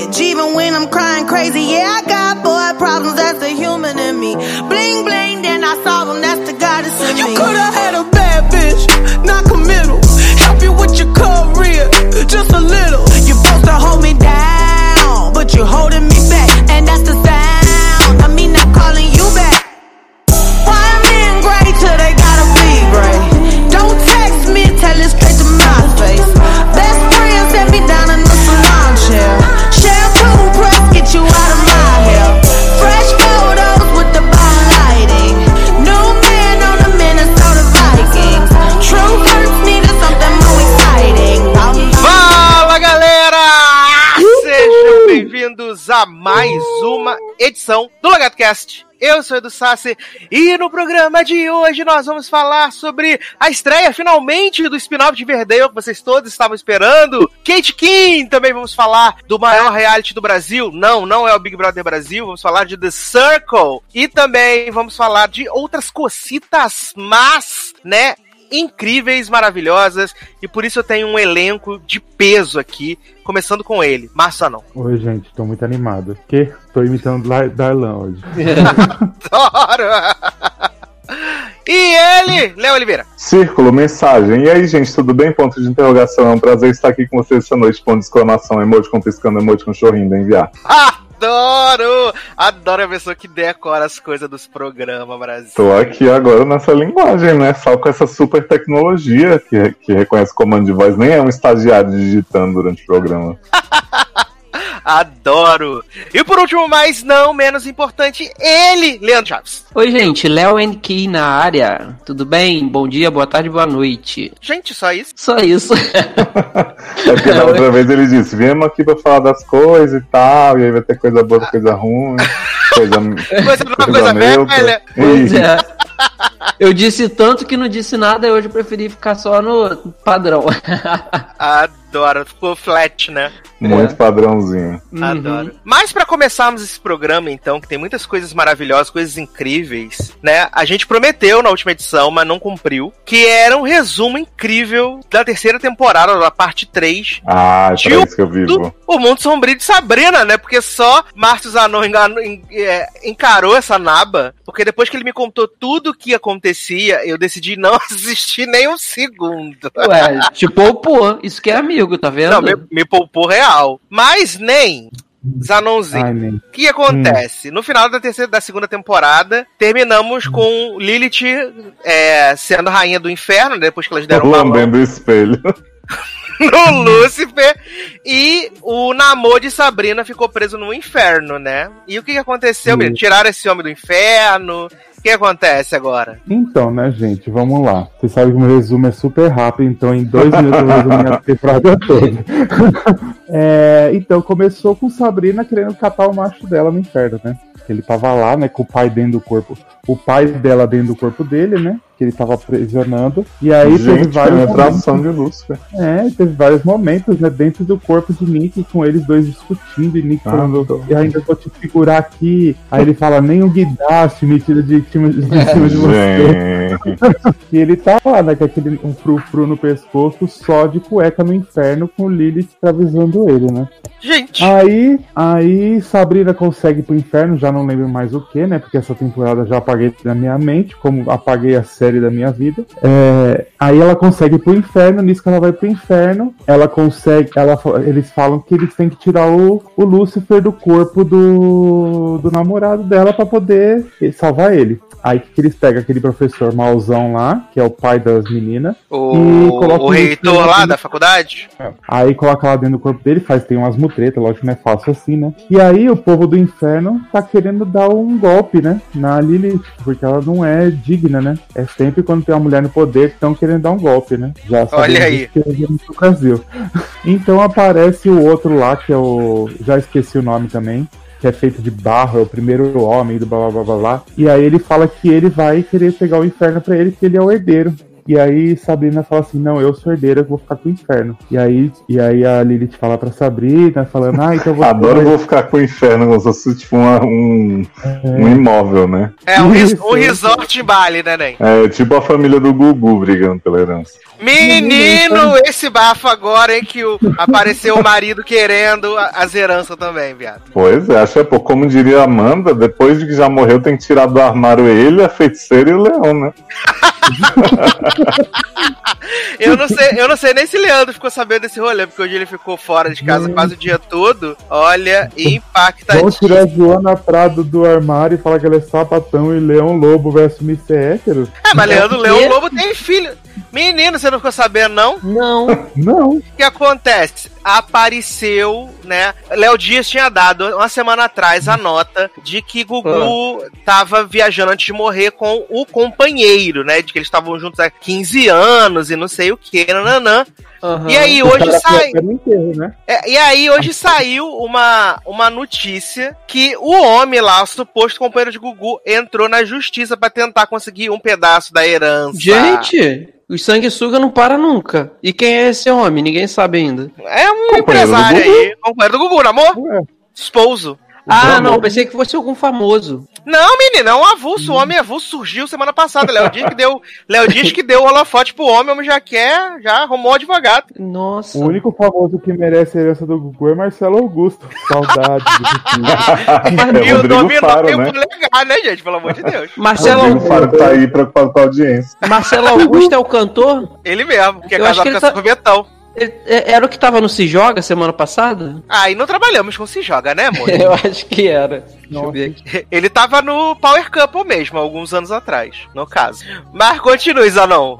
100% bitch. Even when I'm crying crazy, yeah, I got boy problems. That's the human in me. Bling bling, then I solve them. That's the goddess in me. You could've had a bad bitch, not committal. Help you with your career, just a little. A mais uma edição do LogadoCast. Eu sou Edu Sassi e no programa de hoje nós vamos falar sobre a estreia finalmente do spin-off de Verdale que vocês todos estavam esperando. Kate King, também vamos falar do maior reality do Brasil. Não, não é o Big Brother Brasil, vamos falar de The Circle e também vamos falar de outras cocitas mas, né? Incríveis, maravilhosas, e por isso eu tenho um elenco de peso aqui, começando com ele, Márcio Anão. Oi, gente, tô muito animado. Que? Tô imitando Dar- Darlan hoje. Adoro! E ele, Léo Oliveira. Círculo, mensagem. E aí, gente, tudo bem? Ponto de interrogação. É um prazer estar aqui com vocês essa noite. Ponto de exclamação, emoji com piscando, emoji com chorrindo, enviar. Adoro! Adoro a pessoa que decora as coisas dos programas, Brasil. Tô aqui agora nessa linguagem, né? Só com essa super tecnologia que, que reconhece comando de voz. Nem é um estagiário digitando durante o programa. Adoro! E por último, mas não menos importante, ele, Leandro Chaves. Oi, gente, Léo NK na área. Tudo bem? Bom dia, boa tarde, boa noite. Gente, só isso? Só isso. É porque da outra vez ele disse: viemos aqui pra falar das coisas e tal, e aí vai ter coisa boa, coisa ruim, coisa, Coisa coisa neutra. velha. Pois Isso. é. Eu disse tanto que não disse nada e hoje eu preferi ficar só no padrão. Adoro, ficou flat, né? Muito padrãozinho. Uhum. Adoro. Mas pra começarmos esse programa, então, que tem muitas coisas maravilhosas, coisas incríveis, né? A gente prometeu na última edição, mas não cumpriu, que era um resumo incrível da terceira temporada, da parte 3, Ah, é de pra isso que eu vivo. o mundo sombrio de Sabrina, né? Porque só Márcio Zanon enganou- en- é, encarou essa naba, porque depois que ele me contou tudo o que acontecia, eu decidi não assistir nem um segundo. Ué, te poupou. Isso que é amigo, tá vendo? Não, me, me poupou real. Mas nem Zanonzinho. O que acontece? No final da terceira, da segunda temporada, terminamos com Lilith é, sendo rainha do inferno, né, depois que elas deram uma Lambendo o espelho. no Lúcifer, e o namoro de Sabrina ficou preso no inferno, né? E o que, que aconteceu, menino? Tiraram esse homem do inferno. O que acontece agora? Então, né, gente, vamos lá. Você sabe que o meu resumo é super rápido, então em dois minutos eu resumo a temporada toda. É, então, começou com Sabrina querendo catar o macho dela no inferno, né? Ele tava lá, né, com o pai dentro do corpo. O pai dela dentro do corpo dele, né? Que ele tava aprisionando. E aí teve gente, vários momentos. penetração de Lúcifer. É, teve vários momentos, né, dentro do corpo de Nick, com eles dois discutindo, e Nick Ah, falando, tô. e ainda vou te figurar aqui. Aí ele fala, nem o Guidaste me tira de cima de, de cima de você. E ele tá lá, né, com aquele um frufru no pescoço, só de cueca no inferno, com o Lilith escravizando ele, né. Gente, Aí, aí Sabrina consegue ir pro inferno, já não lembro mais o que, né? Porque essa temporada já apaguei da minha mente, como apaguei a série da minha vida. É, aí ela consegue ir pro inferno, nisso que ela vai pro inferno, ela consegue. Ela, eles falam que eles têm que tirar o, o Lúcifer do corpo do, do namorado dela pra poder salvar ele. Aí que, que eles pegam? Aquele professor mauzão lá, que é o pai das meninas. o, coloca o reitor lá da faculdade? Aí coloca lá dentro do corpo dele, faz, tem umas mutretas, lógico que não é fácil assim, né? E aí o povo do inferno tá querendo dar um golpe, né? Na Lilith, porque ela não é digna, né? É sempre quando tem uma mulher no poder que estão querendo dar um golpe, né? Já Olha aí. que no Brasil. Então aparece o outro lá, que é o. Já esqueci o nome também. Que é feito de barro, é o primeiro homem do blá blá blá blá blá. E aí ele fala que ele vai querer pegar o inferno pra ele, que ele é o herdeiro. E aí Sabrina fala assim: Não, eu sou herdeira, eu vou ficar com o inferno. E aí, e aí a Lilith fala pra Sabrina, falando: Ah, então você. Adoro vou ficar com o inferno, como se fosse tipo uma- um, um imóvel, né? É, um, res- um resort em Bali, né, Nen? É tipo a família do Gugu brigando pela herança. Menino, esse bafo agora, hein, que o, apareceu o marido querendo a- as heranças também, viado. Pois é, acho que é, pô, como diria a Amanda, depois de que já morreu, tem que tirar do armário ele, a feiticeira e o leão, né? Eu não sei, eu não sei nem se Leandro ficou sabendo desse rolê, porque hoje ele ficou fora de casa quase o dia todo. Olha, impacta. Vamos tirar a Joana Prado do armário e falar que ela é sapatão e Leão Lobo vai assumir ser hétero? É, mas Leandro? Leão Lobo tem filho. Menino, você não ficou sabendo, não? Não. Não. O que acontece? Apareceu, né? Léo Dias tinha dado uma semana atrás a nota de que Gugu tava viajando antes de morrer com o companheiro, né? De que eles estavam juntos há 15 anos e não sei o que, nananã. Aham. E aí hoje cara sai. foi até no enterro, né? É, e aí hoje saiu uma, uma notícia que o homem lá, o suposto companheiro de Gugu, entrou na justiça pra tentar conseguir um pedaço da herança. Gente, o sanguessuga não para nunca. E quem é esse homem? Ninguém sabe ainda. É um empresário aí, companheiro do Gugu, namor? Ué, Esposo. Ah, não, pensei que fosse algum famoso. Não, menino, é um avulso. O homem avulso surgiu semana passada. Léo Dias que deu, Léo Dias que deu o holofote pro homem, o homem já quer, já arrumou advogado. Nossa. O único famoso que merece a herança do Gugu é Marcelo Augusto. Saudade. do e o Rodrigo dominou Faro, tempo né? legal, né, gente? Pelo amor de Deus. Marcelo, Rodrigo Faro tá aí preocupado com a audiência. Marcelo Augusto é o cantor? Ele mesmo, que é Eu casado com ele essa tá- Betão. Ele- é- Era o que tava no Se Joga semana passada? Ah, e não trabalhamos com Se Joga, né, amor? Eu acho que era. Deixa eu ver aqui. Ele tava no Power Couple mesmo, alguns anos atrás, no caso. Mas continue, Zanon.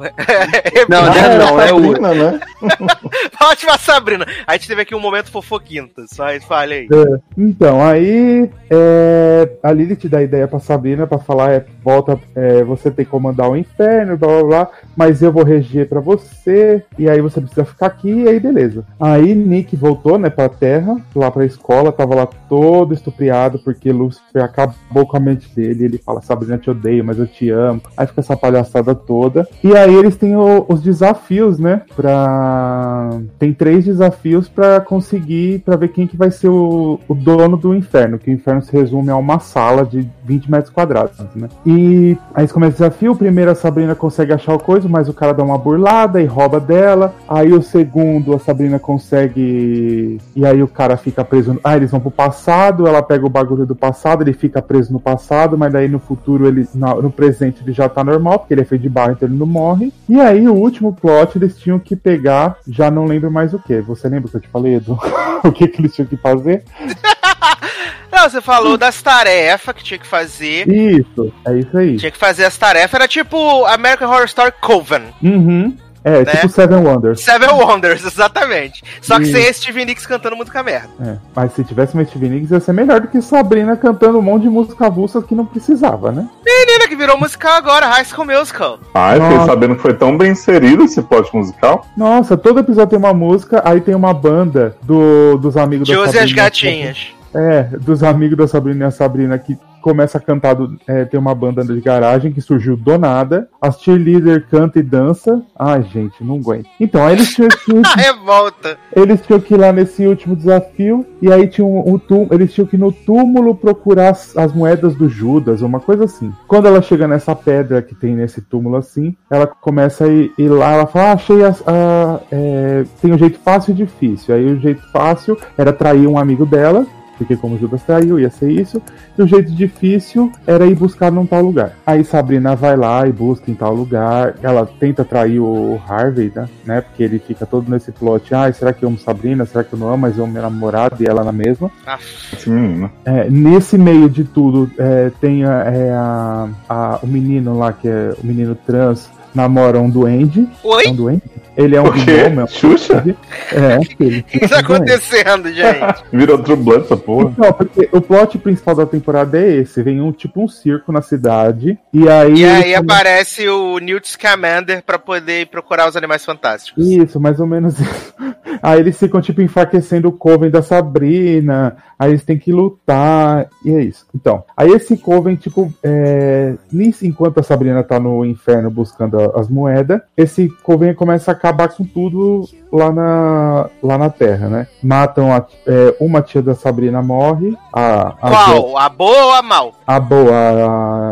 Não, Ah, não, não, é o. Sabrina, né? Ótima Sabrina. A gente teve aqui um momento fofoquinta, só fale aí. Então, aí é, a Lilith dá ideia pra Sabrina pra falar, é, volta, é, você tem que comandar o inferno, blá blá blá, mas eu vou reger pra você, e aí você precisa ficar aqui, e aí beleza. Aí Nick voltou, né, pra terra, lá pra escola, tava lá todo estupriado, porque Lucifer acabou com a mente dele, ele fala, Sabrina, te odeio, mas eu te amo. Aí fica essa palhaçada toda. E aí eles têm o- os desafios, né, pra... Tem três desafios pra conseguir, pra ver quem que vai ser o, o dono do inferno, que o inferno se resume a uma sala de 20 metros quadrados, né. E aí eles começam o desafio, primeiro a Sabrina consegue achar o coisa, mas o cara dá uma burlada e rouba dela. Aí o segundo a Sabrina consegue... E aí o cara fica preso... Ah, eles vão pro passado, ela pega o bagulho do passado, ele fica preso no passado, mas daí no futuro, ele no, no presente, ele já tá normal, porque ele é feito de barro, então ele não morre. E aí o último plot, eles tinham que pegar, já não lembro mais o que. Você lembra o que eu te falei, Edu? o que, que eles tinham que fazer? Não, você falou das tarefas que tinha que fazer. Isso, é isso aí. Tinha que fazer as tarefas. Era tipo American Horror Story Coven. Uhum. É, Né? tipo Seven Wonders. Seven Wonders, exatamente. Só que Isso. sem Steve Nicks cantando música merda. É, mas se tivesse uma Stevie Nicks, ia ser melhor do que Sabrina cantando um monte de música avulsa que não precisava, né? Menina que virou musical agora, High School Musical. Ah, eu fiquei Nossa. sabendo que foi tão bem inserido esse plot musical. Nossa, todo episódio tem uma música, aí tem uma banda do, dos amigos da Josie e as Sabrina. gatinhas. É, dos amigos da Sabrina e a Sabrina que começa a cantar, do, é, tem uma banda de garagem que surgiu do nada. As cheerleader canta e dança. Ai, gente, não aguento. Então, aí eles tinham que, revolta. eles tinham que ir lá nesse último desafio. E aí tinha um, um tú- eles tinham que ir no túmulo procurar as, as moedas do Judas, uma coisa assim. Quando ela chega nessa pedra que tem nesse túmulo assim, ela começa a ir, ir lá, ela fala, ah, achei as, a, é, tem um jeito fácil e difícil. Aí o jeito fácil era trair um amigo dela, porque como Judas traiu, ia ser isso. E o jeito difícil era ir buscar num tal lugar. Aí Sabrina vai lá e busca em tal lugar. Ela tenta trair o Harvey, né? né? Porque ele fica todo nesse plot. Ah, será que eu amo Sabrina? Será que eu não amo? Mas eu amo minha namorada e ela na mesma. Esse menino. É, nesse meio de tudo, é, tem a, é, a- a- o menino lá, que é o menino trans, namora um duende. É um Oi? duende? Ele é um O quê? gnomo, é um- Xuxa? É, ele O que tá acontecendo, gente? Virou Blood essa porra. Não, porque o plot principal da temporada é esse. Vem um tipo um circo na cidade. E aí. E aí aparece o Newt Scamander pra poder procurar os animais fantásticos. Isso, mais ou menos isso. Aí eles ficam, tipo, enfraquecendo o Coven da Sabrina. Aí eles têm que lutar. E é isso. Então, aí esse Coven, tipo, é... nisso, enquanto a Sabrina tá no inferno buscando as moedas, esse Coven começa a acabar com tudo lá na, lá na Terra, né? Matam a, é, uma tia da Sabrina morre, a, a Qual? A boa ou a mal? a boa,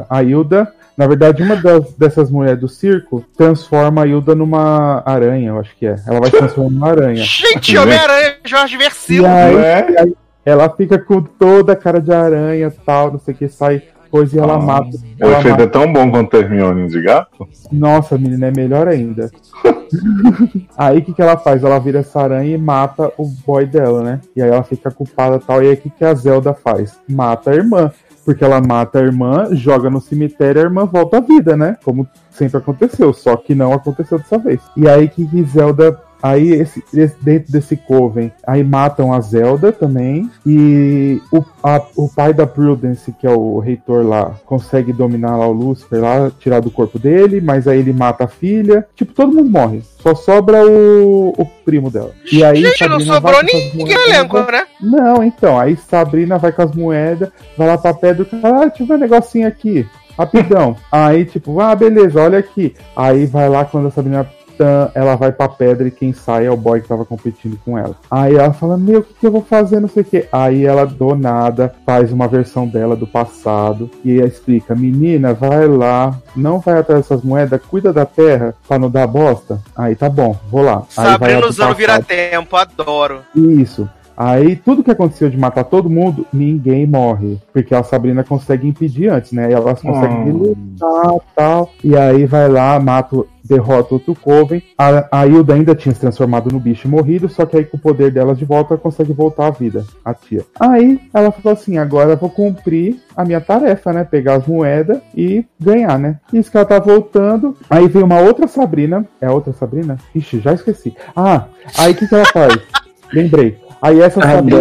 a, a Hilda. Na verdade, uma das, dessas mulheres do circo transforma a Hilda numa aranha, eu acho que é. Ela vai se transformar numa aranha. Gente, Né? Homem-Aranha, Jorge E Versilo. aí, Né? e aí ela fica com toda a cara de aranha tal, não sei o que, sai coisa e ela Ah, mata. O Ela efeito mata. é tão bom quanto Hermione de gato? Nossa, menina, é melhor ainda. aí o que, que ela faz? Ela vira essa aranha e mata o boy dela, né? E aí ela fica culpada e tal. E aí o que, que a Zelda faz? Mata a irmã. Porque ela mata a irmã, joga no cemitério e a irmã volta à vida, né? Como sempre aconteceu, só que não aconteceu dessa vez. E aí que, que Zelda. Aí, esse, dentro desse coven, aí matam a Zelda também. E o, a- o pai da Prudence, que é o reitor lá, consegue dominar lá o Lucifer lá, tirar do corpo dele, mas aí ele mata a filha. Tipo, todo mundo morre. Só sobra o, o primo dela. E aí, Gente, não Sabrina sobrou com essas ninguém no elenco, né? não, então, aí Sabrina vai com as moedas, vai lá pra pedra, o cara, ah, ver um negocinho aqui, rapidão. aí, tipo, ah, beleza, olha aqui. Aí vai lá quando a Sabrina tã, ela vai pra pedra e quem sai é o boy que tava competindo com ela. Aí ela fala, meu, o que, que eu vou fazer, não sei o que. Aí ela, do nada, faz uma versão dela do passado e aí explica, menina, vai lá, não vai atrás dessas moedas, cuida da terra pra não dar bosta. Aí tá bom, vou lá. Sabrina usando vira-tempo, adoro. Isso. Aí tudo que aconteceu de matar todo mundo, ninguém morre. Porque a Sabrina consegue impedir antes, né? E elas conseguem Hum. lutar e tal. E aí vai lá, mata, o- derrota outro Coven. A, a Hilda ainda tinha se transformado no bicho e morrido, só que aí com o poder delas de volta ela consegue voltar à vida, a tia. Aí ela falou assim: agora eu vou cumprir a minha tarefa, né? Pegar as moedas e ganhar, né? Isso que ela tá voltando. Aí vem uma outra Sabrina. É a outra Sabrina? Ixi, já esqueci. Ah, aí o que, que ela faz? Lembrei. Aí essa Sabrina,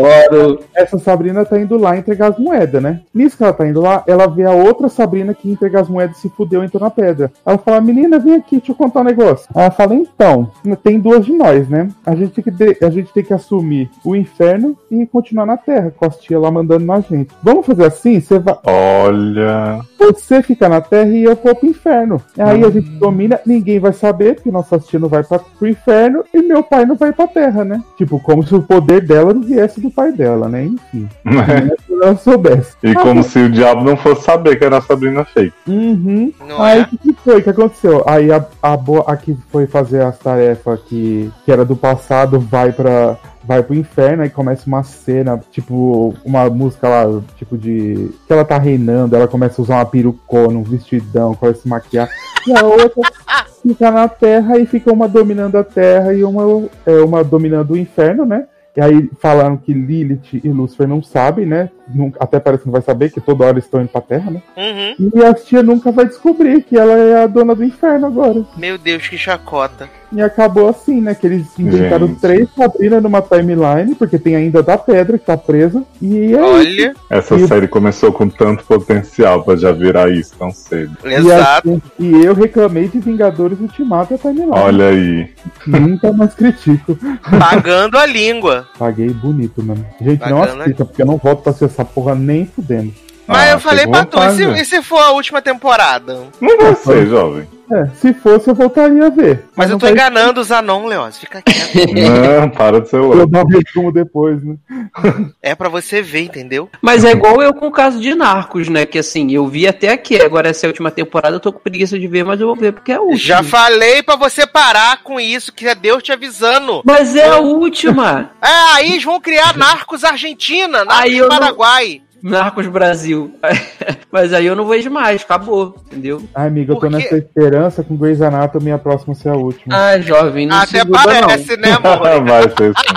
essa Sabrina tá indo lá entregar as moedas, né? Nisso que ela tá indo lá, ela vê a outra Sabrina que ia entregar as moedas e se fudeu e entrou na pedra. Ela fala, menina, vem aqui, deixa eu contar um negócio. Ela fala, então, tem duas de nós, né? A gente tem que, de- a gente tem que assumir o inferno e continuar na terra, com as tias lá mandando na gente. Vamos fazer assim? Você vai. Olha. Você fica na terra e eu vou pro inferno. Aí a gente domina, ninguém vai saber, porque nossa tia não vai pra, pro inferno e meu pai não vai pra terra, né? Tipo, como se o poder dela não viesse do pai dela, né? Enfim. Se ela soubesse. E como se o diabo não fosse saber que era a Sabrina fake. Uhum. Não Aí é? o que, que foi? O que aconteceu? Aí a, a, a que foi fazer as tarefas que, que era do passado vai pra. Vai pro inferno e começa uma cena, tipo, uma música lá, tipo de. que ela tá reinando, ela começa a usar uma perucona, um vestidão, começa a se maquiar. E a outra fica na terra e fica uma dominando a terra e uma, é, uma dominando o inferno, né? E aí falaram que Lilith e Lúcifer não sabem, né? Nunca- até parece que não vai saber, que toda hora estão indo pra terra, né? Uhum. E a tia nunca vai descobrir que ela é a dona do inferno agora. Meu Deus, que chacota. E acabou assim, né? Que eles inventaram Gente. três Sabrina numa timeline, porque tem ainda da pedra que tá presa. E é isso. Olha, Essa E- série começou com tanto potencial pra já virar isso tão cedo. E, exato. assim, e eu reclamei de Vingadores Ultimato a timeline. Olha aí. Nunca mais critico. Pagando a língua. Paguei bonito, mano. Gente, não Bacana. assista, porque eu não volto pra assistir essa porra nem fudendo. Mas Ah, eu falei pra tu, e se, e se for a última temporada? Não vai ser, jovem. É, se fosse, eu voltaria a ver. Mas eu não tô enganando os Anon, Leoz. Fica quieto. Não, para de ser Eu louco. dar um resumo depois, né? É pra você ver, entendeu? Mas é igual eu com o caso de Narcos, né? Que assim, eu vi até aqui. Agora, essa é a última temporada, eu tô com preguiça de ver, mas eu vou ver porque é a última. Já falei pra você parar com isso, que é Deus te avisando. Mas é a última! É, aí eles vão criar Narcos Argentina, Narcos Aí eu não- Paraguai. Narcos Brasil. mas aí eu não vejo mais, acabou, entendeu? Ai, amiga, eu tô nessa esperança com Grey's Anatomy a próxima ser a última. Ah, jovem, não Até segura, parece, né, amor? vai ser sim.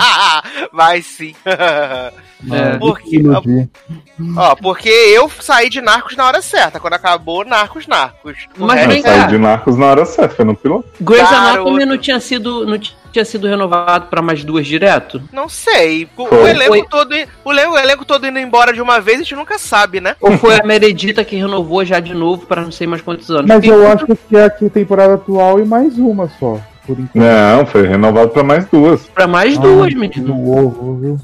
Vai sim. É. Por que quê? iludir. Ó, porque eu saí de Narcos na hora certa, quando acabou Narcos, Narcos. O Mas vem Eu cá. saí de Narcos na hora certa, foi no piloto. Grey's Garoto. Anatomy não tinha sido, não tinha sido renovado pra mais duas direto? Não sei. O, o elenco Foi. todo, o, elenco, o elenco todo indo embora de uma vez, a gente nunca sabe, né? Ou foi a Meredita que renovou já de novo pra não sei mais quantos anos? Mas eu acho que é aqui a temporada atual e mais uma só. Por enquanto. Não, foi renovado pra mais duas. Pra mais duas, Ai, menino. Do ovo, viu?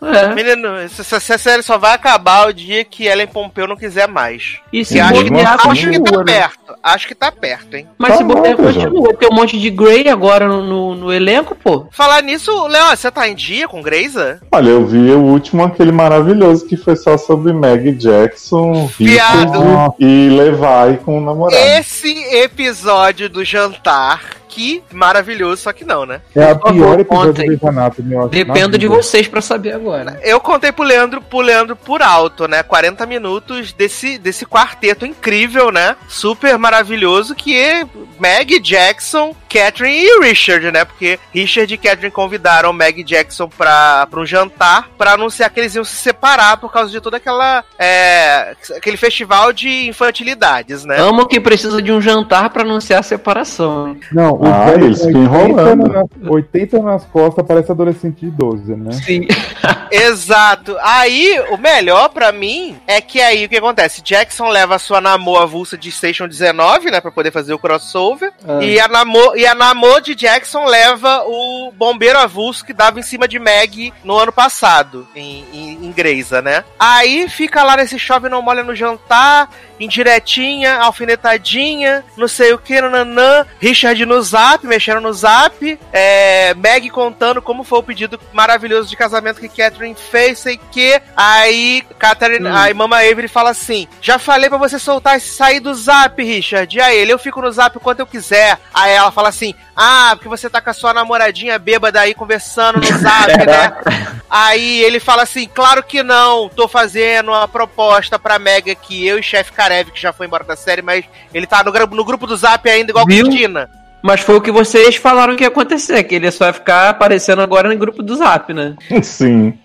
É. Menino, essa, essa série só vai acabar o dia que Ellen Pompeu não quiser mais. E se acho, que, bobear, acho que tá né? perto. Acho que tá perto, hein? Mas se Tá bobear, bom, continua. Tem um monte de Grey agora no, no, no elenco, pô. Falar nisso, Léo, você tá em dia com Greysa? Olha, eu vi o último, aquele maravilhoso, que foi só sobre Meg Jackson, Viado. E Levi com o namorado. Esse episódio do jantar, que maravilhoso, só que não, né? É a pior episódio do Grey's Anatomy, eu acho. Dependo de vocês pra saber agora. Eu contei pro Leandro, pro Leandro por alto, né? 40 minutos desse, desse quarteto incrível, né? Super maravilhoso, que é Meg Jackson, Catherine e Richard, né? Porque Richard e Catherine convidaram Meg Jackson pra, pra um jantar pra anunciar que eles iam se separar por causa de toda aquela. É, aquele festival de infantilidades, né? Amo que precisa de um jantar pra anunciar a separação. Não, o Ah, velho eles com ficam 80, enrolando. nas, 80 nas costas parece adolescente de 12, né? Sim. Exato. Aí, o melhor pra mim é que aí o que acontece? Jackson leva a sua namor avulsa de Station 19, né, pra poder fazer o crossover. Ah. E, a namor, e a namor de Jackson leva o bombeiro avulso que dava em cima de Meg no ano passado, em, em, em Greysa, né? Aí fica lá nesse chove não molha no jantar, indiretinha, alfinetadinha, não sei o que, nananã. Richard no zap, mexendo no zap. É, Meg contando como foi o pedido maravilhoso de casamento que Catherine fez, sei que. Aí, Catherine, Hum. aí Mama Avery fala assim: Já falei pra você soltar e sair do zap, Richard. E aí ele, eu fico no zap o quanto eu quiser. Aí ela fala assim: Ah, porque você tá com a sua namoradinha bêbada aí conversando no zap, né? Aí ele fala assim: Claro que não, tô fazendo uma proposta pra Meg aqui. Eu e chefe Karev, que já foi embora da série, mas ele tá no, grupo- no grupo do zap ainda, igual Viu? Cristina. Mas foi o que vocês falaram que ia acontecer, que ele só vai ficar aparecendo agora no grupo do Zap, né? Sim.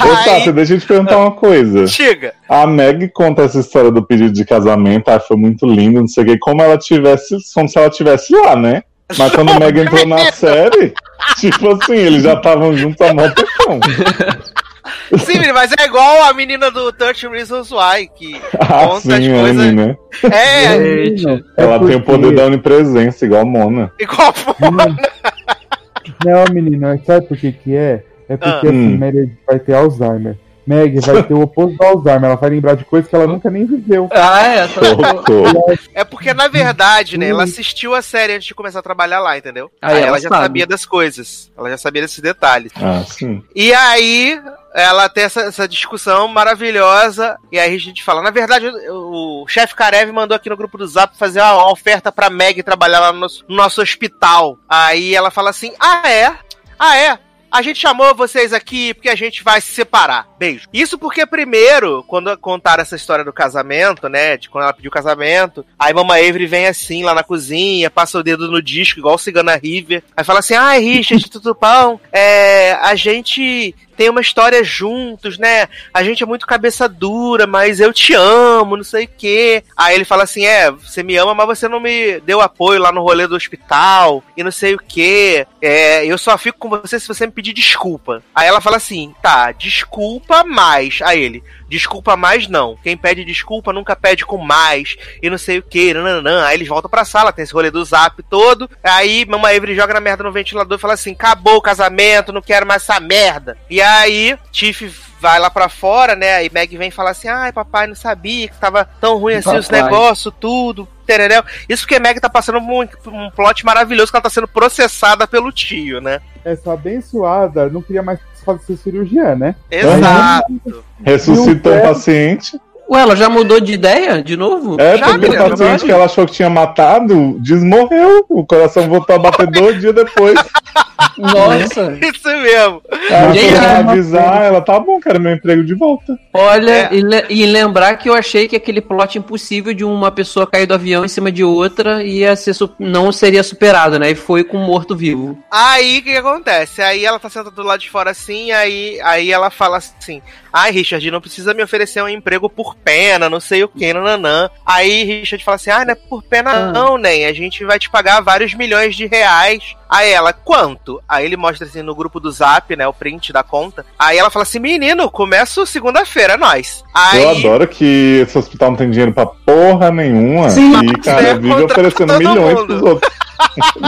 Ô, Aí- Tati, deixa eu te perguntar uma coisa. Chega. A Meg conta essa história do pedido de casamento, ah, foi muito lindo, não sei o que, como ela tivesse, como se ela tivesse lá, né? Mas quando a Meg entrou na série, tipo assim, eles já estavam juntos há mó tempão. Sim, menino, mas é igual a menina do 30 Reasons Why, que Ah, conta sim, as coisas. né? É, Gente, Ela tem o poder da onipresença, igual a Mona. igual Não, não, menino, sabe por que que é? É porque Ah. assim, Hum. Vai ter Alzheimer. Meg vai ter o oposto do Alzheimer, ela vai lembrar de coisas que ela nunca nem viveu. Ah, é. Só... É porque, na verdade, né, ela assistiu a série antes de começar a trabalhar lá, entendeu? Aí Aí ela ela já sabe. sabia das coisas. Ela já sabia desses detalhes. Ah, sim. E aí, ela tem essa, essa discussão maravilhosa. E aí a gente fala: na verdade, o, o chefe Karev mandou aqui no grupo do Zap fazer uma oferta pra Meg trabalhar lá no nosso, no nosso hospital. Aí ela fala assim: ah, é? Ah, é? A gente chamou vocês aqui porque a gente vai se separar. Beijo. Isso porque, primeiro, quando contaram essa história do casamento, né? De quando ela pediu casamento, aí Mama Avery vem assim lá na cozinha, passa o dedo no disco, igual Cigana River. Aí fala assim: ai, Richard, tudo bom? É, a gente tem uma história juntos, né? A gente é muito cabeça dura, mas eu te amo, não sei o quê. Aí ele fala assim: é, você me ama, mas você não me deu apoio lá no rolê do hospital e não sei o quê. É, eu só fico com você se você me pedir desculpa. Aí ela fala assim: tá, desculpa mais. Aí ele. Desculpa mais não. Quem pede desculpa nunca pede com mais. E não sei o que. Nananã. Aí eles voltam pra sala, tem esse rolê do zap todo. Aí Mama Avery joga na merda no ventilador e fala assim: acabou o casamento, não quero mais essa merda. E aí, Tiff vai lá pra fora, né? Aí Meg vem falar assim: ai, papai, não sabia que tava tão ruim assim os Papai. negócios, tudo. Tererel. Isso porque Meg tá passando um, um plot maravilhoso que ela tá sendo processada pelo tio, né? Essa abençoada não queria mais fazer cirurgia, né? Exato. Ressuscitou E o paciente. Ué, ela já mudou de ideia de novo? É, Já, porque o paciente que ela achou que tinha matado desmorreu. O coração voltou a bater dois dias depois. Nossa. Isso mesmo. Ela Gente, foi avisar, ela tá bom, quero meu emprego de volta. Olha, É. e, le- e lembrar que eu achei que aquele plot impossível de uma pessoa cair do avião em cima de outra ia ser não seria superado, né? E foi com um morto-vivo. Aí o que, que acontece? Aí ela tá sentada do lado de fora assim, aí, aí ela fala assim: Ai, Richard, não precisa me oferecer um emprego por pena, não sei o que, nananã. Aí Richard fala assim: Ah, não é por pena, Ah. não, nem. A gente vai te pagar vários milhões de reais. Aí ela, quanto? Aí ele mostra assim no grupo do zap, né? O print da conta. Aí ela fala assim: Menino, começo segunda-feira, é nós. Aí. Eu adoro que esse hospital não tem dinheiro pra porra nenhuma. Sim. e, cara, Você vive oferecendo milhões mundo. pros outros.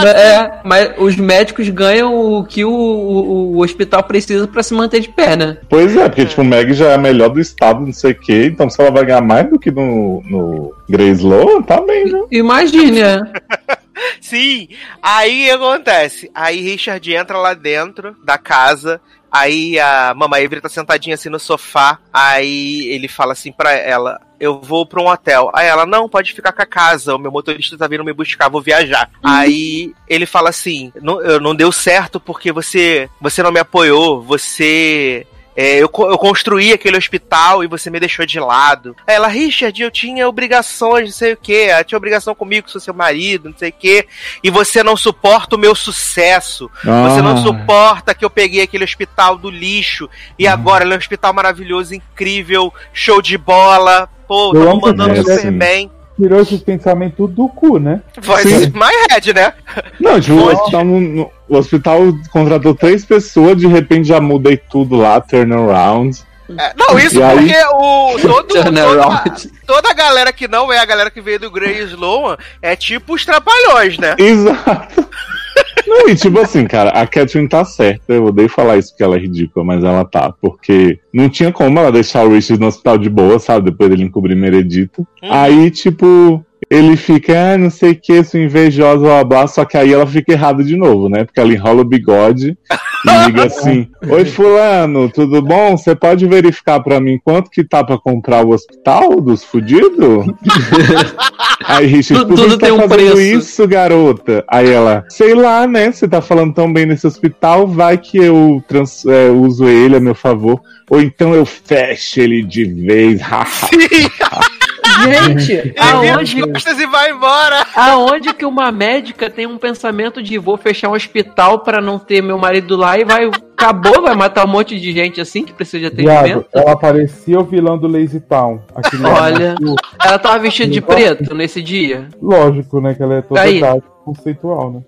É, mas os médicos ganham o que o, o, o hospital precisa pra se manter de pé, né? Pois é, porque tipo, o Meg já é a melhor do estado, não sei o quê. Então se ela vai ganhar mais do que no, no Grace Low, tá bem, né? Imagine, né? Sim, aí acontece? Aí Richard entra lá dentro da casa. Aí a Mamãe Avery tá sentadinha assim no sofá. Aí ele fala assim pra ela: Eu vou pra um hotel. Aí ela: Não, pode ficar com a casa. O meu motorista tá vindo me buscar, vou viajar. Aí ele fala assim: não, eu- não deu certo porque você, você não me apoiou. Você é, eu, eu construí aquele hospital e você me deixou de lado. Aí ela, Richard, eu tinha obrigações, não sei o que, eu tinha obrigação comigo, sou seu marido, não sei o que, e você não suporta o meu sucesso. Você não Ah. suporta que eu peguei aquele hospital do lixo e agora ele é um hospital maravilhoso, incrível, show de bola. Pô, tamo amo mandando super assim. Tirou esses pensamentos do cu, né? Vai Sim. ser mais red, né? Não, tipo, o hospital, no- no- o hospital contratou três pessoas, de repente já mudei tudo lá, turnaround. É, não, isso E aí? porque o todo, toda, toda a galera que não é a galera que veio do Grey Sloan é tipo os trapalhões, né? Exato. Não, e tipo assim, cara, a Catherine tá certa. Eu odeio falar isso porque ela é ridícula, mas ela tá. Porque não tinha como ela deixar o Richard no hospital de boa, sabe? Depois dele encobrir Meredith. Aí, tipo, ele fica, ah, não sei o que, sou invejosa, blá. Só que aí ela fica errada de novo, né? Porque ela enrola o bigode e liga assim: Oi, Fulano, tudo bom? Você pode verificar pra mim quanto que tá pra comprar o hospital dos fudidos? aí, Richard, Tudo- por que tá um fazendo preço. isso, garota? Aí ela, sei lá, né? Você tá falando tão bem nesse hospital, vai que eu trans- é, uso ele a meu favor. Ou então eu fecho ele de vez. Sim, Gente, ele vira aonde, as costas e vai embora. aonde que uma médica tem um pensamento de vou fechar um hospital pra não ter meu marido lá e vai. Acabou, vai matar um monte de gente assim que precisa de Viado, atendimento? ela parecia o vilão do Lazy Town. Olha. Ela tava vestida de preto nesse dia. Lógico, né? Que ela é toda Aí. Conceitual, né?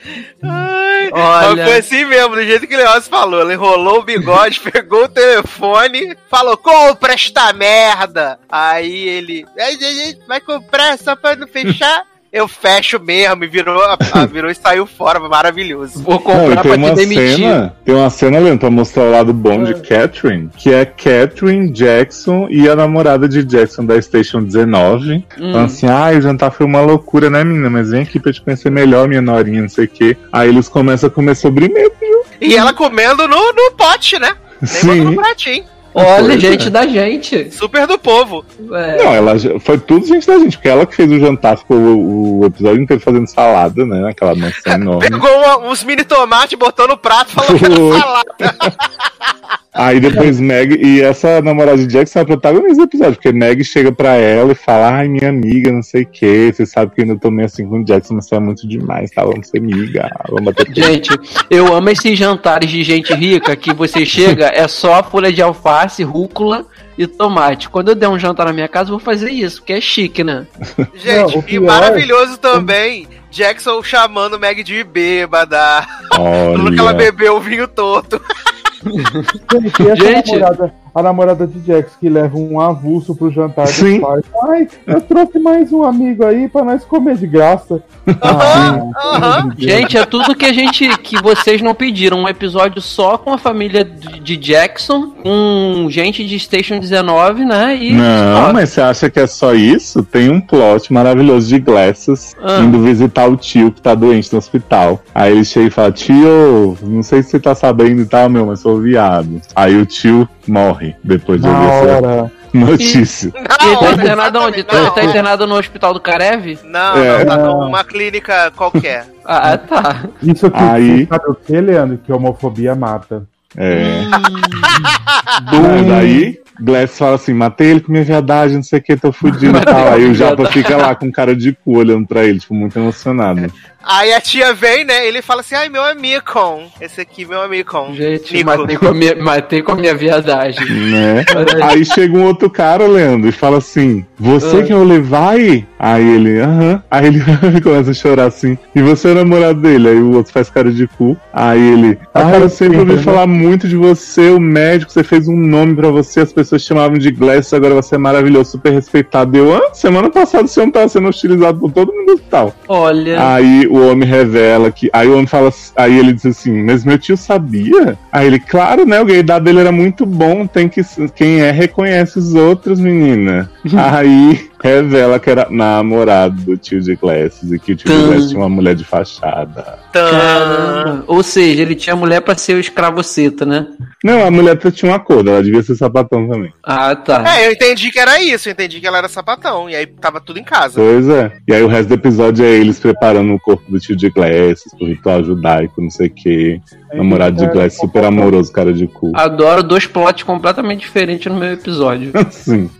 Ai, Olha. Mas foi assim mesmo, do jeito que o Leoz falou. Ela enrolou o bigode, pegou o telefone, falou: compra esta merda. Aí ele, "Ai, ai, ai, vai comprar só pra não fechar? Eu fecho mesmo, e virou, a- a- virou e saiu fora, maravilhoso. Vou Não, comprar e tem pra te uma demitir. cena, tem uma cena, Leandro, pra mostrar o lado bom de Catherine, que é Catherine, Jackson e a namorada de Jackson da Station 19. Hum. Falando assim, ah, o jantar foi uma loucura, né, menina? Mas vem aqui pra te conhecer melhor, minha norinha, não sei o quê. Aí eles começam a comer sobremesa. E ela comendo no, no pote, né? Nem botou no Sim. pratinho. Olha, gente é. da gente. Super do povo. É. Não, ela foi tudo gente da gente, porque ela que fez o jantar, ficou o, o episódio inteiro fazendo salada, né? Naquela mansão enorme. Pegou uma- uns mini tomates, botou no prato e falou que era salada. Aí depois Meg, e essa namorada de Jackson é a protagonista do episódio, porque Meg chega pra ela e fala, ai, minha amiga, não sei o que, você sabe que eu ainda tô meio assim com o Jackson, mas você é muito demais, tá? Vamos ser amiga, vamos bater punho." Gente, eu amo esses jantares de gente rica que você chega, é só folha de alface, rúcula e tomate. Quando eu der um jantar na minha casa, eu vou fazer isso, porque é chique, né? Gente, Não, e pior- maravilhoso também, Jackson chamando Meg de bêbada. Falando que ela Olha, bebeu o vinho todo. Gente, essa Gente. namorada, a namorada de Jax que leva um avulso pro jantar Sim. dos pais. Ai, eu trouxe mais um amigo aí pra nós comer de graça. Aham, Ah, Deus. Gente, é tudo que a gente. que vocês não pediram. Um episódio só com a família de Jackson, com gente de Station 19, né? E. não, mas você acha que é só isso? Tem um plot maravilhoso de Glasses Ah. indo visitar o tio que tá doente no hospital. Aí ele chega e fala, tio, não sei se você tá sabendo e tal, meu, mas sou viado. Aí o tio morre depois de ouvir essa notícia. E ele tá internado onde? Ele tá na internado no hospital do hora. Não, É. não, tá numa clínica qualquer. Ah, tá. Isso que Aí- sabe o que, Leandro? Que homofobia mata. É. Mas aí, Glass fala assim: matei ele com minha viadagem, não sei o que, tô fudido e tal. Aí o Japa fica lá com cara de cu olhando pra ele, tipo, muito emocionado. Aí a tia vem, né? Ele fala assim: ai, meu amigo. Esse aqui, meu amigo. Gente, Nico. matei com, a minha, matei com a minha viadagem. Né? Aí chega um outro cara, Leandro, e fala assim: Você que é o Levi? Aí ele, aham. Aí ele começa a chorar assim. E você é o namorado dele? Aí o outro faz cara de cu. Aí ele, A ah, cara eu sempre ouvi né? falar muito de você, o médico, você fez um nome pra você, as pessoas te chamavam de Glass, agora você é maravilhoso, super respeitado. Eu, ah, semana passada o senhor tava sendo hostilizado por todo mundo no hospital. Olha. Aí o homem revela que. Aí o homem fala. Aí ele diz assim, mas meu tio sabia? Aí ele, claro, né? O gaydar dele era muito bom. Tem que. Quem é reconhece os outros, menina. aí revela que era namorado do tio de Glasses e que o tio de Tum. Glasses tinha uma mulher de fachada. Ou seja, ele tinha mulher pra ser o escravoceta, né? Não, a mulher tinha um acordo, ela devia ser sapatão também. Ah, tá. É, eu entendi que era isso, eu entendi que ela era sapatão, e aí tava tudo em casa. Pois é. E aí o resto do episódio é eles preparando o corpo do tio de Glasses pro ritual judaico, não sei o quê. Namorado de Glasses super amoroso, cara de cu. Adoro dois plots completamente diferentes no meu episódio. Sim.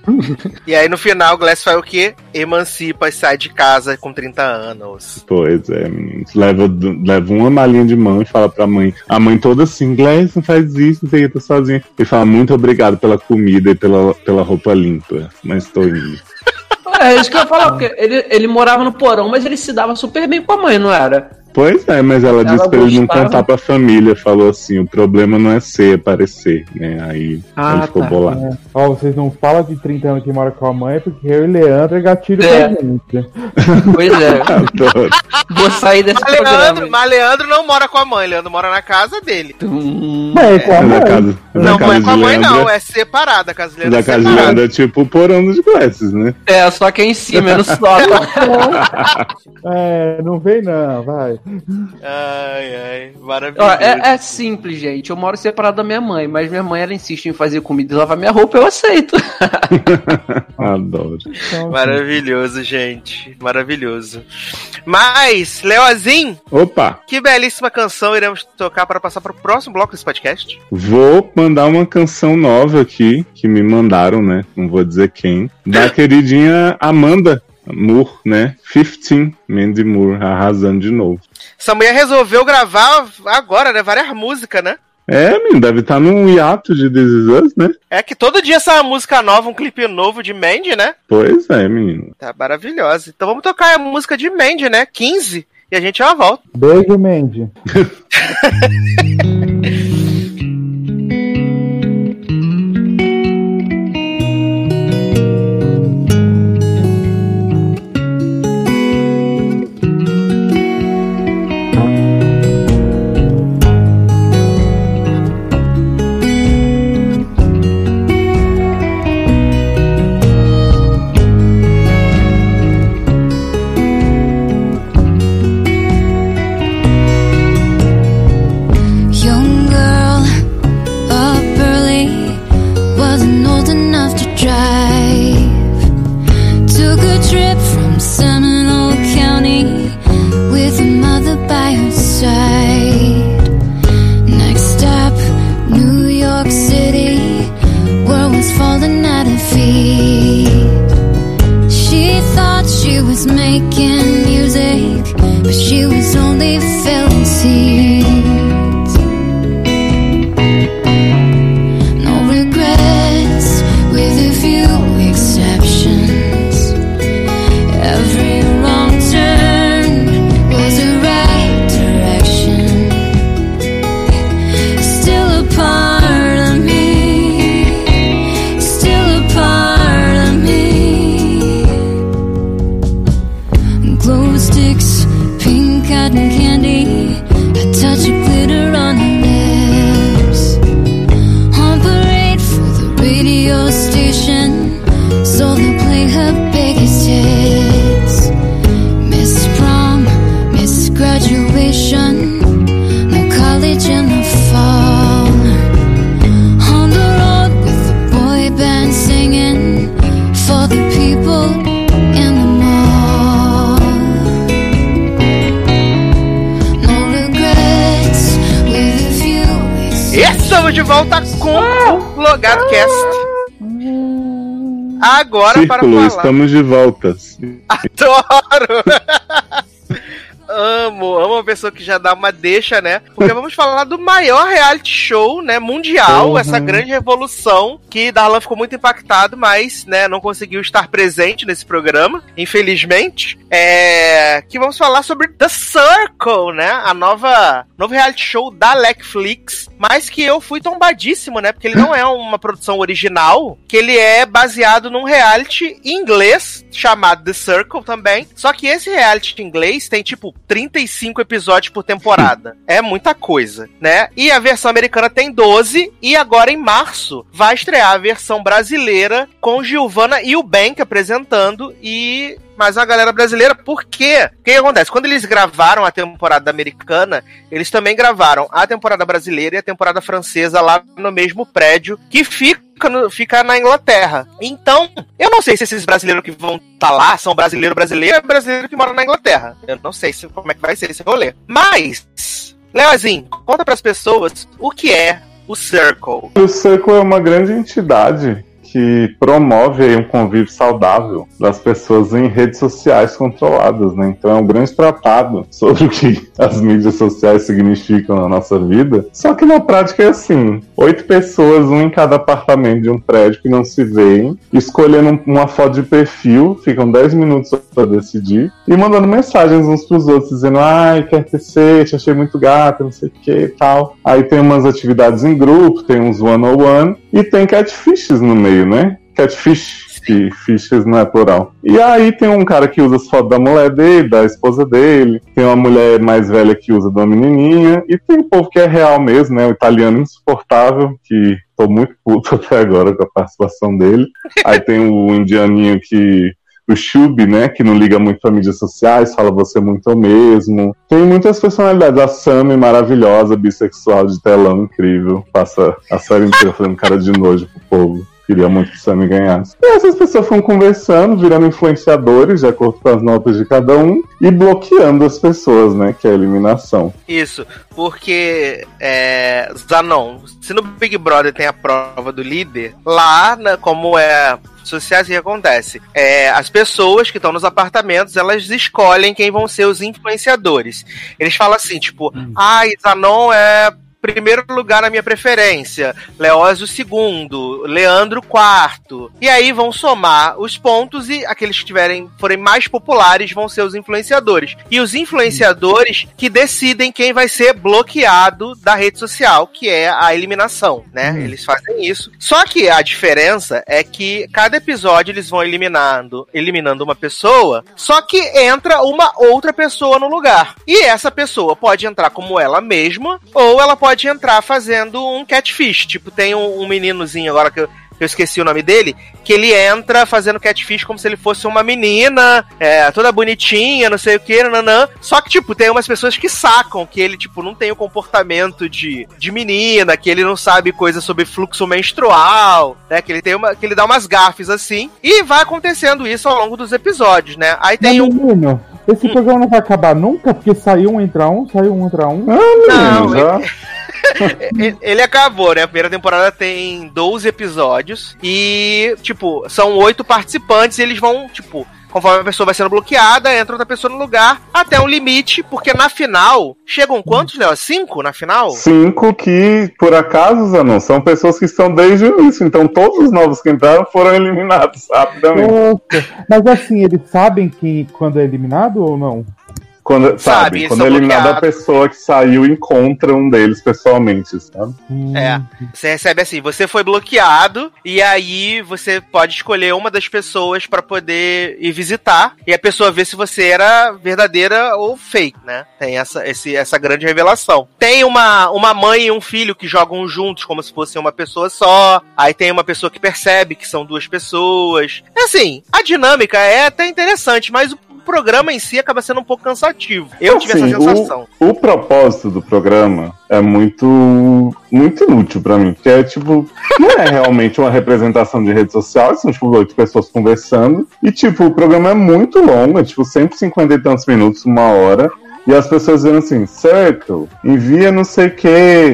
E aí no final o Glass faz o quê? Emancipa e sai de casa com 30 anos. Pois é, meninos. Leva, leva uma malinha de mão e fala pra mãe. A mãe toda assim, Glass, não faz isso, não sei o que, tô sozinha. Ele fala, muito obrigado pela comida e pela, pela roupa limpa, mas tô indo. É isso que eu ia falar, porque ele, ele morava no porão, mas ele se dava super bem com a mãe, não era? Pois é, mas ela, Ela disse pra ele não contar pra família. Falou assim: o problema não é ser, é parecer, né? Aí Ah, ele ficou tá. bolado. Ó, vocês não falam de 30 anos que mora com a mãe, porque eu e Leandro é gatilho É. pra gente. Pois é. Vou sair desse Mas Leandro, programa. mas Leandro não mora com a mãe, Leandro mora na casa dele. Hum, Mãe, com a Mas mãe. casa, não, é de com a mãe, Leandro não, é separada. A casa de Leandro Da é casa de separada. Leandro é tipo o porão dos Glasses, né? É, só que é em cima, é no sótão. É, não vem não, vai. Ai, ai, maravilhoso. Ó, é, é simples, gente. Eu moro separado da minha mãe, mas minha mãe ela insiste em fazer comida e lavar minha roupa, eu aceito. Adoro. Então, Maravilhoso, gente. Maravilhoso. Mas, Leozinho, Opa, que belíssima canção iremos tocar para passar para o próximo bloco desse podcast. vou mandar uma canção nova aqui, que me mandaram, né? Não vou dizer quem. Da queridinha Amanda Moore, né? 15, Mandy Moore, arrasando de novo. Essa mulher resolveu gravar agora, né? Várias músicas, né? É, menino, deve estar num hiato de This Is Us, né? É que todo dia sai uma música nova, um clipe novo de Mandy, né? Pois é, menino. Tá maravilhosa. Então vamos tocar a música de Mandy, né? 15. E a gente já volta. Beijo, Mandy. estamos de volta com o Logado Cast. Agora para Círculo, falar. estamos de volta. Adoro! amo, amo uma pessoa que já dá uma deixa, né? Porque vamos falar do maior reality show, né, mundial, Uhum. essa grande revolução que Darlan ficou muito impactado, mas, né, não conseguiu estar presente nesse programa, infelizmente. É, que vamos falar sobre The Circle, né? A nova novo reality show da Netflix, mas que eu fui tombadíssimo, né? Porque ele não é uma produção original, que ele é baseado num reality em inglês chamado The Circle também. Só que esse reality em inglês tem tipo 35 episódios por temporada. é muita coisa, né? E a versão americana tem 12 e agora em março vai estrear a versão brasileira com Giovanna e o Bank apresentando e mas a galera brasileira, por quê? O que acontece? Quando eles gravaram a temporada americana, eles também gravaram a temporada brasileira e a temporada francesa lá no mesmo prédio, que fica, fica na Inglaterra. Então, eu não sei se esses brasileiros que vão estar tá lá são brasileiro brasileiro ou brasileiro que mora na Inglaterra. Eu não sei se, como é que vai ser esse rolê. Mas, Leozinho, conta para as pessoas o que é o Circle. O Circle é uma grande entidade que promove aí um convívio saudável das pessoas em redes sociais controladas, né? Então é um grande tratado sobre o que as mídias sociais significam na nossa vida. Só que na prática é assim: oito pessoas, um em cada apartamento de um prédio que não se veem, escolhendo uma foto de perfil, ficam dez minutos para decidir, e mandando mensagens uns pros outros, dizendo, ai, quer crescer, te achei muito gata, não sei o que e tal. Aí tem umas atividades em grupo, tem uns one-on-one, -on -one, e tem catfishes no meio, né? Catfish, que fishes não é plural. E aí tem um cara que usa as fotos da mulher dele, da esposa dele, tem uma mulher mais velha que usa da menininha, e tem um povo que é real mesmo, né? O italiano insuportável, que tô muito puto até agora com a participação dele. Aí tem o indianinho que o Shub, né, que não liga muito para mídias sociais, fala você muito o mesmo. Tem muitas personalidades. A Sammy, maravilhosa, bissexual de telão, incrível. Passa a série inteira fazendo cara de nojo pro povo. Queria muito que o Sammy ganhasse. E essas pessoas foram conversando, virando influenciadores, de acordo com as notas de cada um, e bloqueando as pessoas, né? Que é a eliminação. Isso, porque é, Zanon, se no Big Brother tem a prova do líder, lá, né, como é sociais, o que acontece? É, as pessoas que estão nos apartamentos, elas escolhem quem vão ser os influenciadores. Eles falam assim, tipo, hum. ah, Zanon é primeiro lugar na minha preferência, Leózio segundo, Leandro quarto. E aí vão somar os pontos e aqueles que tiverem forem mais populares vão ser os influenciadores. E os influenciadores que decidem quem vai ser bloqueado da rede social, que é a eliminação, né? Hum. Eles fazem isso. Só que a diferença é que cada episódio eles vão eliminando, eliminando uma pessoa, só que entra uma outra pessoa no lugar. E essa pessoa pode entrar como ela mesma ou ela pode pode entrar fazendo um catfish. Tipo, tem um, um meninozinho agora que eu, eu esqueci o nome dele, que ele entra fazendo catfish como se ele fosse uma menina, é, toda bonitinha, não sei o que, nanã. Só que, tipo, tem umas pessoas que sacam que ele, tipo, não tem o comportamento de, de menina, que ele não sabe coisa sobre fluxo menstrual, né? Que ele tem uma. que ele dá umas gafes assim. E vai acontecendo isso ao longo dos episódios, né? Aí tem Mas, um. Menino, esse hum. programa não vai acabar nunca, porque saiu um entra um, saiu um entra um. Ah, não, já. ele acabou, né? A primeira temporada tem 12 episódios e, tipo, são oito participantes e eles vão, tipo, conforme a pessoa vai sendo bloqueada, entra outra pessoa no lugar, até um limite, porque na final, chegam quantos, Léo? Cinco na final? Cinco que, por acaso, não são pessoas que estão desde o início, então todos os novos que entraram foram eliminados rapidamente. Nossa. Mas assim, eles sabem que quando é eliminado ou não? Quando, sabe, sabe quando é eliminada a pessoa que saiu encontra um deles pessoalmente, sabe? É. Você recebe assim, você foi bloqueado e aí você pode escolher uma das pessoas para poder ir visitar e a pessoa vê se você era verdadeira ou fake, né? Tem essa, esse, essa grande revelação. Tem uma, uma mãe e um filho que jogam juntos como se fosse uma pessoa só. Aí tem uma pessoa que percebe que são duas pessoas. Assim, a dinâmica é até interessante, mas o programa em si acaba sendo um pouco cansativo. Eu assim, tive essa sensação. O, o propósito do programa é muito muito inútil para mim, porque é tipo, não é realmente uma representação de rede social, são tipo oito pessoas conversando, e tipo, o programa é muito longo, é tipo 150 e tantos minutos, uma hora, e as pessoas dizendo assim, certo, envia não sei o que,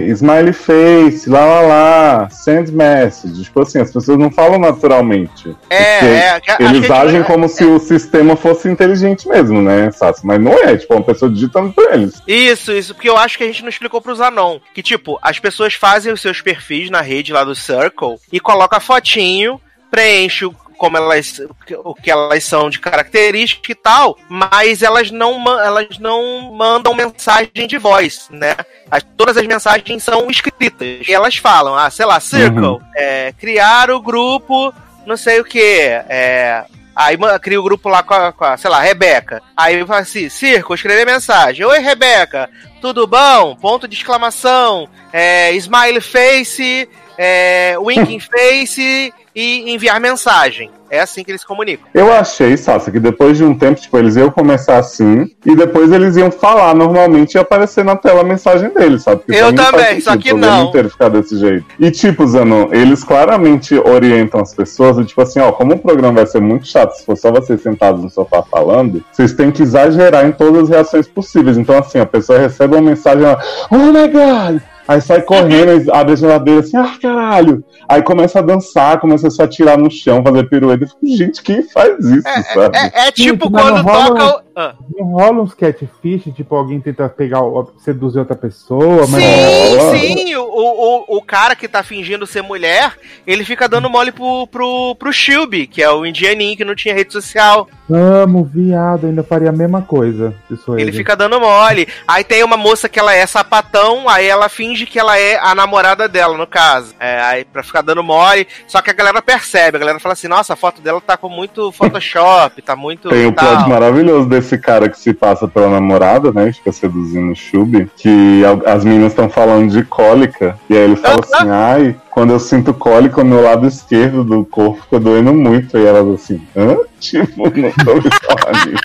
smiley face, lá lá lá, send message. Tipo assim, as pessoas não falam naturalmente. É, é Eles agem é, como é, se o sistema fosse inteligente mesmo, né, Sassi? Mas não é, tipo, uma pessoa digitando pra eles. Isso, isso, porque eu acho que a gente não explicou pros Anon. Que, tipo, as pessoas fazem os seus perfis na rede lá do Circle e coloca a fotinho preenche o como elas o que elas são de característica e tal, mas elas não elas não mandam mensagem de voz, né? As, todas as mensagens são escritas. E elas falam, ah, sei lá, Circle, uhum. é, criar o grupo, não sei o que, é, Aí cria o grupo lá com a, com a, sei lá, Rebeca. Aí fala assim, Circo, escrever mensagem. Oi, Rebeca, tudo bom? Ponto de exclamação, é, smile face, é, winking face e enviar mensagem. É assim que eles comunicam. Eu achei, Sassa, que depois de um tempo, tipo, eles iam começar assim, e depois eles iam falar normalmente e aparecer na tela a mensagem deles, sabe? Porque Eu também, só que não. inteiro ficar desse jeito. E, tipo, Zanon, eles claramente orientam as pessoas, e, tipo assim, ó, como o programa vai ser muito chato se for só vocês sentados no sofá falando, vocês têm que exagerar em todas as reações possíveis. Então, assim, a pessoa recebe uma mensagem, ela, oh my god! Aí sai correndo, abre a geladeira assim, ah, caralho! Aí começa a dançar, começa a se atirar no chão, fazer pirueta. Eu fico, gente, quem faz isso, sabe? É, é tipo Gente, mas quando não rola- toca o. Ah. Não rola uns catfish, tipo, alguém tenta pegar, o- seduzir outra pessoa, mas. Sim, rola. sim, o, o, o cara que tá fingindo ser mulher, ele fica dando mole pro, pro, pro Shilby, que é o indianinho que não tinha rede social. Amo, viado, ainda faria a mesma coisa. Sou Ele ele. fica dando mole. Aí tem uma moça que ela é sapatão, aí ela finge que ela é a namorada dela, no caso. É, aí pra ficar dando mole. Só que a galera percebe, a galera fala assim, nossa, a foto dela tá com muito Photoshop, tá muito. Tem um tal. plot maravilhoso desse cara que se passa pela namorada, né? Fica seduzindo o Chub. Que as meninas estão falando de cólica. E aí ele fala assim: ai, quando eu sinto cólica, o meu lado esquerdo do corpo fica doendo muito. E elas assim: hã? Tipo, não tô me falando.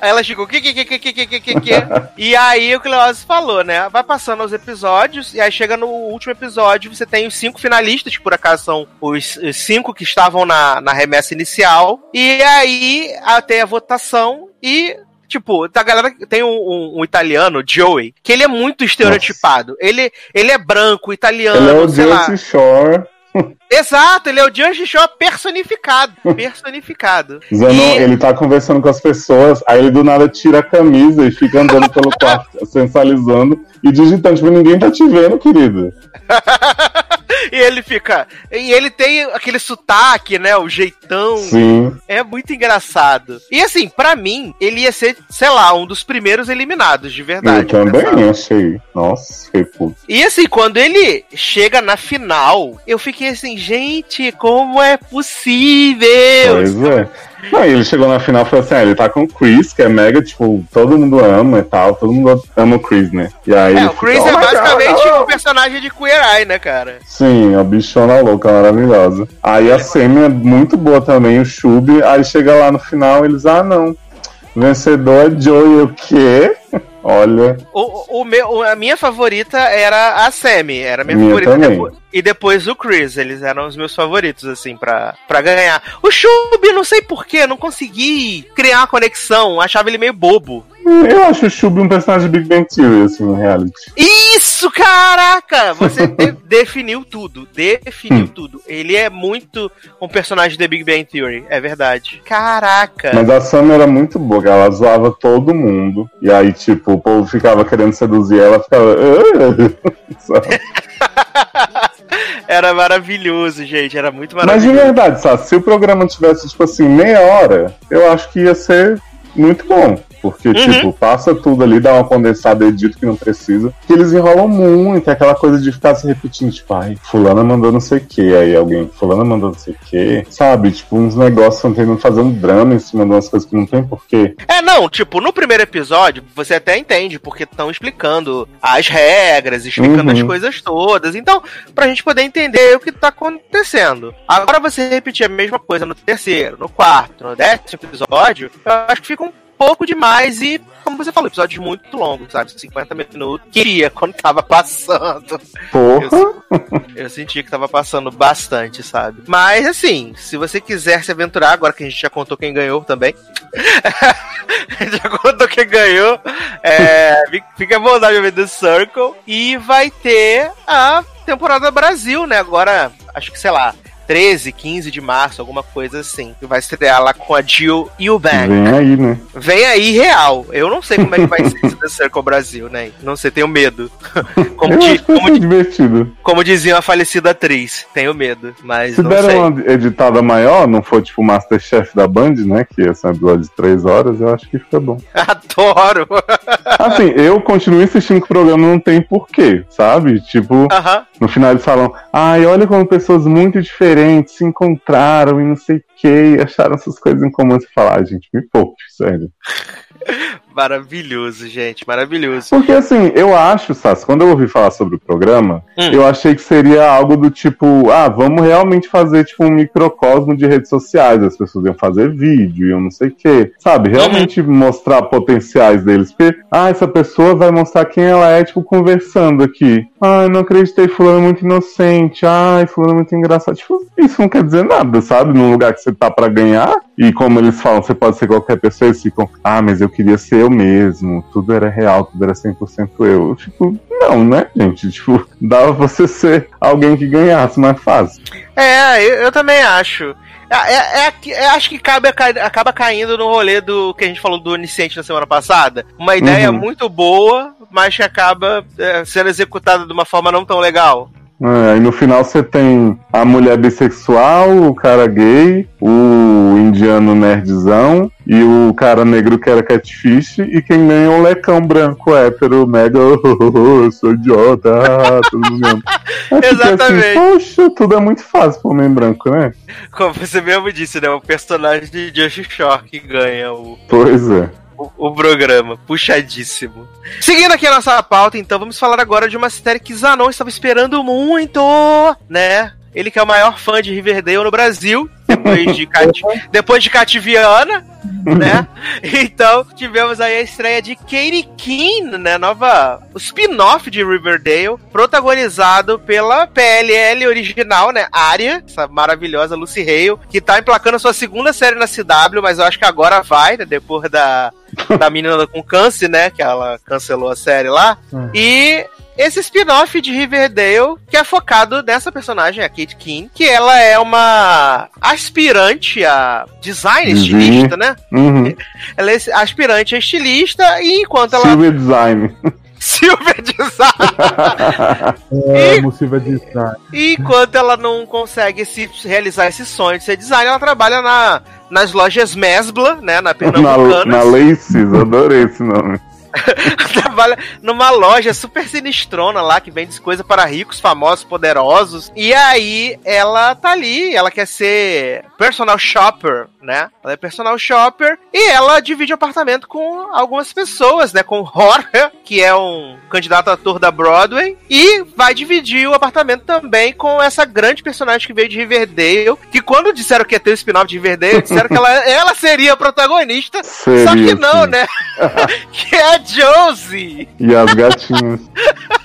Aí ela chegou, que, que, que, que, que, que, que, que. E aí o Cleose falou, né? Vai passando os episódios, e aí chega no último episódio, você tem os cinco finalistas, que por acaso são os, cinco que estavam na, na remessa inicial. E aí a- tem a votação e. Tipo, a galera tem um, um- um italiano, Joey, que ele é muito estereotipado. Ele, ele é branco, italiano, Ele é o. Jersey Shore. Exato, ele é o Jersey Shore personificado. Personificado. Zanon, E- ele tá conversando com as pessoas, aí ele do nada tira a camisa e fica andando pelo quarto, sensualizando e digitando. Tipo, ninguém tá te vendo, querido. E ele fica. E ele tem aquele sotaque, né? O jeitão. Sim. É muito engraçado. E assim, pra mim, ele ia ser, sei lá, um dos primeiros eliminados, de Eu verdade. também pensava. achei. Nossa, fiquei puto. E assim, quando ele chega na final, eu fiquei assim, gente, como é possível? Pois é. Não, ele chegou na final e falou assim: ah, ele tá com o Chris, que é mega, tipo, todo mundo ama e tal, todo mundo ama o Chris, né? E aí É, o Chris fica, é "Oh God, basicamente não!" um personagem de Queer Eye, né, cara? Sim, a bichona louca, maravilhosa. Aí a Semi é muito boa também, o Chub. Aí chega lá no final, eles, ah, não. Vencedor é Joey, o quê? Olha, O, o meu, a minha favorita era a Sammy, era a minha, Minha favorita. depois- e depois o Chris, eles eram os meus favoritos, assim, pra, pra ganhar. O Chub, não sei porquê, não consegui criar uma conexão, achava ele meio bobo. Eu acho o Chub um personagem de Big Bang Theory, assim, no reality. Isso, caraca! Você de- definiu tudo, definiu tudo. Ele é muito um personagem de Big Bang Theory, é verdade. Caraca! Mas a Sam era muito boa, ela zoava todo mundo. E aí, tipo, o povo ficava querendo seduzir ela, ficava. Era maravilhoso, gente, era muito Mas de maravilhoso. verdade, sabe? Se o programa tivesse, tipo assim, meia hora, eu acho que ia ser muito bom. Porque, Uhum. tipo, passa tudo ali, dá uma condensada, edito que não precisa. Que eles enrolam muito, é aquela coisa de ficar se repetindo, tipo, ai, fulana mandou não sei o que, aí alguém, fulana mandou não sei o que, sabe? Tipo, uns negócios tentando fazer um drama em cima de umas coisas que não tem porquê. É, não, tipo, no primeiro episódio, você até entende, porque estão explicando as regras, explicando Uhum. as coisas todas. Então, pra gente poder entender o que tá acontecendo. Agora você repetir a mesma coisa no terceiro, no quarto, no décimo episódio, eu acho que fica um pouco demais e, como você falou, episódios muito longos, sabe? 50 minutos. Queria quando tava passando. Porra! Eu senti que tava passando bastante, sabe? Mas assim, se você quiser se aventurar, agora que a gente já contou quem ganhou também. a gente já contou quem ganhou. É, fi- fica à vontade de ver The Circle. E vai ter a temporada Brasil, né? Agora, acho que sei lá. 13, 15 de março, alguma coisa assim. Vai estrear lá com a Jill Eubank. Vem aí, né? Vem aí real. Eu não sei como é que vai ser esse The Circle Brasil, né? Não sei, tenho medo. Como, vai como di- divertido. como dizia uma falecida atriz, tenho medo, mas Se não der sei. uma editada maior, não for tipo o Masterchef da Band, né? Que é um episódio de três horas, eu acho que fica bom. Adoro! Assim, eu continuo insistindo que o programa não tem porquê, sabe? Tipo, Aham. no final eles falam, ai, olha como pessoas muito diferentes diferentes, se encontraram e não sei o que, acharam essas coisas em comum. Você fala, ah, gente, me poupe, sério. Maravilhoso, gente, maravilhoso. Porque assim, eu acho, Sassi, quando eu ouvi falar sobre o programa, Hum. eu achei que seria algo do tipo, ah, vamos realmente fazer tipo um microcosmo de redes sociais, as pessoas iam fazer vídeo, iam não sei o quê. Sabe, realmente mostrar potenciais deles. Porque, ah, essa pessoa vai mostrar quem ela é, tipo, conversando aqui. Ai, não acreditei, fulano é muito inocente. Ai, fulano é muito engraçado. Tipo, isso não quer dizer nada, sabe? Num lugar que você tá pra ganhar. E como eles falam, você pode ser qualquer pessoa, eles ficam, ah, mas eu queria ser eu mesmo. Tudo era real, tudo era 100% eu. Tipo, não, né, gente? Tipo, dava pra você ser alguém que ganhasse mais fácil. É, eu, eu também acho. É, é- é que- é- acho que cabe, acaba caindo no rolê do que a gente falou do Onisciente na semana passada. Uma ideia Uhum. muito boa, mas que acaba é, sendo executada de uma forma não tão legal. É, aí no final você tem a mulher bissexual, o cara gay, o indiano nerdzão e o cara negro que era catfish e quem ganha é um lecão branco hétero, mega, eu sou idiota, todo mundo fica Exatamente. Assim, Poxa, tudo é muito fácil pro homem branco, né? Como você mesmo disse, né? O personagem de Just Shore que ganha o, Pois é. O, programa. Puxadíssimo. Seguindo aqui a nossa pauta, então, vamos falar agora de uma série que Zanon estava esperando muito, né? Ele que é o maior fã de Riverdale no Brasil, depois de, Cati depois de Cativiana, né? Então, tivemos aí a estreia de Katie Keene, né? Nova, spin-off de Riverdale, protagonizado pela PLL original, né? Arya, essa maravilhosa Lucy Hale, que tá emplacando a sua segunda série na CW, mas eu acho que agora vai, né? Depois da, da menina com câncer, né? Que ela cancelou a série lá. Hum. E esse spin-off de Riverdale, que é focado nessa personagem, a Kate Keane, que ela é uma aspirante a design Design. estilista, né? Uhum. Ela é aspirante a estilista e enquanto ela Silver Design. Silver Design, É, E- Design. e enquanto ela não consegue se realizar esse sonho de ser designer, ela trabalha na, nas lojas Mesbla, né, na na, Pernambucanas. na Laces, adorei esse nome. trabalha numa loja super sinistrona lá que vende coisa para ricos, famosos, poderosos. E aí ela tá ali, ela quer ser personal shopper, né? Ela é personal shopper e ela divide apartamento com algumas pessoas, né? Com Jorge, que é um candidato a ator da Broadway, e vai dividir o apartamento também com essa grande personagem que veio de Riverdale, que quando disseram que ia ter o spin-off de Riverdale, disseram que ela, ela seria a protagonista, Seria, só que não, sim. né? que é a Josie. E as gatinhas.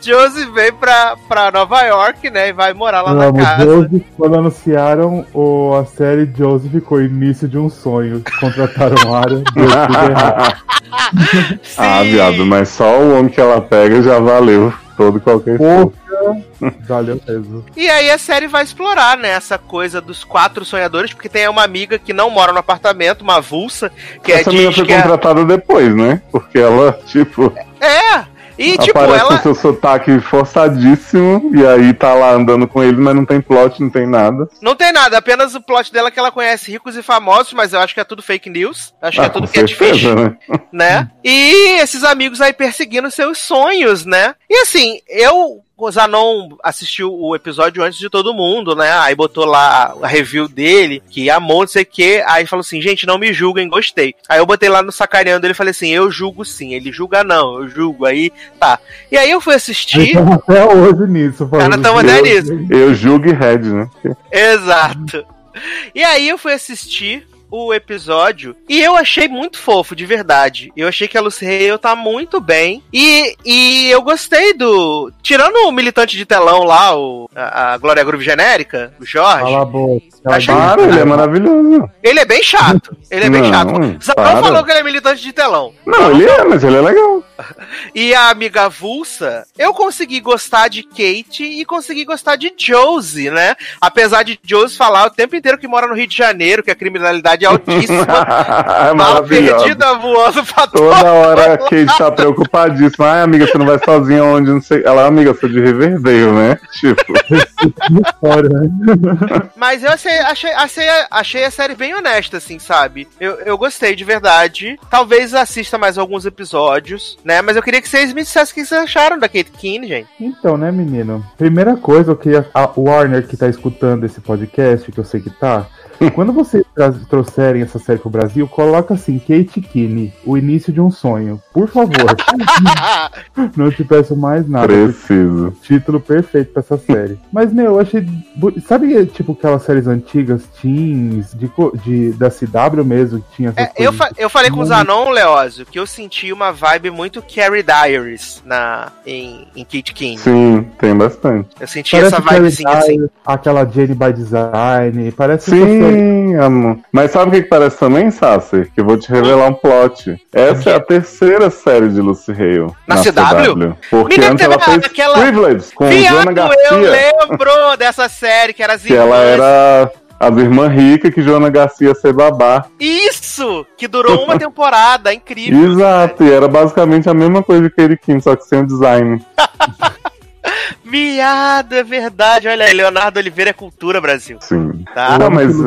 Josie veio pra, pra Nova York, né? E vai morar lá Eu na casa. Josie, quando anunciaram o, a série, Josie ficou início de um sonho. Contrataram área, errado. Sim. ah, viado, mas só o homem que ela pega já valeu todo e qualquer valeu mesmo. E aí a série vai explorar, né, essa coisa dos quatro sonhadores, porque tem uma amiga que não mora no apartamento, uma avulsa, que Essa é menina diz foi é... contratada depois, né? Porque ela, tipo, É! E tipo, aparece ela. com seu sotaque forçadíssimo, e aí tá lá andando com ele, mas não tem plot, não tem nada. Não tem nada, apenas o plot dela é que ela conhece ricos e famosos, mas eu acho que é tudo fake news. Acho que Ah, é tudo com que é difícil. certeza, né? né? E esses amigos aí perseguindo seus sonhos, né? E assim, eu. O Zanon assistiu o episódio antes de todo mundo, né? Aí botou lá a review dele, que amou, não sei o quê. Aí falou assim: gente, não me julguem, gostei. Aí eu botei lá no sacaneando ele e falei assim: eu julgo sim. Ele julga não, eu julgo. Aí tá. E aí eu fui assistir. Estamos até hoje nisso. Cara, de até nisso. Eu julgo e Red, né? Exato. E aí eu fui assistir o episódio e eu achei muito fofo, de verdade. Eu achei que a Lucy Hale tá muito bem. E, e eu gostei do. Tirando o militante de telão lá, o, a, a Glória Groove genérica, o Jorge. Cala a boca. Achei- Claro, ele é maravilhoso. Ele é bem chato. Ele é bem Não, chato. Zanon para. falou que ele é militante de telão. Não, ele é, mas ele é legal. E a amiga avulsa, eu consegui gostar de Kate e consegui gostar de Josie, né? Apesar de Josie falar o tempo inteiro que mora no Rio de Janeiro, que a criminalidade qualidade altíssima. é maravilhosa. perdida voando pra Toda hora a Kate tá preocupadíssima. Ai, amiga, você não vai sozinha onde? Não sei. Ela, amiga, eu sou de Riverdale, né? Tipo, História, né? Mas eu achei, achei, achei, achei a série bem honesta, assim, sabe? Eu, eu gostei de verdade. Talvez assista mais alguns episódios, né? Mas eu queria que vocês me dissessem o que vocês acharam da Kate Keane, gente. Então, né, menino? Primeira coisa, eu queria. A Warner que tá escutando esse podcast, que eu sei que tá. Quando vocês trouxerem essa série pro Brasil, coloca assim, Kate Kinney, o início de um sonho. Por favor. Não te peço mais nada. preciso. Título perfeito pra essa série. Mas, meu, eu achei. Sabe, tipo, aquelas séries antigas, teens, de, de, da CW mesmo, que tinha É, eu, fa- eu falei com o Zanon, Leózio, que eu senti uma vibe muito Carrie Diaries na, em, em Kate Keane. Sim, tem bastante. Eu senti Parece essa Carrie vibezinha assim. Aquela Jane by Design. Parece série. Sim, amor. Mas sabe o que, que parece também, Sassi? Que eu vou te revelar um plot. Essa é a terceira série de Lucy Hale. Na CW? Porque Menina, antes ela fez aquela- Privilege com Viado, Joana eu Garcia. lembro dessa série que era as Que ela era as irmãs ricas que Joana Garcia ia ser babá. Isso! Que durou uma temporada, incrível. Exato, e era basicamente a mesma coisa de Katie Kim, só que sem o design. Miado, é verdade. Olha aí, Leonardo Oliveira é cultura, Brasil. Sim. Tá? Não, mas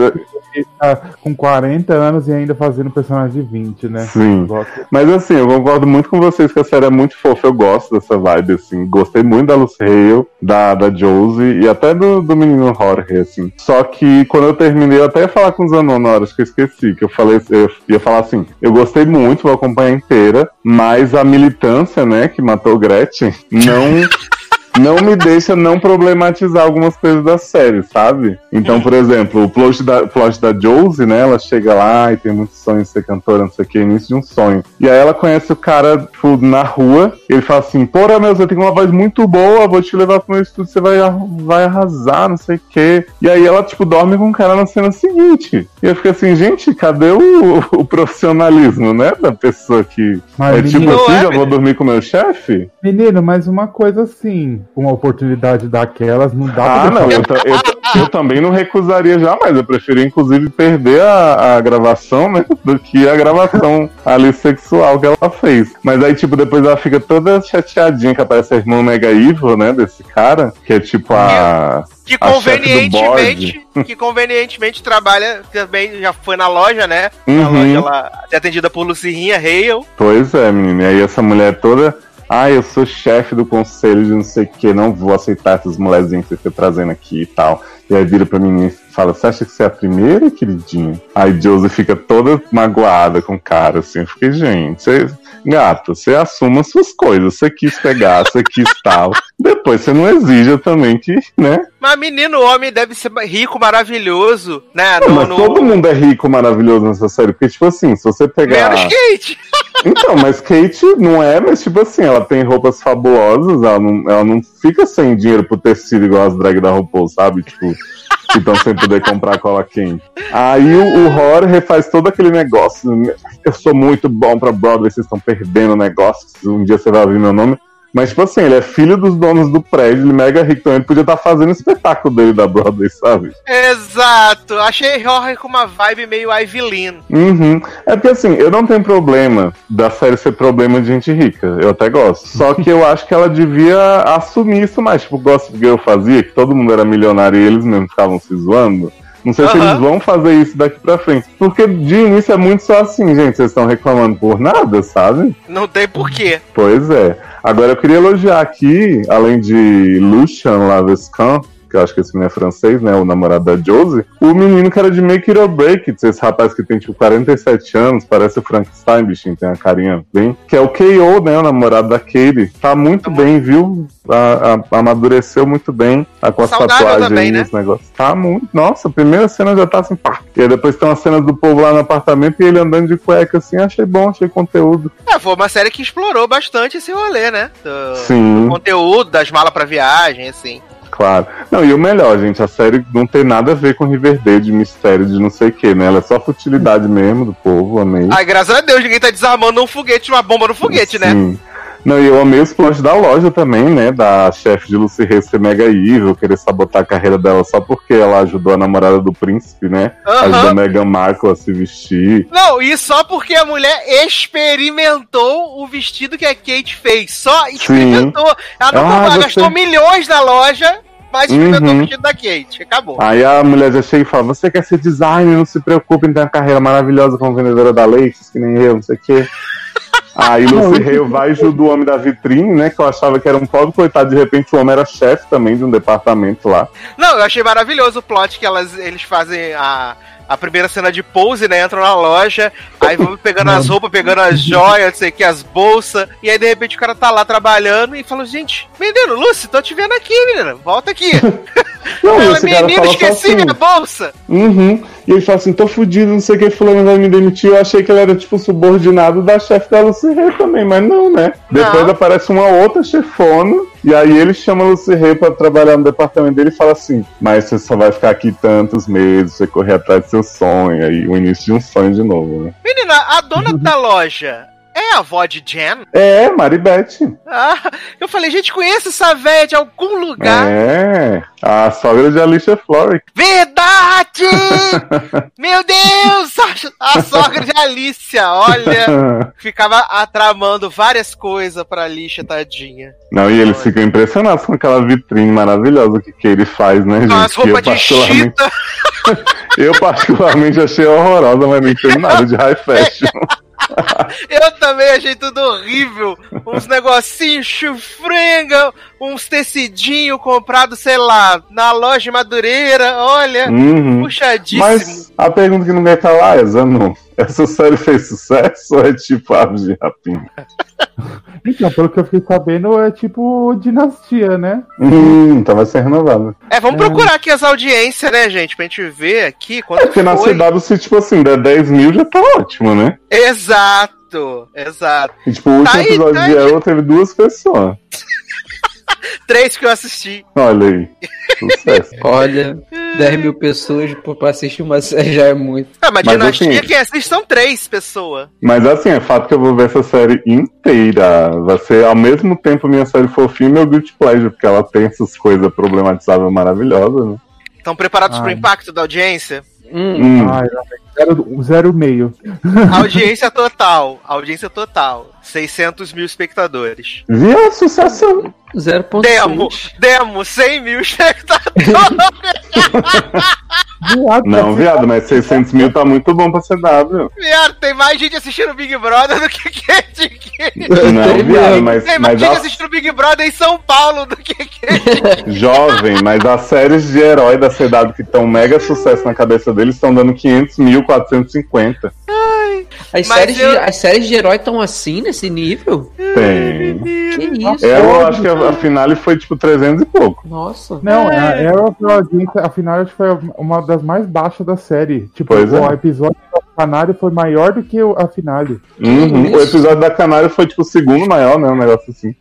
Ele tá com 40 anos e ainda fazendo personagem de 20, né? Sim. Mas assim, eu concordo muito com vocês que a série é muito fofa. Eu gosto dessa vibe, assim. Gostei muito da Lucy Hale, da, da Josie e até do, do menino Jorge, assim. Só que quando eu terminei, eu até ia falar com o Zanon na hora, acho que eu esqueci. Que eu falei, eu ia falar assim, eu gostei muito, vou acompanhar inteira, mas a militância, né, que matou Gretchen, não. Não me deixa não problematizar algumas coisas da série, sabe? Então, por exemplo, o plot da, plot da Josie, né? Ela chega lá e tem muitos sonhos de ser cantora, não sei o que, início de um sonho. E aí ela conhece o cara, tipo, na rua, e ele fala assim, porra, meu, você tem uma voz muito boa, vou te levar pro meu estúdio, você vai, vai arrasar, não sei o que. E aí ela, tipo, dorme com o cara na cena seguinte. E eu fico assim, gente, cadê o, o profissionalismo, né? Da pessoa que Mas, é tipo menino, assim, é, já vou dormir com o meu chefe? menino, mas uma coisa assim, uma oportunidade daquelas, não dá Ah, pra não, deixar- eu, eu eu também não recusaria jamais. Eu preferia, inclusive, perder a, a gravação, né? Do que a gravação ali sexual que ela fez. Mas aí, tipo, depois ela fica toda chateadinha que aparece a irmã Mega Evil, né? Desse cara, que é tipo a. Que A convenientemente, que convenientemente trabalha, também já foi na loja, né? Na Uhum. loja lá, atendida por Lucirrinha Hale. Pois é, menina. E aí essa mulher toda. Ah, eu sou chefe do conselho de não sei o que, não vou aceitar essas mulherzinhas que você tá trazendo aqui e tal. E aí vira pra mim e fala, você acha que você é a primeira, queridinha? Aí Josie fica toda magoada com o cara, assim. Eu fiquei, gente, você... Gato, você assuma as suas coisas. Você quis pegar, você quis tal. Depois você não exija também que, né? Mas menino, homem deve ser rico, maravilhoso, né? Não, No- mas no- todo mundo é rico, maravilhoso nessa série. Porque, tipo assim, se você pegar. Menos Kate. Então, mas Kate não é, mas tipo assim, ela tem roupas fabulosas, ela não, ela não fica sem dinheiro pro tecido igual as drag da RuPaul, sabe? Tipo, que estão sem poder comprar cola quente. Aí o, o Jorge faz todo aquele negócio. Eu sou muito bom pra Broadway, vocês estão perdendo o negócio, um dia você vai ouvir meu nome. Mas, tipo assim, ele é filho dos donos do prédio, ele é mega rico, então ele podia estar fazendo o espetáculo dele da Broadway, sabe? Exato. Achei Jorge com uma vibe meio Ivy Lynn. Uhum. É porque assim, eu não tenho problema da série ser problema de gente rica. Eu até gosto. Só que eu acho que ela devia assumir isso mais. Tipo, o Gossip Girl fazia, que todo mundo era milionário e eles mesmo ficavam se zoando. Não sei se Aham. eles vão fazer isso daqui pra frente. Porque de início é muito só assim, gente. Vocês estão reclamando por nada, sabe? Não tem porquê. Pois é. Agora eu queria elogiar aqui, além de Lucian Lavescan, que eu acho que esse menino é francês, né? O namorado da Josie, o menino que era de Make It or Break It, esse rapaz que tem tipo 47 anos, parece o Frankenstein, bichinho, tem uma carinha bem. Que é o K.O., né? O namorado da Katie. Tá muito Tá bem, viu? A- a- amadureceu muito bem. Tá com as tatuagens também, né? os negócios. Tá muito. Nossa, a primeira cena já tá assim, pá. E aí depois tem umas cenas do povo lá no apartamento e ele andando de cueca assim. Achei bom, achei conteúdo. É, foi uma série que explorou bastante esse rolê, né? Do, Sim. do conteúdo, das malas pra viagem, assim. Claro. Não, e o melhor, gente, a série não tem nada a ver com Riverdale, de mistério, de não sei o que, né? Ela é só futilidade mesmo do povo, amei. Ai, graças a Deus, ninguém tá desarmando um foguete, uma bomba no foguete, né? Sim. Não, e eu amei os planos da loja também, né? Da chefe de Lucy Rey ser mega evil, querer sabotar a carreira dela só porque ela ajudou a namorada do príncipe, né? Aham. Ajudou a Meghan Markle a se vestir. Não, e só porque a mulher experimentou o vestido que a Kate fez. Só experimentou. Ela não Ah, comprou, você- gastou milhões na loja, mas experimentou Uhum. o vestido da Kate. Acabou. Aí a mulher já chega e fala: Você quer ser designer, não se preocupe em ter uma carreira maravilhosa como vendedora da Leite, que nem eu, não sei o quê. Aí Lucy Hale vai e ajuda o homem da vitrine, né? Que eu achava que era um pobre coitado, de repente o homem era chefe também de um departamento lá. Não, eu achei maravilhoso o plot que elas, eles fazem a, a primeira cena de pose, né? Entram na loja, aí vão pegando as roupas, pegando as joias, não sei o que, as bolsas, e aí de repente o cara tá lá trabalhando e fala, gente, menino, Lucy, tô te vendo aqui, menina, volta aqui. Não, Ela, esse cara menino, fala esqueci assim. minha bolsa. Uhum. E ele fala assim, tô fudido, não sei o que, fulano vai me demitir. Eu achei que ele era, tipo, subordinado da chefe da Lucy Hale também, mas não, né? Depois Não. aparece uma outra chefona, e aí ele chama a Lucy Hale pra trabalhar no departamento dele e fala assim, mas você só vai ficar aqui tantos meses, você correr atrás do seu sonho, aí o início de um sonho de novo, né? Menina, a dona da loja é a avó de Jen? É, Maribete. Ah, eu falei, gente, conheço essa véia de algum lugar. É, a sogra de Alicia Florrick. Verdade! Meu Deus! A sogra de Alicia, olha. Ficava atramando várias coisas pra Alicia, tadinha. Não, e eles ficam impressionados com aquela vitrine maravilhosa que, que ele faz, né, gente? Com as roupas de particularmente-. Eu particularmente achei horrorosa, mas não entendo nada de high fashion. Eu também achei tudo horrível. Uns negocinhos chufrenga, uns tecidinho comprado, sei lá, na loja Madureira. Olha, Uhum. puxadíssimo. Mas a pergunta que não quer calar é, Zanu, essa série fez sucesso ou é tipo Aves de Rapina? Então, pelo que eu fiquei sabendo, é tipo dinastia, né? Hum, então vai ser renovada. É, vamos procurar aqui as audiências, né, gente? Pra gente ver aqui É quanto porque na foi. CW, se tipo assim, der 10 mil já tá ótimo, né? Exato, exato. E tipo, o último Tá aí, episódio tá de aí. Arrow teve duas pessoas. Três que eu assisti. Olha aí. Sucesso. Olha, 10 mil pessoas pra assistir uma série já é muito. Ah, mas, Mas, Dinastia, assim- quem assiste são três pessoas. Mas assim, é fato que eu vou ver essa série inteira. Vai ser ao mesmo tempo minha série fofinha e meu guilty pleasure, porque ela tem essas coisas problematizáveis maravilhosas, né? Estão preparados pro Ai. impacto da audiência? Hum, Hum. Ai, zero, zero meio. Audiência total. Audiência total. 600 mil espectadores. Via sucessão. 0.6. Demo, demo, 100 mil espectadores. Viado, Não, viado, mas 600 mil tá muito bom pra CW. Viado, tem mais gente assistindo Big Brother do que Kate Kane. Não, Tem viado, mas, Tem mais mas gente a, assistindo Big Brother em São Paulo do que Kate jovem, mas as séries de herói da CW que estão mega sucesso na cabeça deles estão dando 500 mil, 450. As, Mas séries eu- de, as séries de herói estão assim, nesse nível? Tem. Que isso? É, Eu acho que a, a finale foi tipo 300 e pouco. Nossa. Não, a Arrow pela audiência, afinal, acho que foi uma das mais baixas da série. Tipo, Pois é. o episódio do Canário foi maior do que o- a finale. Uhum. O episódio da Canário foi tipo o segundo maior, né? Um negócio assim.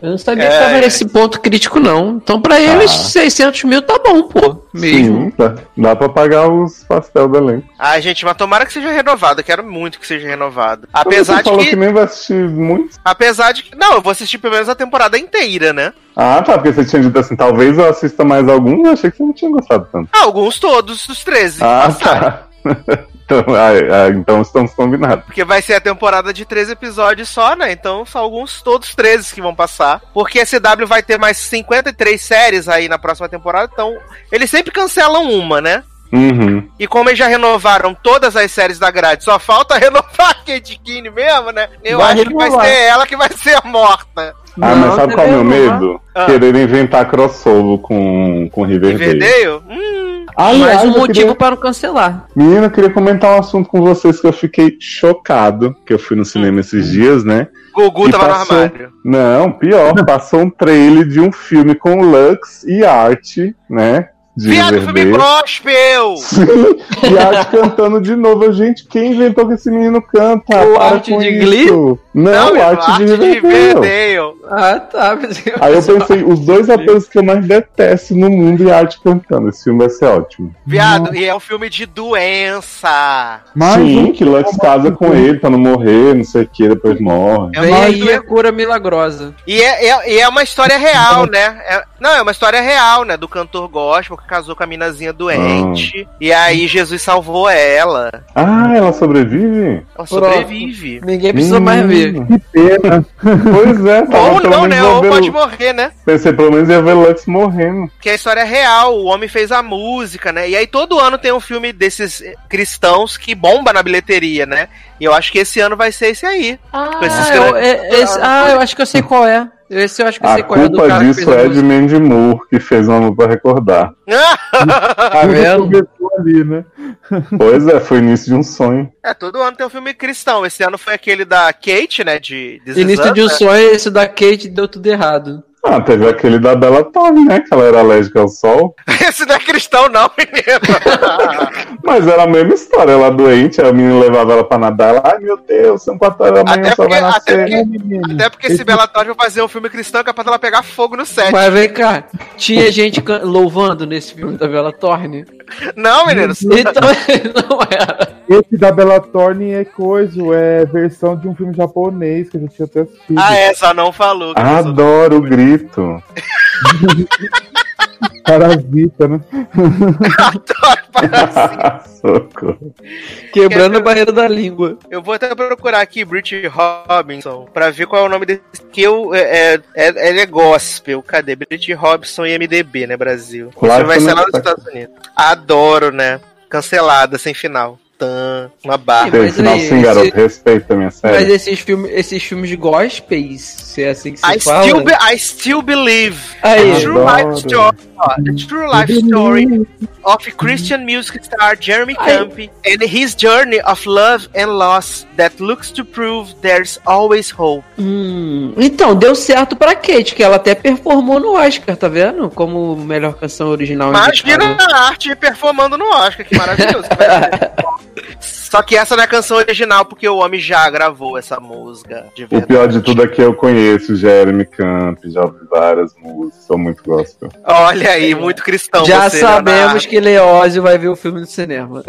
Eu não sabia É, que tava é. nesse ponto crítico, não. Então, pra eles, 600 mil tá bom, pô. Mesmo. Sim, dá, dá pra pagar os pastel do elenco. Ai, gente, mas tomara que seja renovado. Eu quero muito que seja renovado. Apesar você de falou que, que nem vai assistir muito. Apesar de que. Não, eu vou assistir pelo menos a temporada inteira, né? Ah, tá, porque você tinha dito assim, talvez eu assista mais alguns, eu achei que você não tinha gostado tanto. Ah, alguns todos, os 13. Ah, passaram. tá. então, ah, ah, então estamos combinados. Porque vai ser a temporada de 13 episódios só, né? Então são alguns, todos 13 que vão passar. Porque a CW vai ter mais 53 séries aí na próxima temporada. Então, eles sempre cancelam uma, né? Uhum. E como eles já renovaram todas as séries da grade, só falta renovar a Kate Keane mesmo, né? Eu Vai acho que vai renovar. ser ela que vai ser a morta. Ah, mas sabe qual é o meu medo? Ah. Querer inventar crossover com, com Riverdale. Riverdale? Hum. Aliás, Mais um motivo queria... para não cancelar. Menina, eu queria comentar um assunto com vocês que eu fiquei chocado, que eu fui no cinema esses dias, né? Gugu E tava passou. no armário. Não, pior, passou um trailer de um filme com Lux e Arte, né? De Viado, filme gospel! Sim, e Arte cantando de novo. Gente, quem inventou que esse menino canta? O Para Arte de isso. Glee? Não, menino, arte de Riverdale. Ah, tá. mas eu- Aí eu pensei, os dois atores que eu mais detesto no mundo e a arte cantando. Esse filme vai ser ótimo. Viado, e é um filme de doença. Mas Sim, o- que Lux casa com ele pra não morrer, não sei o que, depois morre. É uma a cura milagrosa. E é, é, e é uma história real, né? É- não, é uma história real, né? Do cantor gospel que casou com a minazinha doente. E aí Jesus salvou ela. Ah, ela sobrevive? Ela sobrevive. Ninguém precisa mais ver. Que pena. Pois é, Ou não, né? Ou pode morrer, né? Pensei, pelo menos ia ver Lux morrendo. Que a história é real, o homem fez a música, né? E aí todo ano tem um filme desses eh, cristãos que bomba na bilheteria, né? E eu acho que esse ano vai ser esse aí. Com esses Ah, eu, é- esse- ah, eu acho que eu sei qual é. Esse eu acho que A é culpa cara que disso é de. Mandy Moore, que fez uma música pra recordar. Tá vendo? Começou ali, né? Pois é, foi o início de um sonho. é, todo ano tem um filme cristão. Esse ano foi aquele da Kate, né? De Is Início de um né? sonho, esse da Kate deu tudo errado. Ah, teve aquele da Bella Thorne, né? Que ela era alérgica ao sol. Esse não é cristão, não, menino. Mas era a mesma história. Ela doente, aí o menino levava ela pra nadar. Ela, ai meu Deus, são quatro horas da manhã, Até só vai porque- até nascer. porque- Até porque esse Bela Thorne vai fazer um filme cristão que é pra ela pegar fogo no set. Mas vem cá, tinha gente louvando nesse filme da Bela Thorne? Não, menino. Então não era. Esse da Bella Thorne é coisa, é versão de um filme japonês que a gente tinha até assistido. Ah, é, só não falou. Adoro o grito. Parasita, né? Adoro parasita. Socorro. Quebrando a barreira da língua. Eu vou até procurar aqui Brit Robinson pra ver qual é o nome desse. Que eu, é, é, ele é gospel. Cadê? Brit Robinson e MDB, né, Brasil? Claro Isso vai ser lá nos tá- Estados Unidos. Adoro, né? Cancelada, sem final. Uma barra. Mas aí, sim, esse- garoto. Respeita minha Mas série. esses filmes, esses filmes de gospels, se é assim que se I fala. still, be- I still believe. Aí, The true life story. The true life story of Christian music star Jeremy. Camp and his journey of love and loss that looks to prove there's always hope. Hum, então, deu certo pra Kate, que ela até performou no Oscar, tá vendo? Como melhor canção original. Imagina a arte performando no Oscar, que maravilhoso. que. Só que essa não é a canção original, porque o homem já gravou essa música. De O pior de tudo é que eu conheço Jeremy Camp, já ouvi várias músicas, sou muito gospel. Olha aí, muito cristão. Já você, sabemos Leonardo. que Leózio vai ver o filme no cinema.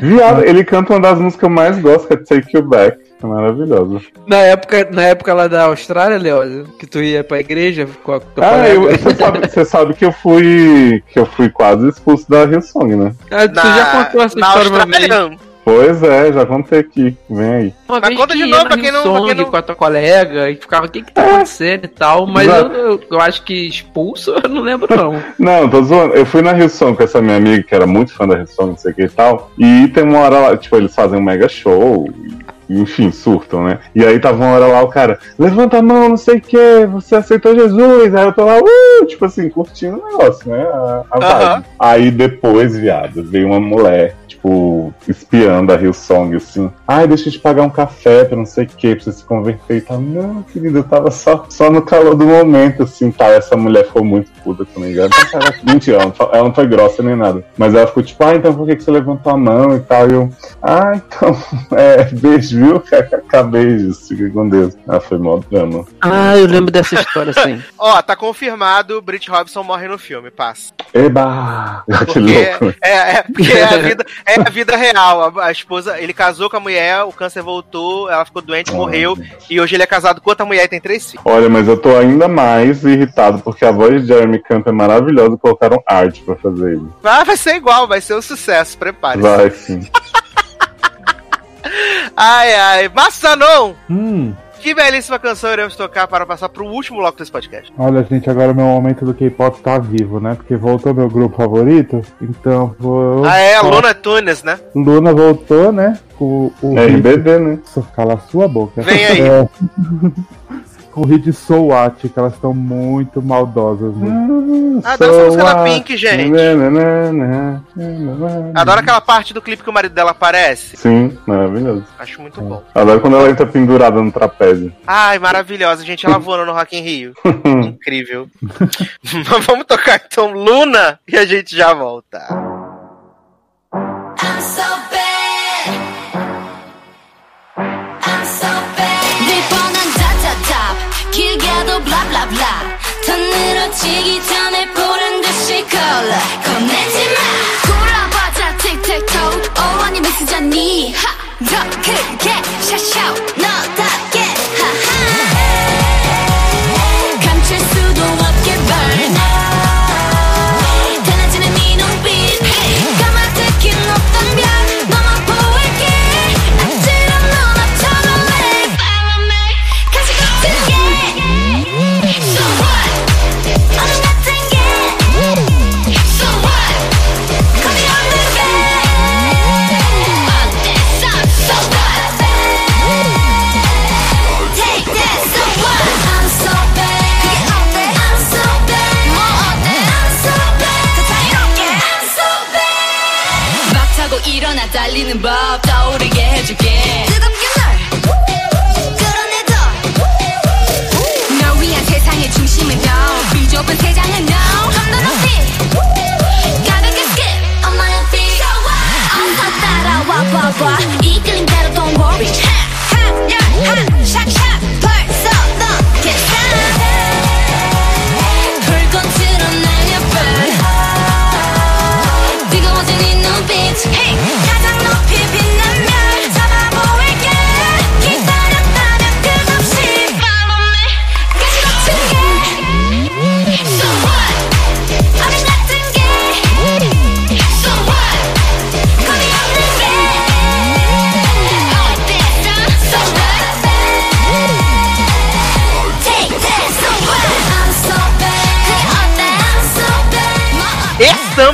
Viado, ele canta uma das músicas que eu mais gosto, que é Take You Back. É maravilhosa. Na época, na época lá da Austrália, Leózio, que tu ia pra igreja com a tua Ah, você, sabe, você sabe que eu fui. que eu fui quase expulso da Hillsong, né? Ah, tu Na, já contou essa na história vez. Austrália, Pois é, já contei aqui. Vem aí. Uma Mas vez conta que de novo pra quem não- pra quem não- com a tua colega e ficava, o que que tá acontecendo e tal, mas eu, eu, eu acho que expulso eu não lembro não. Não, tô zoando. Eu fui na Hillsong com essa minha amiga, que era muito fã da Hillsong, não sei o que e tal. E tem uma hora lá, tipo, eles fazem um mega show. Enfim, surtam, né? E aí tava uma hora lá, o cara, levanta a mão, não sei o que, você aceitou Jesus. Aí eu tô lá, uh, tipo assim, curtindo o negócio, né? A, a vibe. Aham. Aí depois, viado, veio uma mulher, tipo, espiando a Hillsong, assim. Ai, deixa eu te pagar um café pra não sei o que, pra você se converter e tal. Não, querida, eu tava só, só no calor do momento, assim, tal. Essa mulher foi muito puta comigo. Ela não tava- Mentira, ela não, foi, ela não foi grossa nem nada. Mas ela ficou tipo, ah, então por que, que você levantou a mão e tal? E eu, ah, então, é, beijo, viu? Beijos, fica com Deus. Ah, foi mó drama. Ah, eu lembro dessa história sim. Ó, tá confirmado, Brit Robson morre no filme, passa. Eba! Que Porque louco. né? é, é, porque é a vida, é a vida real. A, a esposa, ele casou com a mulher, o câncer voltou, ela ficou doente, morreu, e hoje ele é casado com outra mulher e tem três filhos. Olha, mas eu tô ainda mais irritado porque a voz de Jeremy Camp é maravilhosa e colocaram arte pra fazer ele. Ah, vai ser igual, vai ser um sucesso, prepare-se. Vai sim. Ai, ai, Massanon! Hum, Que belíssima canção iremos tocar para passar pro último bloco desse podcast. olha, gente, agora o meu momento do K-pop tá vivo, né? Porque voltou meu grupo favorito. Então vou. Ah, é, a Luna Tunes, né? Luna voltou, né? Com o. É RBD, né? Nossa, Cala a sua boca. Vem aí. É, com o hit So What, que elas estão muito maldosas, né? Ah, dança a música da Pink, gente. Adoro. Adoro aquela parte do clipe que o marido dela aparece. Sim, maravilhoso. Acho muito bom. Adoro quando ela entra pendurada no trapézio. Ai, maravilhosa, gente. Ela voando no Rock in Rio. Incrível. Mas Vamos tocar então Luna e a gente já volta. 블라블라블라. 더 늘어지기 전에 보란 듯이 컬러 겁내지 마. 돌아봐자. 틱틱톡. 어원이 메시지니. 하더 크게 샤샤. 너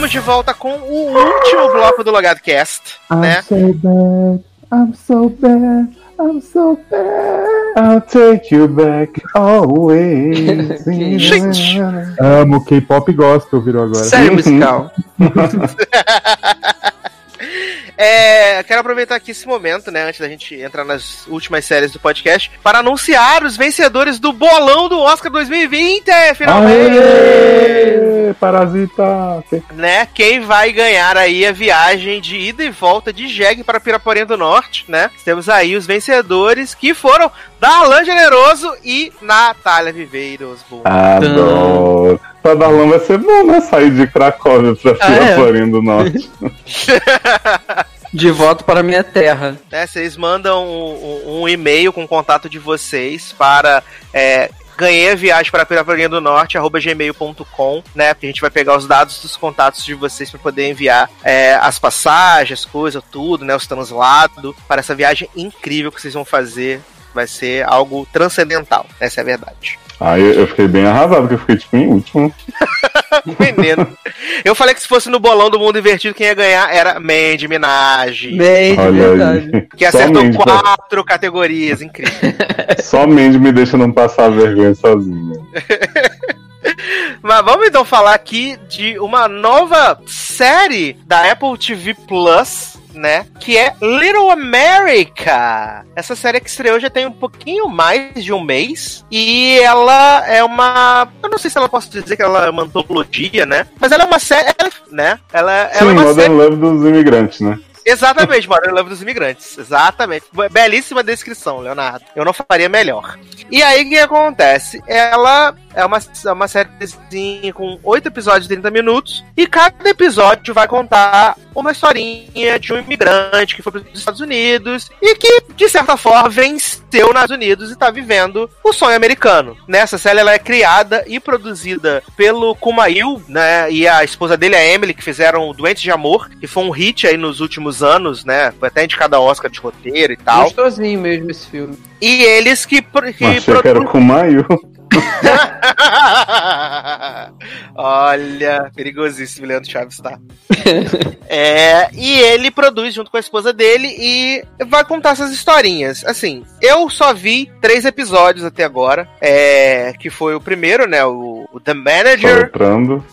Estamos de volta com o último bloco do Logado Cast, I'm né? so bad, I'm so bad, I'm so bad. I'll take you back always. Gente. Amo K-pop gospel, virou agora. Série musical. É, quero aproveitar aqui esse momento, né, antes da gente entrar nas últimas séries do podcast, para anunciar os vencedores do bolão do Oscar 2020, finalmente! Aê! Parasita! Né, quem vai ganhar aí a viagem de ida e volta de Jeg para Piraporinha do Norte, né? Temos aí os vencedores que foram Darlan Generoso e Natália Viveiros. Adoro. Pra Darlan vai ser bom, né? Sair de Cracóvia pra Ah, é? Piraporinha do Norte. De volta para minha terra. né, vocês mandam um, um- um e-mail com o contato de vocês para é, ganhei a viagem para Piraporinha do Norte, arroba gmail.com, né? Porque a gente vai pegar os dados dos contatos de vocês para poder enviar é, as passagens, coisas, tudo, né? Os translados para essa viagem incrível que vocês vão fazer. Vai ser algo transcendental, essa é a verdade. Aí eu, fiquei bem arrasado, porque eu fiquei tipo em último. Menino. Eu falei que se fosse no bolão do mundo invertido, quem ia ganhar era Mandy Minaj. Olha verdade. Que acertou Somente, pra- quatro categorias, incrível. Somente me deixa não passar vergonha sozinho. Mas vamos então falar aqui de uma nova série da Apple TV Plus, né? Que é Little America. Essa série que estreou já tem um pouquinho mais de um mês. E ela é uma. Eu não sei se ela posso dizer que ela é uma antologia, né? Mas ela é uma série, né? Ela, ela Sim, é uma série. Modern Love dos imigrantes, né? Exatamente, Modern Love dos Imigrantes. Exatamente. Belíssima descrição, Leonardo. Eu não faria melhor. E aí, o que acontece? Ela é uma, é uma sériezinha com oito episódios de 30 minutos. E cada episódio vai contar uma historinha de um imigrante que foi para os Estados Unidos e que, de certa forma, venceu nos Estados Unidos e está vivendo o sonho americano. Nessa série, ela é criada e produzida pelo Kumail, né? E a esposa dele, a Emily, que fizeram Doentes de Amor, que foi um hit aí nos últimos anos, né? Foi até indicado a Oscar de roteiro e tal. Gostosinho mesmo esse filme. E eles que, que Achei que era o Kumail. Olha, perigosíssimo Leandro Chaves, tá? é, e ele produz junto com a esposa dele e vai contar essas historinhas. Assim, eu só vi três episódios até agora. É, que foi o primeiro, né? O, o The Manager,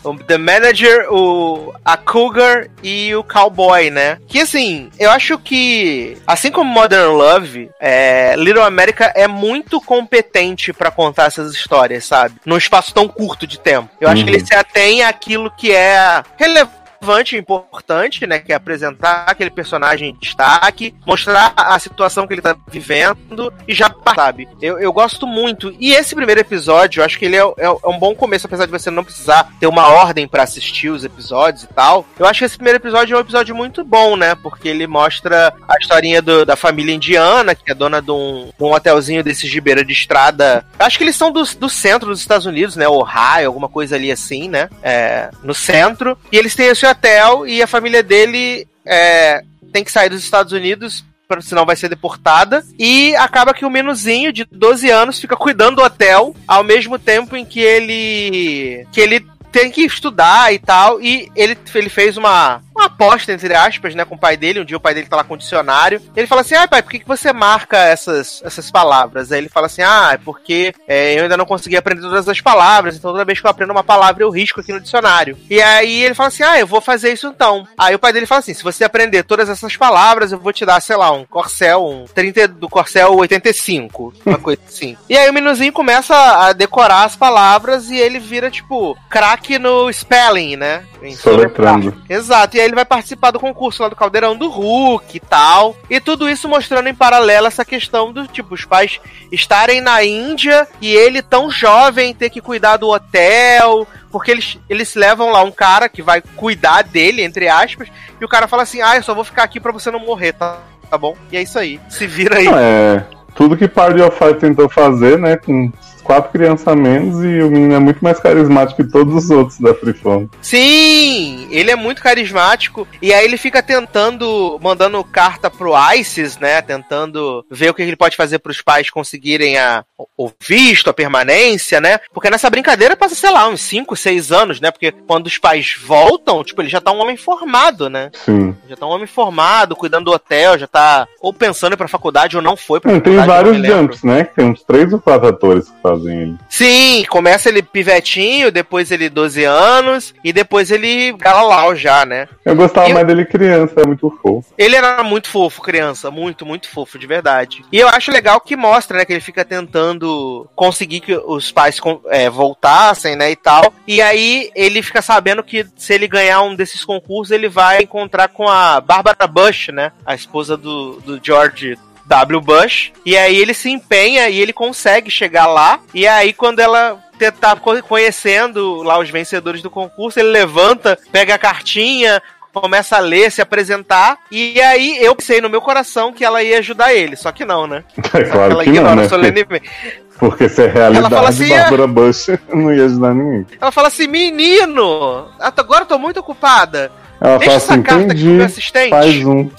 o The Manager, o a Cougar e o Cowboy, né? Que assim, eu acho que assim como Modern Love, é, Little America é muito competente pra contar essas histórias, sabe? Num espaço tão curto de tempo. Eu acho que Uhum. ele se atém àquilo que é relevante relevante e importante, né? Que é apresentar aquele personagem em destaque, mostrar a situação que ele tá vivendo e já sabe. Eu, eu gosto muito. E esse primeiro episódio, eu acho que ele é, é, é um bom começo, apesar de você não precisar ter uma ordem para assistir os episódios e tal. Eu acho que esse primeiro episódio é um episódio muito bom, né? Porque ele mostra a historinha do, da família indiana, que é dona de um, de um hotelzinho desses de beira de estrada. Eu acho que eles são do, do centro dos Estados Unidos, né? Ohio, alguma coisa ali assim, né? É, no centro. E eles têm esse hotel e a família dele é, tem que sair dos Estados Unidos senão vai ser deportada. E acaba que o menuzinho de 12 anos fica cuidando do hotel ao mesmo tempo em que ele que ele tem que estudar e tal. E ele, ele fez uma, uma aposta, entre aspas, né, com o pai dele. Um dia o pai dele tá lá com o dicionário. Ele fala assim: Ah, pai, por que, que você marca essas, essas palavras? Aí ele fala assim: Ah, é porque é, eu ainda não consegui aprender todas as palavras, então toda vez que eu aprendo uma palavra eu risco aqui no dicionário. E aí ele fala assim: Ah, eu vou fazer isso então. Aí o pai dele fala assim: Se você aprender todas essas palavras, eu vou te dar, sei lá, um Corcel, um 30 do Corcel 85, uma coisa assim. E aí o menuzinho começa a decorar as palavras e ele vira, tipo, craque no spelling, né? Em Soletrando. Exato, e aí ele vai participar do concurso lá do Caldeirão do Hulk e tal. E tudo isso mostrando em paralelo essa questão do tipo, os pais estarem na Índia e ele tão jovem ter que cuidar do hotel. Porque eles, eles levam lá um cara que vai cuidar dele, entre aspas, e o cara fala assim: Ah, eu só vou ficar aqui pra você não morrer, tá, tá bom? E é isso aí. Se vira aí. É, tudo que Party of Five tentou fazer, né, com quatro crianças a menos e o menino é muito mais carismático que todos os outros da Freeform. Sim, ele é muito carismático e aí ele fica tentando, mandando carta pro ISIS, né? Tentando ver o que ele pode fazer pros pais conseguirem a, o visto, a permanência, né? Porque nessa brincadeira passa, sei lá, uns 5, 6 anos, né? Porque quando os pais voltam, tipo, ele já tá um homem formado, né? Sim. Já tá um homem formado, cuidando do hotel, já tá ou pensando pra faculdade ou não foi pra tem faculdade. eu vários jumps, né? que Tem uns três ou quatro atores que fazem ele. Sim, começa ele pivetinho, depois ele 12 anos e depois ele galalau já, né? Eu gostava Eu- mais dele criança, é muito fofo. Ele era muito fofo, criança, muito, muito fofo, de verdade. E eu acho legal que mostra, né, que ele fica tentando conseguir que os pais é, voltassem, né, e tal. E aí ele fica sabendo que se ele ganhar um desses concursos, ele vai encontrar com a Barbara Bush, né, a esposa do, do George W. Bush. E aí ele se empenha e ele consegue chegar lá. E aí quando ela tá co- conhecendo lá os vencedores do concurso, ele levanta, pega a cartinha, começa a ler, se apresentar, e aí eu pensei no meu coração que ela ia ajudar ele, só que não, né? É claro ela que não, ignora né? solenemente. Porque se é realidade, fala assim, Bárbara Bush não ia ajudar ninguém. Ela fala assim, menino, agora eu tô muito ocupada. Ela Deixa essa assim, carta aqui com o entendi, meu assistente. faz um.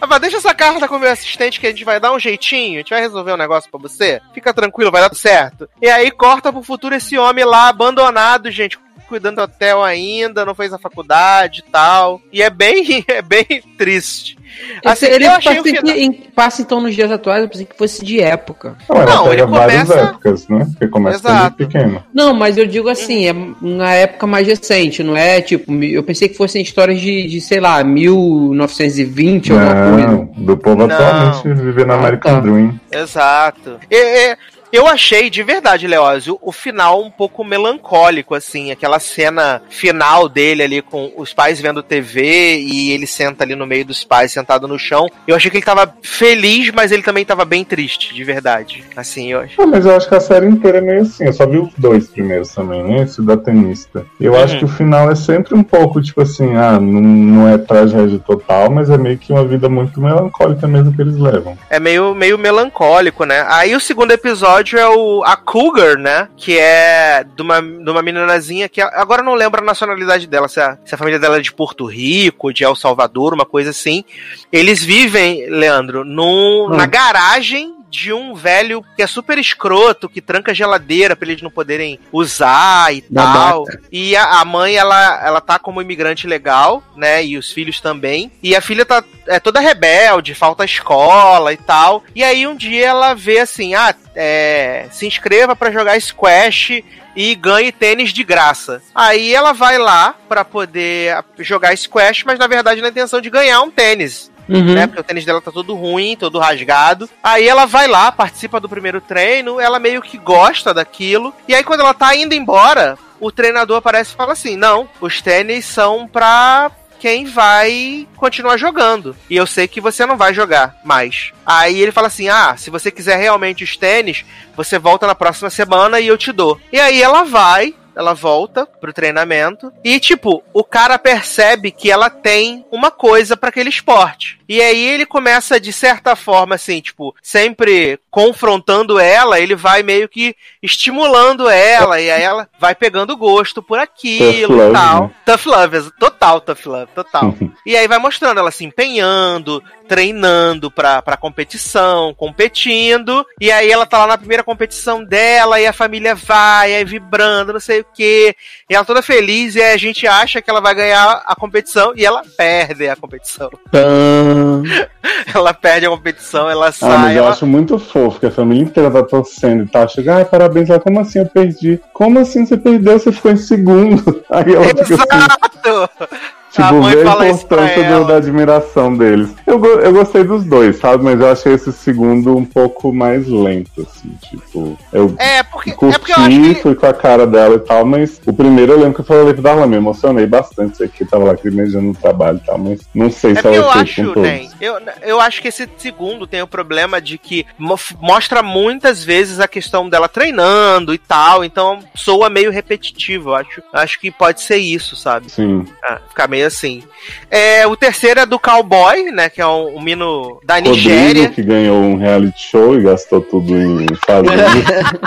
Ela fala, deixa essa carta com o meu assistente que a gente vai dar um jeitinho, a gente vai resolver um negócio pra você. Fica tranquilo, vai dar tudo certo. E aí corta pro futuro esse homem lá abandonado, gente, cuidando do hotel ainda, não fez a faculdade e tal. E é bem, é bem triste. Assim, ele eu achei passa, o final... em- passa então nos dias atuais, eu pensei que fosse de época. Não, Não, ele várias começa- épocas, né? Porque começa Exato. pequeno. Não, mas eu digo assim, é na época mais recente, não é tipo, eu pensei que fossem histórias de, de sei lá, 1920 alguma coisa. Não, do povo Não. atualmente viver na Ah, American tá. Dream. Exato. E- e- eu achei, de verdade, Leózio, o final um pouco melancólico, assim. Aquela cena final dele ali com os pais vendo TV e ele senta ali no meio dos pais, sentado no chão. Eu achei que ele tava feliz, mas ele também tava bem triste, de verdade. Assim, eu acho. Ah, mas eu acho que a série inteira é meio assim. Eu só vi os dois primeiros também, né? Esse da tenista. Eu Uhum. acho que o final é sempre um pouco, tipo assim, ah, não, não é tragédia total, mas é meio que uma vida muito melancólica mesmo que eles levam. É meio, meio melancólico, né? Aí o segundo episódio é o a Cougar, né? Que é de uma, de uma meninazinha que agora não lembro a nacionalidade dela, se a, se a família dela é de Porto Rico, de El Salvador, uma coisa assim. Eles vivem, Leandro, num, Hum. na garagem de um velho que é super escroto, que tranca a geladeira pra eles não poderem usar e tal. E a, a mãe, ela, ela tá como imigrante legal, né? E os filhos também. E a filha tá é toda rebelde, falta escola e tal. E aí um dia ela vê assim, ah, é, se inscreva pra jogar squash e ganhe tênis de graça. Aí ela vai lá pra poder jogar squash, mas na verdade na intenção de ganhar um tênis. Uhum. né? Porque o tênis dela tá todo ruim, todo rasgado. Aí ela vai lá, participa do primeiro treino, ela meio que gosta daquilo. E aí quando ela tá indo embora, o treinador aparece e fala assim: "Não, os tênis são pra quem vai continuar jogando. E eu sei que você não vai jogar mais. Aí ele fala assim: Ah, se você quiser realmente os tênis, você volta na próxima semana e eu te dou. E aí ela vai. Ela volta pro treinamento e, tipo, o cara percebe que ela tem uma coisa pra aquele esporte. E aí ele começa, de certa forma, assim, tipo, sempre confrontando ela, ele vai meio que estimulando ela, e aí ela vai pegando gosto por aquilo Tough love, e tal. né? Tough love, total tough love, total. e aí vai mostrando ela se empenhando, treinando pra, pra competição, competindo, e aí ela tá lá na primeira competição dela, e a família vai, aí vibrando, não sei o que, e ela toda feliz, e aí a gente acha que ela vai ganhar a competição, e ela perde a competição. Ela perde a competição, ela Ah, sai, mas eu ela... acho muito fofo que a família inteira tá torcendo e tá chegando. Ai, parabéns, ela, como assim eu perdi? Como assim você perdeu? Você ficou em segundo. Aí ela fica assim, Exato! a tipo, mãe vê a importância do- da admiração deles. Eu, eu gostei dos dois, sabe? Mas eu achei esse segundo um pouco mais lento, assim, tipo. Eu É, porque, é curti, porque eu acho que fui com a cara dela e tal, mas o primeiro eu lembro que eu falei pra Darla, me emocionei bastante, sei que tava lacrimejando no trabalho e tal, mas não sei É se ela eu acho, com todos. né? Eu, eu acho que esse segundo tem o problema de que mo- mostra muitas vezes a questão dela treinando e tal, então soa meio repetitivo. Eu acho, acho que pode ser isso, sabe? Sim. Ah, ficar meio assim. É, o terceiro é do Cowboy, né? Que é um, um mino da Rodrigo, Nigéria. que ganhou um reality show e gastou tudo em fazenda.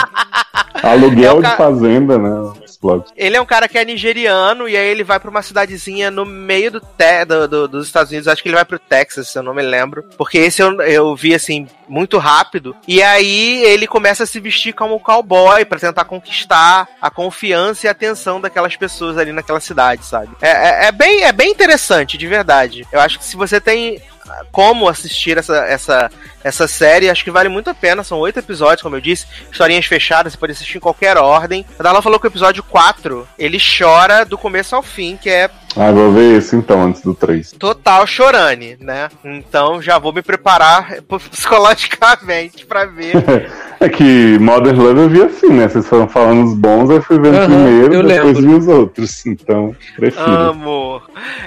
Aluguel É o de ca- fazenda, né? Explode. Ele é um cara que é nigeriano e aí ele vai pra uma cidadezinha no meio do, te, do- do- dos Estados Unidos. Acho que ele vai pro Texas, se eu não me lembro. Porque esse eu, eu vi assim muito rápido. E aí ele começa a se vestir como cowboy pra tentar conquistar a confiança e a atenção daquelas pessoas ali naquela cidade, sabe? É, é- é bem, é bem interessante, de verdade. Eu acho que se você tem ah, como assistir essa, essa, essa série, acho que vale muito a pena. São oito episódios, como eu disse, historinhas fechadas, você pode assistir em qualquer ordem. A Dala falou que o episódio 4 ele chora do começo ao fim, que é Ah, vou ver esse então, antes do 3. total chorane, né? Então já vou me preparar psicologicamente pra ver. É que Modern Love eu vi assim, né? Vocês foram falando os bons, eu fui vendo Aham, primeiro, depois lembro. vi os outros. Então, prefiro. Amo.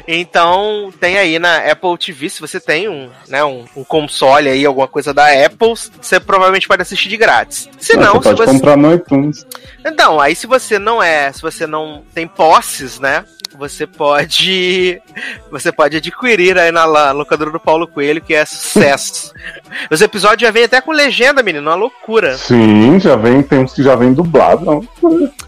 Então, tem aí na Apple TV, se você tem um, né, um, um console aí, alguma coisa da Apple, você provavelmente pode assistir de grátis. Se Ah, não, você se pode você comprar no iTunes. Então, aí se você não é, se você não tem posses, né? Você pode você pode adquirir aí na locadora do Paulo Coelho, que é sucesso. Os episódios já vêm até com legenda, menino, uma loucura. Sim, já vem, tem uns que já vem dublado, não.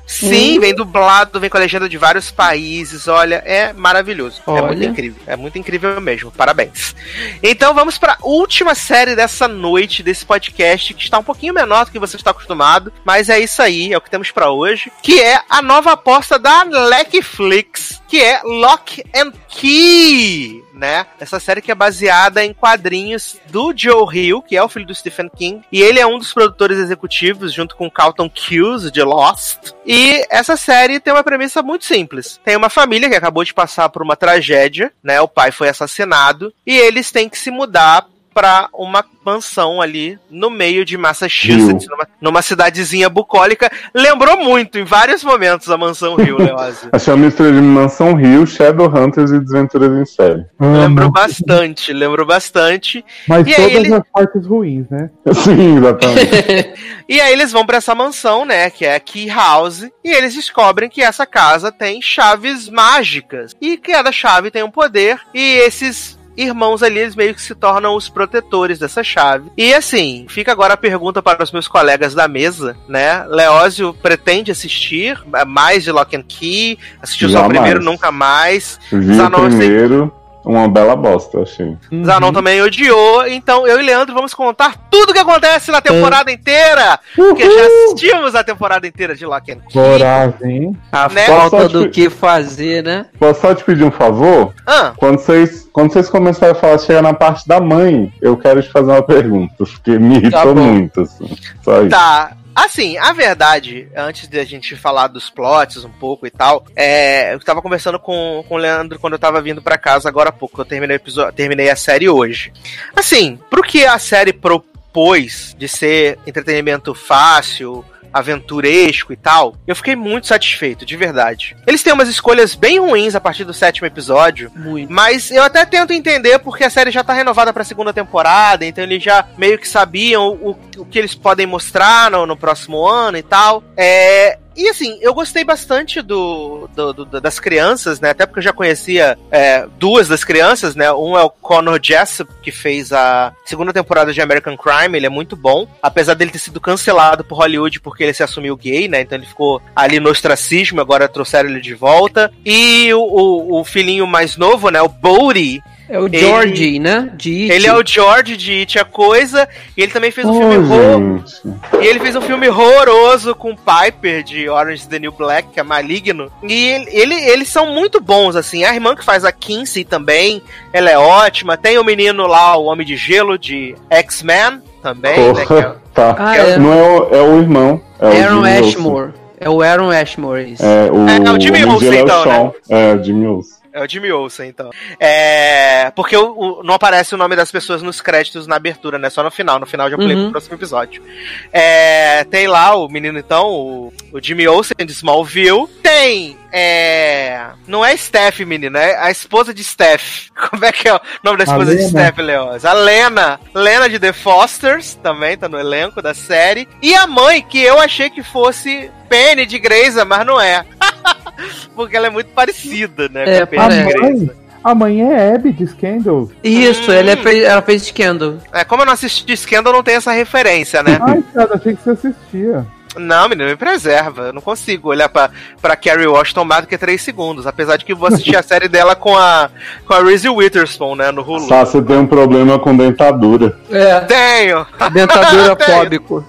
Sim, vem dublado, vem com a legenda de vários países, olha, é maravilhoso. É muito Olha. incrível, é muito incrível mesmo. Parabéns. Então vamos para última série dessa noite desse podcast, que está um pouquinho menor do que você está acostumado, mas é isso aí, é o que temos para hoje, que é a nova aposta da Netflix, que é Lock and Key, né? Essa série que é baseada em quadrinhos do Joe Hill, que é o filho do Stephen King, e ele é um dos produtores executivos junto com Carlton Cuse de Lost. E essa série tem uma premissa muito simples. Tem uma família que acabou de passar por uma tragédia, né? O pai foi assassinado e eles têm que se mudar pra uma mansão ali no meio de Massachusetts, numa, numa cidadezinha bucólica. Lembrou muito em vários momentos a mansão Rio, Leózio. Achei uma mistura de Mansão Rio, Shadowhunters e Desventuras em Série. Lembrou bastante, lembrou bastante. Mas E aí todas ele- as partes ruins, né? Sim, exatamente. E aí eles vão pra essa mansão, né, que é a Key House, e eles descobrem que essa casa tem chaves mágicas. E cada chave tem um poder, e esses irmãos ali, eles meio que se tornam os protetores dessa chave. E assim, fica agora a pergunta para os meus colegas da mesa, né? Leózio pretende assistir mais de Lock and Key, assistiu só o primeiro, nunca mais. Vi Zanon, primeiro, uma bela bosta, achei. Zanon também odiou, então eu e Leandro vamos contar tudo o que acontece na temporada inteira, porque já assistimos a temporada inteira de Lock and Key. Coragem. A Né? falta do que fazer, né? Posso só te pedir um favor? Ah, Quando vocês, quando vocês começarem a falar, chegar na parte da mãe, eu quero te fazer uma pergunta, porque me irritou bom. muito, assim. Só isso. tá. Assim, a verdade, antes de a gente falar dos plots um pouco e tal, é, eu tava conversando com, com o Leandro quando eu tava vindo pra casa agora há pouco. Eu terminei, episódio, terminei a série hoje. Assim, pro que a série propôs de ser entretenimento fácil, aventuresco e tal, eu fiquei muito satisfeito, de verdade. Eles têm umas escolhas bem ruins a partir do sétimo episódio, Muito. mas eu até tento entender porque a série já tá renovada pra segunda temporada, então eles já meio que sabiam o, o que eles podem mostrar no, no próximo ano e tal. É. E assim, eu gostei bastante do, do- do- das crianças, né? Até porque eu já conhecia é, duas das crianças, né? Um é o Connor Jessup, que fez a segunda temporada de American Crime, ele é muito bom. Apesar dele ter sido cancelado por Hollywood porque ele se assumiu gay, né? Então ele ficou ali no ostracismo, agora trouxeram ele de volta. E o, o, o filhinho mais novo, né? O Bodhi, É o Ele- George, né? De It. ele é o George de It a Coisa, e ele também fez um Ô, filme horror. E ele fez um filme horroroso com Piper de Orange is the New Black, que é maligno. E ele, ele- eles são muito bons, assim. A irmã que faz a Kinsey também, ela é ótima. Tem o menino lá, o Homem de Gelo de X-Men também, né? que é- Porra, tá. Ah, é. Não é o, é o irmão. É o Aaron Jimmy Olsen. Ashmore. É o Aaron Ashmore, isso. É o, É, é o Jimmy de Olsen, Gelo é o então, Sean. É, o Jimmy Olsen. É o Jimmy Olsen, então. É. Porque o, o- não aparece o nome das pessoas nos créditos na abertura, né? Só no final. No final já pulei Uhum. pro próximo episódio. É, tem lá o menino, então, o, o Jimmy Olsen de Smallville. Tem. É. Não é Steph, menino, é a esposa de Steph. Como é que é o nome da esposa de. Steph, Leoz? A Lena. Lena de The Fosters, também tá no elenco da série. E a mãe, que eu achei que fosse Penny de Grey's, mas não é. Porque ela é muito parecida, né? É, com a parece. Grey's. A mãe é Abby de Scandal. Isso, Hum. ele é fez- ela fez Scandal. É, como eu não assisti Scandal, não tem essa referência, né? Ai, cara, achei que você assistia. Não, menino, me preserva. Eu não consigo olhar pra, pra Carrie Washington mais do que 3 segundos. Apesar de que eu vou assistir a série dela com a, com a Reese Witherspoon, né? No Hulu. Sá, você tem um problema com dentadura. É. Tenho! Dentadura Tenho. fóbico.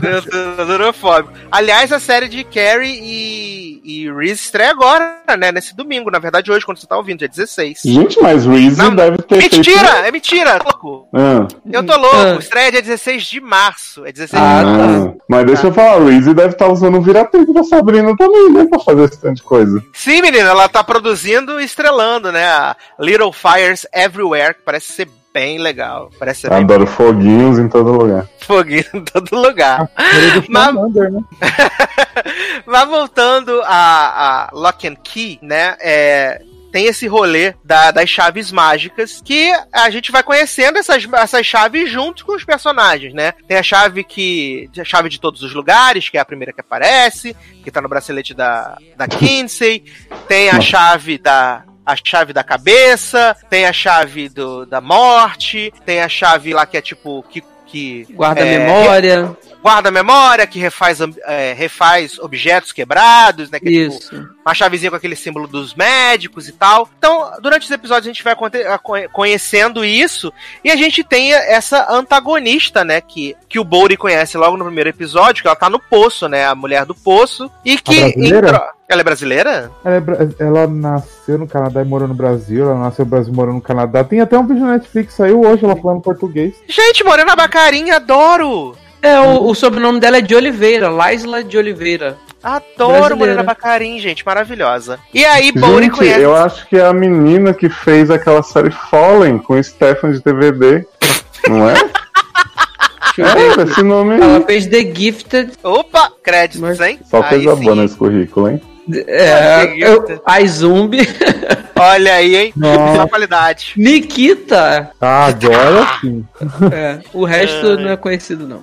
Dentadura fóbico. Aliás, a série de Carrie e, e Reese estreia agora, né? Nesse domingo, na verdade, hoje, quando você tá ouvindo, dia 16. Gente, mas Reese Não, deve ter feito... Mentira! É mentira! Louco! Ah, Eu tô louco! Ah. Estreia dia 16 de março. É 16 Ah, de tá. março. ah. Mas deixa eu falar, Reese deve estar usando o vira-tempo da Sabrina também, né? Pra fazer esse tanto de coisa. Sim, menina, ela tá produzindo e estrelando, né? A Little Fires Everywhere, que parece ser bem legal. Parece ser bem Adoro foguinhos em todo lugar. foguinho em todo lugar. Mas- Under, né? Mas voltando a, a Lock and Key, né? É, tem esse rolê da- das chaves mágicas que a gente vai conhecendo essas, essas chaves junto com os personagens, né? Tem a chave que. A chave de todos os lugares, que é a primeira que aparece, que tá no bracelete da, da Kinsey. Tem a chave da. A chave da cabeça, tem a chave do, da morte, tem a chave lá que é tipo. que, que Guarda é, a memória. guarda a memória, que refaz, é, refaz objetos quebrados, né? Que é tipo Isso. uma chavezinha com aquele símbolo dos médicos e tal. Então, durante os episódios a gente vai a- conhecendo isso e a gente tem essa antagonista, né? Que, que o Bowry conhece logo no primeiro episódio, que ela tá no poço, né? A mulher do poço. E que. brasileira? tro- Ela é brasileira? Ela, é bra- ela nasceu no Canadá e morou no Brasil. Ela nasceu no Brasil e morou no Canadá. Tem até um vídeo na Netflix, saiu hoje, ela falando português. Gente, Morena Bacarinha, adoro! É, o, o sobrenome dela é de Oliveira, Laisla de Oliveira. Adoro. Morena Bacarin, gente, maravilhosa. E aí, Gente, conhece. eu acho que é a menina que fez aquela série Fallen com o Stefan de TVD. Não é? É, ver. esse nome aí. Ela fez The Gifted. Opa, créditos, hein? Só coisa boa nesse currículo, hein? É, eu, a Zumbi. Olha aí, hein? Nossa. Qualidade. Nikita. Ah, agora sim. É, o resto não é conhecido, não.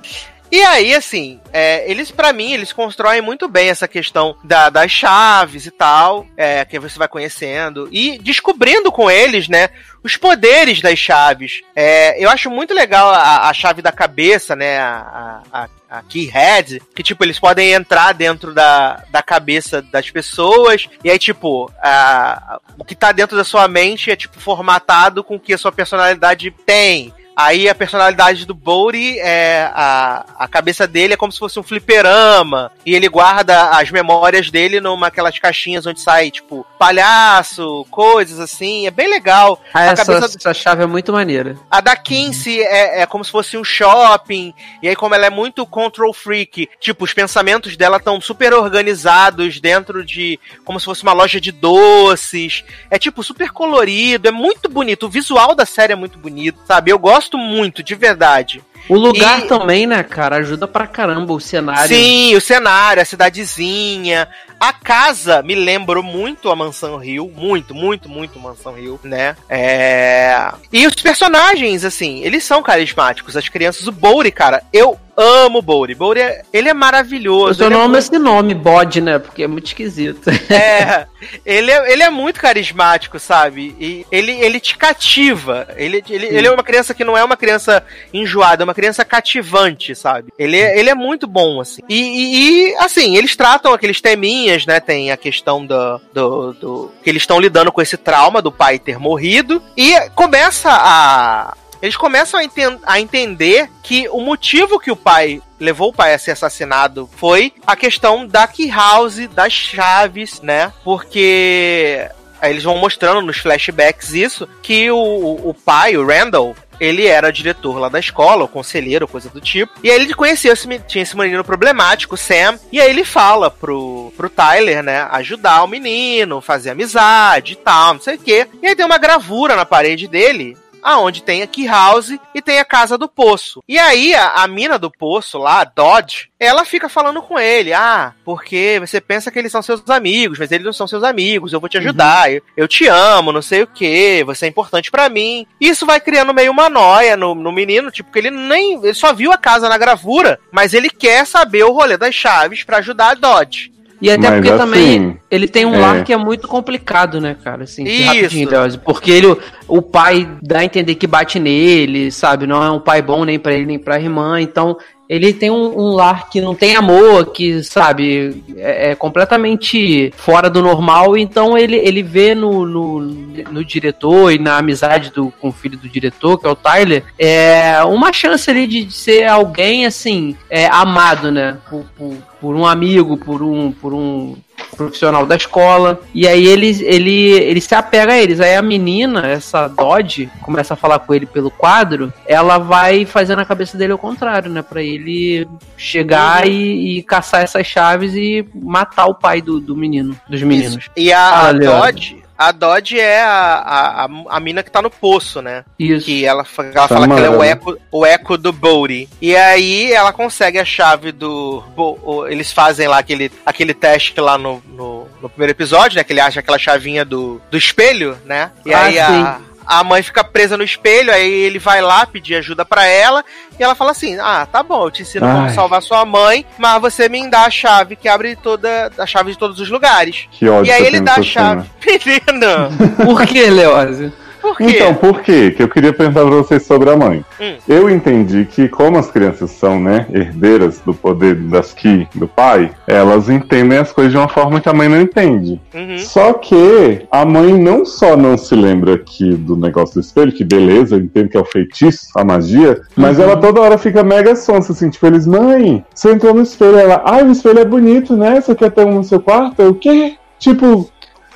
E aí, assim, é, eles, pra mim, eles constroem muito bem essa questão da- das chaves e tal, é, que você vai conhecendo, e descobrindo com eles, né, os poderes das chaves. É, eu acho muito legal a, a chave da cabeça, né, a, a, a key head, que, tipo, eles podem entrar dentro da, da cabeça das pessoas, e aí, tipo, a- o que tá dentro da sua mente é, tipo, formatado com o que a sua personalidade tem Aí a personalidade do Bodhi é a, a cabeça dele é como se fosse um fliperama. E ele guarda as memórias dele numa aquelas caixinhas onde sai, tipo, palhaço, coisas assim. É bem legal. Ah, a essa, cabeça essa chave é muito maneira. a da Kinsey é, é como se fosse um shopping, e aí como ela é muito control freak, tipo, os pensamentos dela estão super organizados dentro de, como se fosse uma loja de doces, é tipo, super colorido, é muito bonito, o visual da série é muito bonito, sabe? Eu gosto muito, de verdade. O lugar E- também, né, cara, ajuda pra caramba o cenário. Sim, o cenário, a cidadezinha. A casa me lembrou muito a Mansão Rio. Muito, muito, muito Mansão Rio, né? É... E os personagens, assim, eles são carismáticos. As crianças, o Bouri, cara, eu amo o Bouri. Bouri, é- ele é Eu maravilhoso. ele é não amo muito- esse nome, bode, né? Porque é muito esquisito. É, ele é, ele é muito carismático, sabe? E ele, ele te cativa. Ele, ele, ele é uma criança que não é uma criança enjoada, é uma criança cativante, sabe? Ele, é- ele é muito bom, assim. E, e- e, assim, eles tratam aqueles teminhas, né? Tem a questão do. do, do- que eles estão lidando com esse trauma do pai ter morrido. E começa a. Eles começam a, enten- a entender que o motivo que o pai levou o pai a ser assassinado foi a questão da key house, das chaves, né? Porque aí eles vão mostrando nos flashbacks isso, que o, o o pai, o Randall, ele era diretor lá da escola, ou conselheiro, coisa do tipo. E aí ele conheceu esse, tinha esse menino problemático, o Sam, e aí ele fala pro, pro Tyler, né, ajudar o menino, fazer amizade e tal, não sei o quê. E aí tem uma gravura na parede dele, aonde tem a Key House e tem a Casa do Poço. E aí a, a mina do Poço lá, Dodge, ela fica falando com ele, ah, porque você pensa que eles são seus amigos, mas eles não são seus amigos, eu vou te ajudar, eu, eu te amo, não sei o que, você é importante pra mim. Isso vai criando meio uma noia no, no menino, tipo, que ele nem, ele só viu a casa na gravura, mas ele quer saber o rolê das chaves pra ajudar a Dodge. E até Mas porque assim, também ele tem um é. lar que é muito complicado, né, cara? Assim, Isso. rapidinho, porque ele, o pai dá a entender que bate nele, sabe? Não é um pai bom nem pra ele nem pra irmã, então ele tem um, um lar que não tem amor, que, sabe, é, é completamente fora do normal, então ele, ele vê no, no, no diretor e na amizade do, com o filho do diretor, que é o Tyler, é uma chance ali de ser alguém, assim, é, amado, né? Por, por, por um amigo, por um, por um profissional da escola. E aí ele, ele, ele se apega a eles. Aí a menina, essa Dodge, começa a falar com ele pelo quadro. Ela vai fazendo a cabeça dele ao contrário, né? Pra ele chegar e, e caçar essas chaves e matar o pai do, do menino, dos meninos. Isso. E a, Ah, a Leandro. Dodge, a Dodge é a, a, a, a mina que tá no poço, né? Isso. Que ela, ela fala que ela é o Samara. eco, o eco do Bodhi. E aí ela consegue a chave do. Bo- o- Eles fazem lá aquele, aquele teste lá no, no, no primeiro episódio, né? Que ele acha aquela chavinha do, do espelho, né? E Ah, aí a, a mãe fica presa no espelho, aí ele vai lá pedir ajuda pra ela. E ela fala assim: Ah, tá bom, eu te ensino como Ai. salvar sua mãe, mas você me dá a chave que abre toda. a chave de todos os lugares. Que ódio E aí ele dá a chave. cena. Menino! Por que, Leózio? Por quê? Então, por quê? Que eu queria perguntar pra vocês sobre a mãe. Hum. Eu entendi que, como as crianças são, né, herdeiras do poder das Ki do pai, elas entendem as coisas de uma forma que a mãe não entende. Uhum. Só que a mãe não só não se lembra aqui do negócio do espelho, que beleza, eu entendo que é o feitiço, a magia, mas ela toda hora fica mega sonsa, assim, tipo, eles, mãe, você entrou no espelho, ela, ai, o espelho é bonito, né? Você quer ter um no seu quarto? Eu, o quê? Tipo,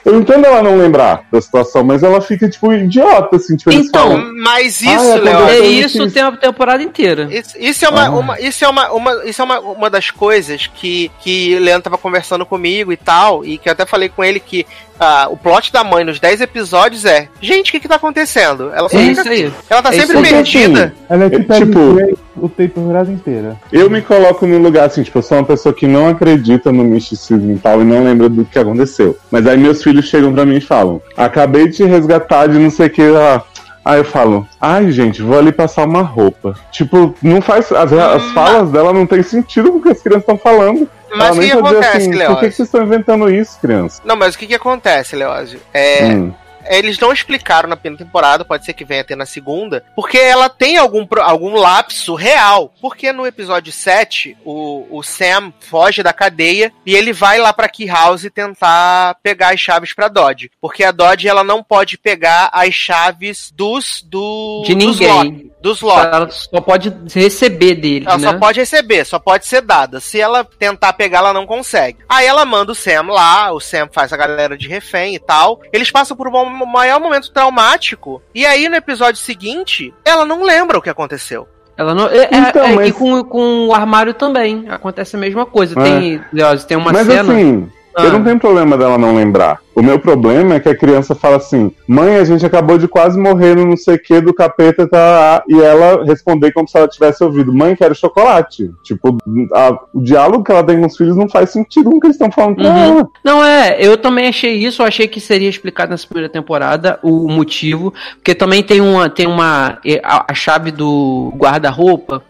eu entendo ela não lembrar da situação, mas ela fica, tipo, idiota, assim, tipo, Então, falam, Mas Ah, isso, é Léo. É isso o tempo- a temporada inteira. Isso, isso é uma, Ah. uma- isso é uma, uma- isso é uma, uma das coisas que que o Leandro tava conversando comigo e tal, e que eu até falei com ele que ah, o plot da mãe nos 10 episódios é, gente, o que que tá acontecendo? Ela só É fica- aí. ela tá É sempre perdida. Ela é É, tipo, tipo- o temporada inteira. Eu me coloco num lugar assim, tipo, eu sou uma pessoa que não acredita no misticismo e tal e não lembra do que aconteceu. Mas aí meus filhos chegam pra mim e falam: Acabei de te resgatar de não sei o que. Ah. Aí eu falo, ai gente, vou ali passar uma roupa. Tipo, não faz. As, as Hum, falas dela não tem sentido com o que as crianças estão falando. Mas o que, acontece, assim, Por que, Leózio? que vocês estão inventando isso, criança? Não, mas o que que acontece, Leózio? É, Hum. Eles não explicaram na primeira temporada, pode ser que venha ter na segunda, porque ela tem algum, algum lapso real. Porque no episódio 7, o, o Sam foge da cadeia e ele vai lá pra Key House tentar pegar as chaves pra Dodge. Porque a Dodge ela não pode pegar as chaves dos. Do, De ninguém. dos Locke. Ela só pode receber dele, Ela né? só pode receber, só pode ser dada. Se ela tentar pegar, ela não consegue. Aí ela manda o Sam lá, o Sam faz a galera de refém e tal. Eles passam por um maior momento traumático. E aí, no episódio seguinte, ela não lembra o que aconteceu. Ela não. É, é- Então, é- mas- E com, com o armário também. Acontece a mesma coisa. É. Tem, tem uma Mas cena. assim, Ah. eu não tenho problema dela não lembrar. O meu problema é que a criança fala assim: mãe, a gente acabou de quase morrer no não sei o que do capeta, tá? E ela responder como se ela tivesse ouvido: mãe, quero chocolate. Tipo, a- o diálogo que ela tem com os filhos não faz sentido com o que eles estão falando pra Uhum. ela. Não, é, eu também achei isso, eu achei que seria explicado nessa primeira temporada o motivo, porque também tem uma, tem uma, a, a chave do guarda-roupa,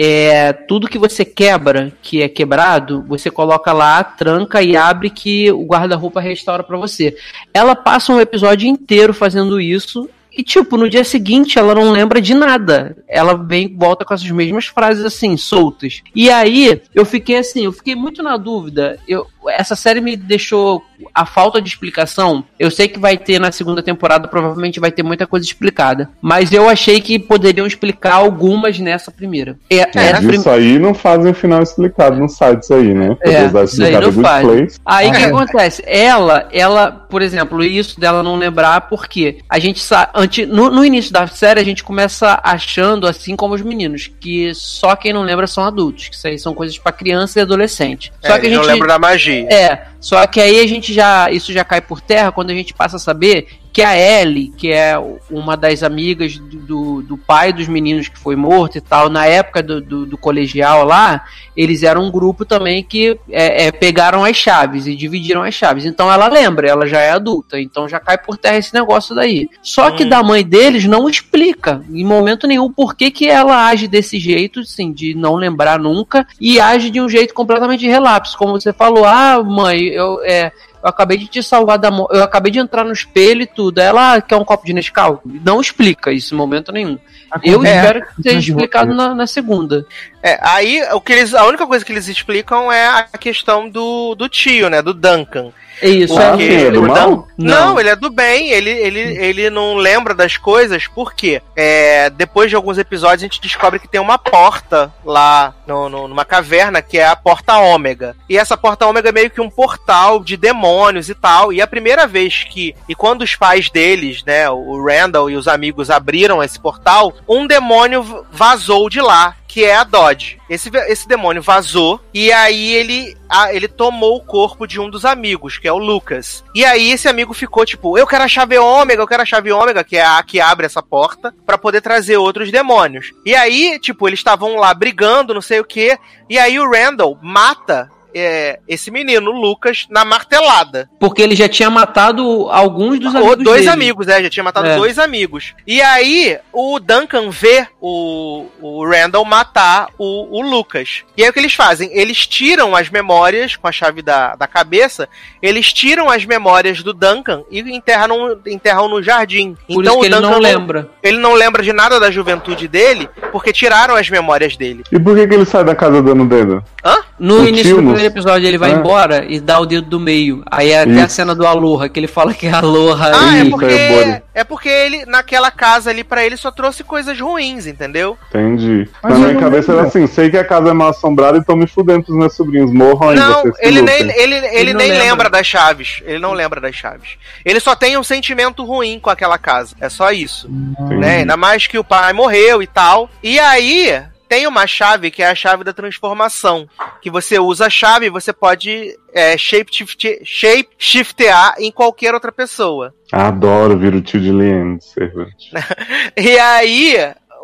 é, tudo que você quebra, que é quebrado, você coloca lá, tranca e abre que o guarda-roupa restaura pra você. Ela passa um episódio inteiro fazendo isso, e, tipo, no dia seguinte ela não lembra de nada. Ela vem volta com essas mesmas frases assim, soltas. E aí, eu fiquei assim, eu fiquei muito na dúvida. Eu, essa série me deixou a falta de explicação. Eu sei que vai ter na segunda temporada, provavelmente vai ter muita coisa explicada. Mas eu achei que poderiam explicar algumas nessa primeira. É, É, prim- isso aí não fazem o final explicado no site isso aí, né? É, isso aí não faz. Aí o que acontece? Ela, ela, por exemplo, isso dela não lembrar, porque a gente sa- anti, no, no início da série a gente começa achando, assim como os meninos, que só quem não lembra são adultos, que isso aí são coisas pra criança e adolescente. Só É, que a gente não lembra da magia. é, só que aí a gente já. Isso já cai por terra quando a gente passa a saber que a Ellie, que é uma das amigas do, do, pai dos meninos que foi morto e tal, na época do, do, do colegial lá, eles eram um grupo também que é, é, pegaram as chaves e dividiram as chaves. Então ela lembra, ela já é adulta, então já cai por terra esse negócio daí. Só que Hum. da mãe deles não explica em momento nenhum por que, que ela age desse jeito, assim, de não lembrar nunca, e age de um jeito completamente relapso. Como você falou, ah, mãe, eu, é, eu acabei de te salvar da morte, eu acabei de entrar no espelho tudo. Ela ah, quer um copo de Nescau? Não explica isso em momento nenhum. Eu É, espero que seja explicado na, na segunda. É, aí o que eles, a única coisa que eles explicam é a questão do, do tio, né? Do Duncan. É isso. Ah, Porque sim, é do o mal? Dan- Não, ele é do bem, ele, ele, ele não lembra das coisas, porque é, depois de alguns episódios a gente descobre que tem uma porta lá no, no- numa caverna que é a porta ômega. E essa porta ômega é meio que um portal de demônios e tal. E a primeira vez que. E quando os pais deles, né, o Randall e os amigos abriram esse portal, um demônio vazou de lá. Que é a Dodge. Esse, esse demônio vazou e aí ele, a- ele tomou o corpo de um dos amigos, que é o Lucas. E aí esse amigo ficou tipo, eu quero a chave ômega, eu quero a chave ômega, que é a que abre essa porta, pra poder trazer outros demônios. E aí, tipo, eles estavam lá brigando, não sei o que, e aí o Randall mata é, esse menino, o Lucas, na martelada. Porque ele já tinha matado alguns dos Ou amigos dois dele. amigos, né? Já tinha matado É. dois amigos. E aí, o Duncan vê o, o Randall matar o, o Lucas. E aí o que eles fazem? Eles tiram as memórias com a chave da, da cabeça, eles tiram as memórias do Duncan e enterram, no- enterram no jardim. Por então isso que o ele Duncan não lembra. ele não lembra de nada da juventude dele, porque tiraram as memórias dele. E por que, que ele sai da casa dando dedo? No O início tio do não- primeiro episódio ele vai Ah. embora e dá o dedo do meio. Aí é até a cena do Aloha, que ele fala que é Aloha. Ah, é porque, o Bode. é porque ele, naquela casa ali, pra ele, só trouxe coisas ruins, entendeu? Entendi. Mas Na minha não cabeça era assim: sei que a casa é mal assombrada e tô me fudendo pros meus sobrinhos. Morram aí, Não, ele nem, ele, ele, não nem lembra. lembra. das chaves. Ele não lembra das chaves. Ele só tem um sentimento ruim com aquela casa. É só isso. Entendi. Né? Ainda mais que o pai morreu e tal. E aí. Tem uma chave que é a chave da transformação. Que você usa a chave e você pode é, shape-shift- shape-shiftear em qualquer outra pessoa. Adoro vir o tio de Liane, servante. E aí,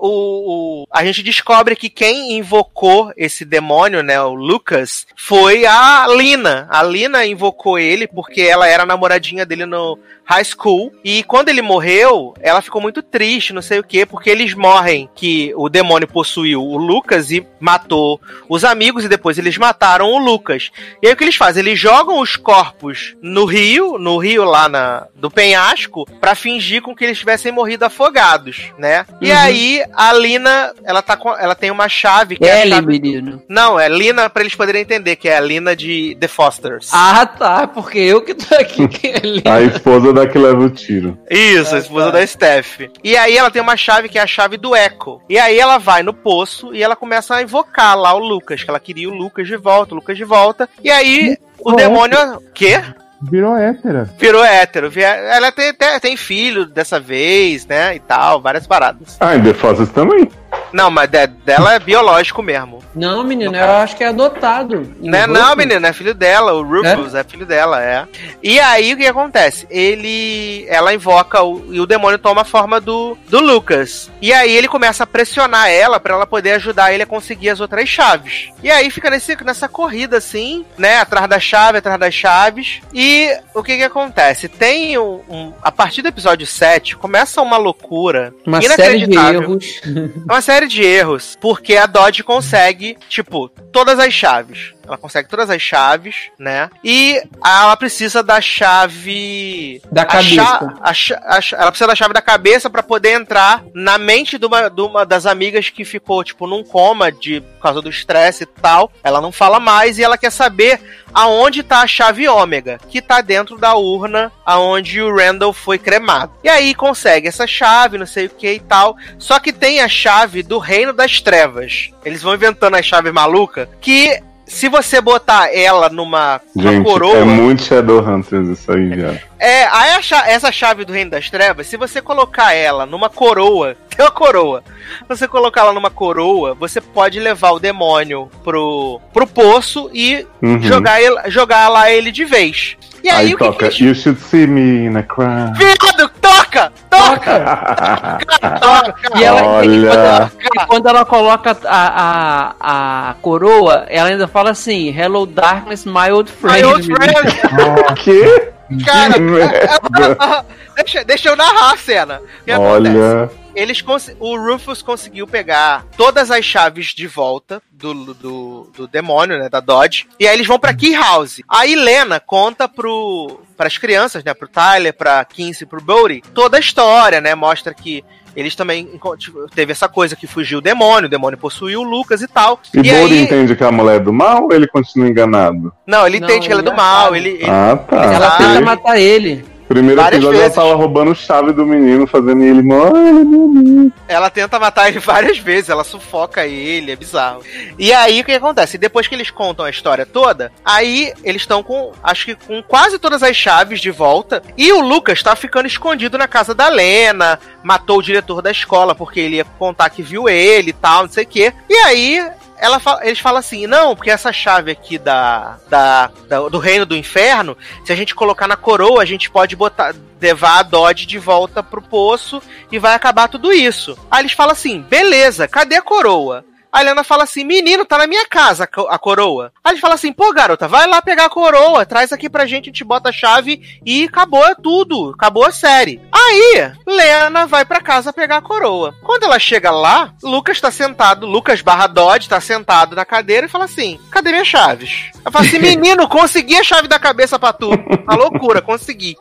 o, o- a gente descobre que quem invocou esse demônio, né, o Lucas, foi a Lina. A Lina invocou ele porque ela era a namoradinha dele no high school. E quando ele morreu, ela ficou muito triste, não sei o quê, porque eles morrem que o demônio possuiu o Lucas e matou os amigos, e depois eles mataram o Lucas. E aí o que eles fazem? Eles jogam os corpos no rio, no rio lá na, do penhasco, pra fingir com que eles tivessem morrido afogados, né? E Uhum. aí a Lina, ela tá com, ela tem uma chave que é a Ellie, chave... menino. Não, é Lina pra eles poderem entender que é a Lina de The Fosters. Ah, tá. Porque eu que tô aqui. que é lindo. A esposa da que leva o tiro. Isso, a esposa da Steph. E aí ela tem uma chave que é a chave do Echo. E aí ela vai no poço e ela começa a invocar lá o Lucas, que ela queria o Lucas de volta, o Lucas de volta. E aí o demônio. Quê? Virou hétera. Virou hétero. Ela tem, tem, tem filho dessa vez, né? E tal, várias paradas. Ah, e The Fosters também. Não, mas de- dela é biológico mesmo. Não, menino, eu acho que é adotado. Né? Não, menino, é filho dela, o Rufus é? filho dela, é. E aí o que acontece? Ele. Ela invoca o, e o demônio toma a forma do, do Lucas. E aí ele começa a pressionar ela pra ela poder ajudar ele a conseguir as outras chaves. E aí fica nesse, nessa corrida assim, né? Atrás da chave, atrás das chaves. E o que que acontece? Tem um. um- a partir do episódio 7, começa uma loucura. Uma série de erros. É uma série de erros, porque a Dodge consegue, tipo, todas as chaves. Ela consegue todas as chaves, né? E ela precisa da chave. Da cabeça. a cha- a cha- ela precisa da chave da cabeça pra poder entrar na mente de uma, de uma das amigas que ficou, tipo, num coma de, por causa do estresse e tal. Ela não fala mais e ela quer saber aonde tá a chave ômega, que tá dentro da urna aonde o Randall foi cremado. E aí consegue essa chave, não sei o que e tal. Só que tem a chave do Reino das Trevas. Eles vão inventando as chaves malucas que se você botar ela numa, Gente, coroa. é muito Shadowhunters isso aí, já. É, a essa chave do Reino das Trevas, se você colocar ela numa coroa, tem uma coroa. Se você colocar ela numa coroa, você pode levar o demônio pro, pro poço e Uhum. jogar, ele, jogar lá ele de vez. E aí, Aí o que toca, que eles... You should see me in a crowd. Viado, toca! Toca! toca! E, ela, Olha. e quando ela, quando ela coloca a, a, a coroa, ela ainda fala assim: Hello, darkness, my old friend. My old friend. que? Cara, Que merda. deixa, deixa eu narrar a cena. O que acontece? Olha. Eles o Rufus conseguiu pegar todas as chaves de volta do, do, do demônio, né, da Dodge, e aí eles vão pra Key House. A Helena conta pro para as crianças, né, pro Tyler, pra Kinsey, pro Bodie, toda a história, né, mostra que eles também tipo, teve essa coisa que fugiu o demônio, o demônio possuiu o Lucas e tal. E, E Bodhi aí- entende que a mulher é do mal ou ele continua enganado? Não, ele Não, entende que ela é do ele mal, ele, ele- Ah, tá. Ela tenta matar ele. Primeiro Várias episódio vezes. ela tava roubando chave do menino, fazendo ele, mano. Ela tenta matar ele várias vezes, ela sufoca ele, é bizarro. E aí o que acontece? Depois que eles contam a história toda, aí eles estão com, acho que com quase todas as chaves de volta. E o Lucas tá ficando escondido na casa da Lena, matou o diretor da escola porque ele ia contar que viu ele e tal, não sei o quê. E aí. Ela fala- eles falam assim, não, porque essa chave aqui da, da, da- do reino do inferno, se a gente colocar na coroa, a gente pode botar, levar a Dodge de volta pro poço e vai acabar tudo isso. Aí eles falam assim: beleza, cadê a coroa? A Helena fala assim: menino, tá na minha casa a co- a coroa. Aí eles falam assim: pô, garota, vai lá pegar a coroa, traz aqui pra gente, a gente bota a chave e acabou tudo, acabou a série. Aí, Lena vai pra casa pegar a coroa. Quando ela chega lá, Lucas tá sentado, Lucas barra Dodge tá sentado na cadeira e fala assim: cadê minhas chaves? Ela fala assim: menino, consegui a chave da cabeça pra tu. Uma loucura, consegui.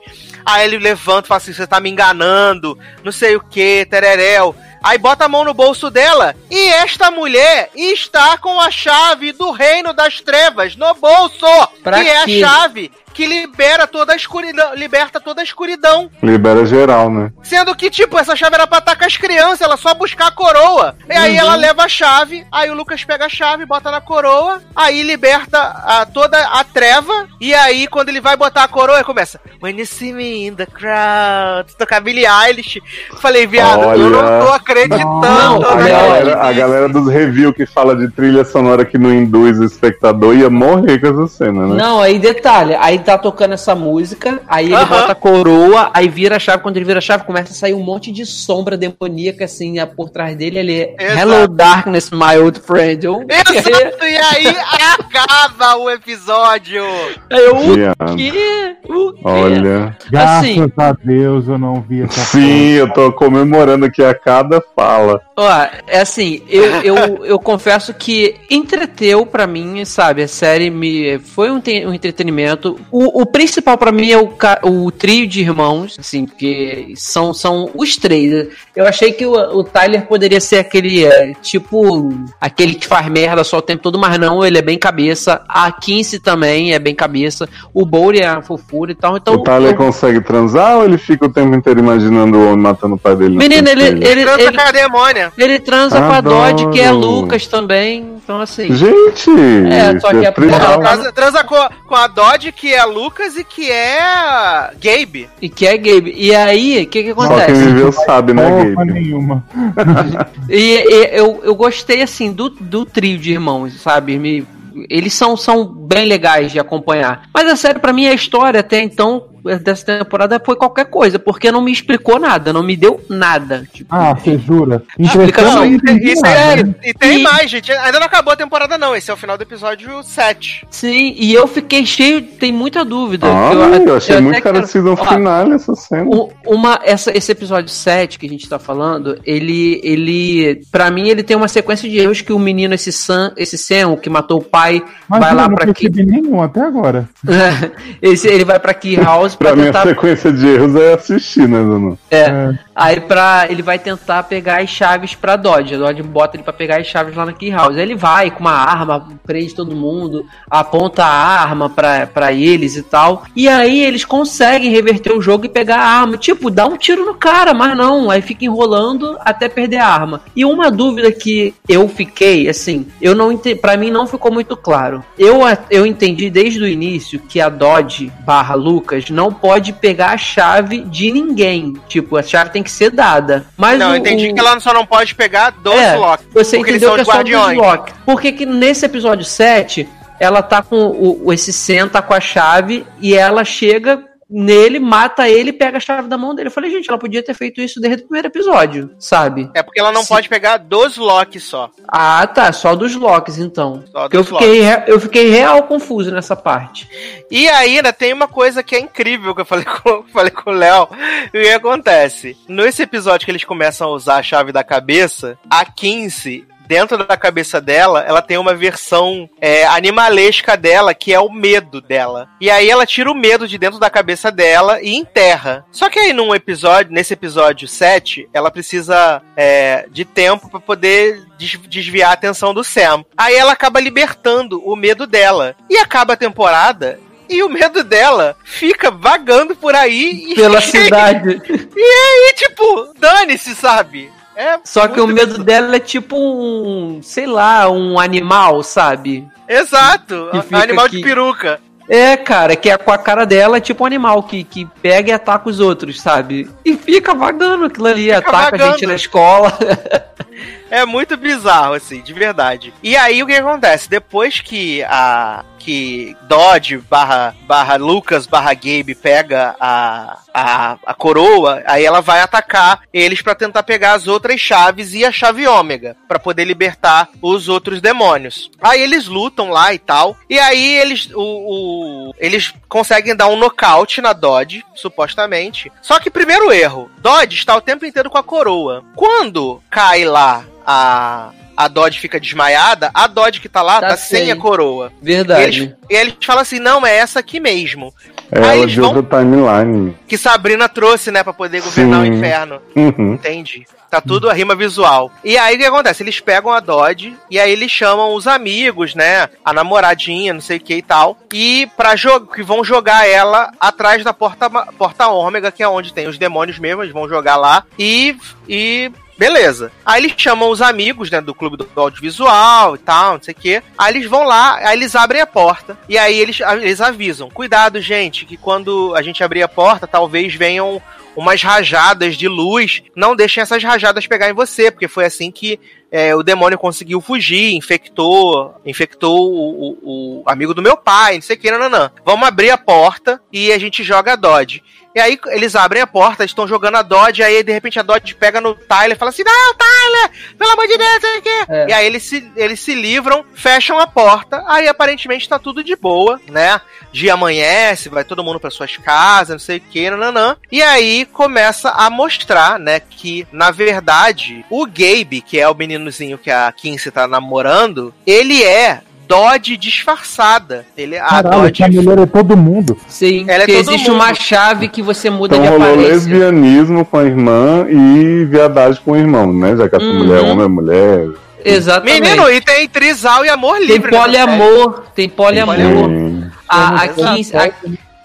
Aí ele levanta e fala assim: você tá me enganando, não sei o que, tereréu. Aí bota a mão no bolso dela e esta mulher está com a chave do reino das trevas no bolso. Pra que é a chave que libera toda a escuridão, liberta toda a escuridão. Libera geral, né? Sendo que, tipo, essa chave era pra estar com as crianças, ela só buscar a coroa. E aí ela leva a chave, aí o Lucas pega a chave, bota na coroa, aí liberta a, toda a treva, e aí quando ele vai botar a coroa, ele começa When you see me in the crowd, tocar Billie Eilish. Falei, viado, eu não Olha. tô acreditando. Não, A né? galera, a galera dos reviews que fala de trilha sonora que não induz o espectador ia morrer com essa cena, né? Não, aí detalhe, aí tá tocando essa música, aí ele Aham. bota a coroa, aí vira a chave, quando ele vira a chave, começa a sair um monte de sombra demoníaca assim por trás dele, ele é Exato. Hello Darkness, my old friend. Eu, Exato, e aí acaba o episódio. Eu, o quê? O quê? Olha. Graças Assim. a Deus eu não vi essa Sim, eu tô comemorando aqui a cada fala. Ó, é assim, eu, eu, eu confesso que entreteu pra mim, sabe? A série me foi um, te- um entretenimento. O, o principal pra mim é o, ca- o trio de irmãos, assim, porque são, são os três. Eu achei que o, o Tyler poderia ser aquele, é, tipo, aquele que faz merda só o tempo todo, mas não, ele é bem cabeça. A Kinsey também é bem cabeça. O Bowley é uma fofura e tal. Então, o Tyler eu- consegue transar ou ele fica o tempo inteiro imaginando o homem matando o pai dele? Menino, frente ele, dele? ele, Transa ele, ele transa com a Dodge, que é Adoro. Lucas também. Então, assim. Gente! É, só que é não. transa, transa com, a- com a Dodge, que é Lucas, e que é Gabe. E que é Gabe. E aí, o que que Só acontece? quem viveu sabe, né, Porra Gabe? nenhuma. E, e eu, eu gostei, assim, do, do trio de irmãos, sabe? Me, eles são, são bem legais de acompanhar. Mas a série, pra mim, a história até então, dessa temporada, foi qualquer coisa, porque não me explicou nada, não me deu nada. Tipo, Ah, você jura? Explicação. Eu não nada. é, e tem E- mais, gente. Ainda não acabou a temporada, não. Esse é o final do episódio 7. Sim, e eu fiquei cheio, tem muita dúvida. Ah, que eu, achei até muito no Ó, final essa cena. Uma, essa, esse episódio 7 que a gente tá falando, ele, ele, pra mim, ele tem uma sequência de erros que o menino, esse Sam, esse Sam, o que matou o pai, Mas vai eu lá não pra Key, percebi nenhum até agora. esse, ele vai pra Key House pra Pra mim, a tentar, sequência de erros é assistir, né, Dona? é, É. aí pra, ele vai tentar pegar as chaves pra Dodge, a Dodge bota ele pra pegar as chaves lá na Key House, aí ele vai com uma arma, prende todo mundo, aponta a arma pra, pra eles e tal, e aí eles conseguem reverter o jogo e pegar a arma, tipo, dá um tiro no cara, mas não, aí fica enrolando até perder a arma. E uma dúvida que eu fiquei, assim, eu não entendi, pra mim não ficou muito claro. Eu, a- eu entendi desde o início que a Dodge barra Lucas não pode pegar a chave de ninguém. Tipo, a chave tem que ser dada. Mas não, o, eu entendi o- que ela só não pode pegar dos É, Loki. Você porque entendeu que é só dos guardiões. Loki. Por que nesse episódio 7, ela tá com o, o- esse Sen tá com a chave e ela chega nele, mata ele e pega a chave da mão dele. Eu falei, gente, ela podia ter feito isso desde o primeiro episódio, sabe? É porque ela não Sim. pode pegar dos Loki só. Ah, tá, só dos Locks então. Só Porque eu dos fiquei, re- eu fiquei real confuso nessa parte. E ainda tem uma coisa que é incrível que eu falei com, falei com o Léo. E o que acontece? Nesse episódio que eles começam a usar a chave da cabeça, a 15. Dentro da cabeça dela, ela tem uma versão é, animalesca dela, que é o medo dela. E aí ela tira o medo de dentro da cabeça dela e enterra. Só que aí num episódio, nesse episódio 7, ela precisa é, de tempo pra poder des- desviar a atenção do Sam. Aí ela acaba libertando o medo dela. E acaba a temporada e o medo dela fica vagando por aí e, Pela cidade. e tipo, dane-se, sabe? É Só que o medo dela é tipo um, sei lá, um animal, sabe? Exato, um fica animal aqui. de peruca. É, cara, que é com a cara dela, é tipo um animal que, que pega e ataca os outros, sabe? E fica vagando aquilo ali, ataca a vagando. gente na escola. É muito bizarro, assim, de verdade. E aí o que acontece? Depois que a. Que Dodge barra, barra Lucas barra Gabe pega a, a, a coroa, aí ela vai atacar eles pra tentar pegar as outras chaves e a chave ômega, pra poder libertar os outros demônios. Aí eles lutam lá e tal, e aí eles, o, o- eles conseguem dar um nocaute na Dodge, supostamente. Só que primeiro erro, Dodge está o tempo inteiro com a coroa. Quando cai lá a a Dodge fica desmaiada, a Dodge que tá lá Tá tá, sem a coroa. E Verdade. eles, e eles falam assim: não, é essa aqui mesmo. É Aí ela eles de vão- outra timeline. Que Sabrina trouxe, né, pra poder governar o Sim. inferno. Uhum. Entendi. Tá tudo a rima visual. E aí o que acontece? Eles pegam a Dodge e aí eles chamam os amigos, né? A namoradinha, não sei o que e tal. E para jogo que vão jogar ela atrás da porta, porta ômega, que é onde tem os demônios mesmo, eles vão jogar lá. E. e Beleza. Aí eles chamam os amigos, né, do clube do audiovisual e tal, não sei o quê. Aí eles vão lá, aí eles abrem a porta. E aí eles, eles avisam: cuidado, gente, que quando a gente abrir a porta, talvez venham umas rajadas de luz. Não deixem essas rajadas pegar em você, porque foi assim que é, o demônio conseguiu fugir, infectou, infectou o, o- o amigo do meu pai, não sei o que, não. Vamos abrir a porta e a gente joga a Dodge. E aí eles abrem a porta, estão jogando a Dodge, aí de repente a Dodge pega no Tyler e fala assim: Não, Tyler, pelo amor de Deus, quê. É. E aí eles se, eles se livram, fecham a porta, aí aparentemente tá tudo de boa, né? Dia amanhece, vai todo mundo para suas casas, não sei o que, nananã. E aí começa a mostrar, né, que na verdade o Gabe, que é o meninozinho que a Kinsey tá namorando, ele é Dodge disfarçada. Ele, a Caralho, Dodge essa mulher é todo mundo. Sim, Ela é todo existe mundo. uma chave que você muda Então de rolou aparência. lesbianismo com a irmã e viadagem com o irmão, né? Já que essa Uhum. mulher é homem, é mulher. Exatamente. Menino, e tem trisal e amor tem livre. nessa poliamor, tem poliamor. Sim. A, a, Kinsey, a,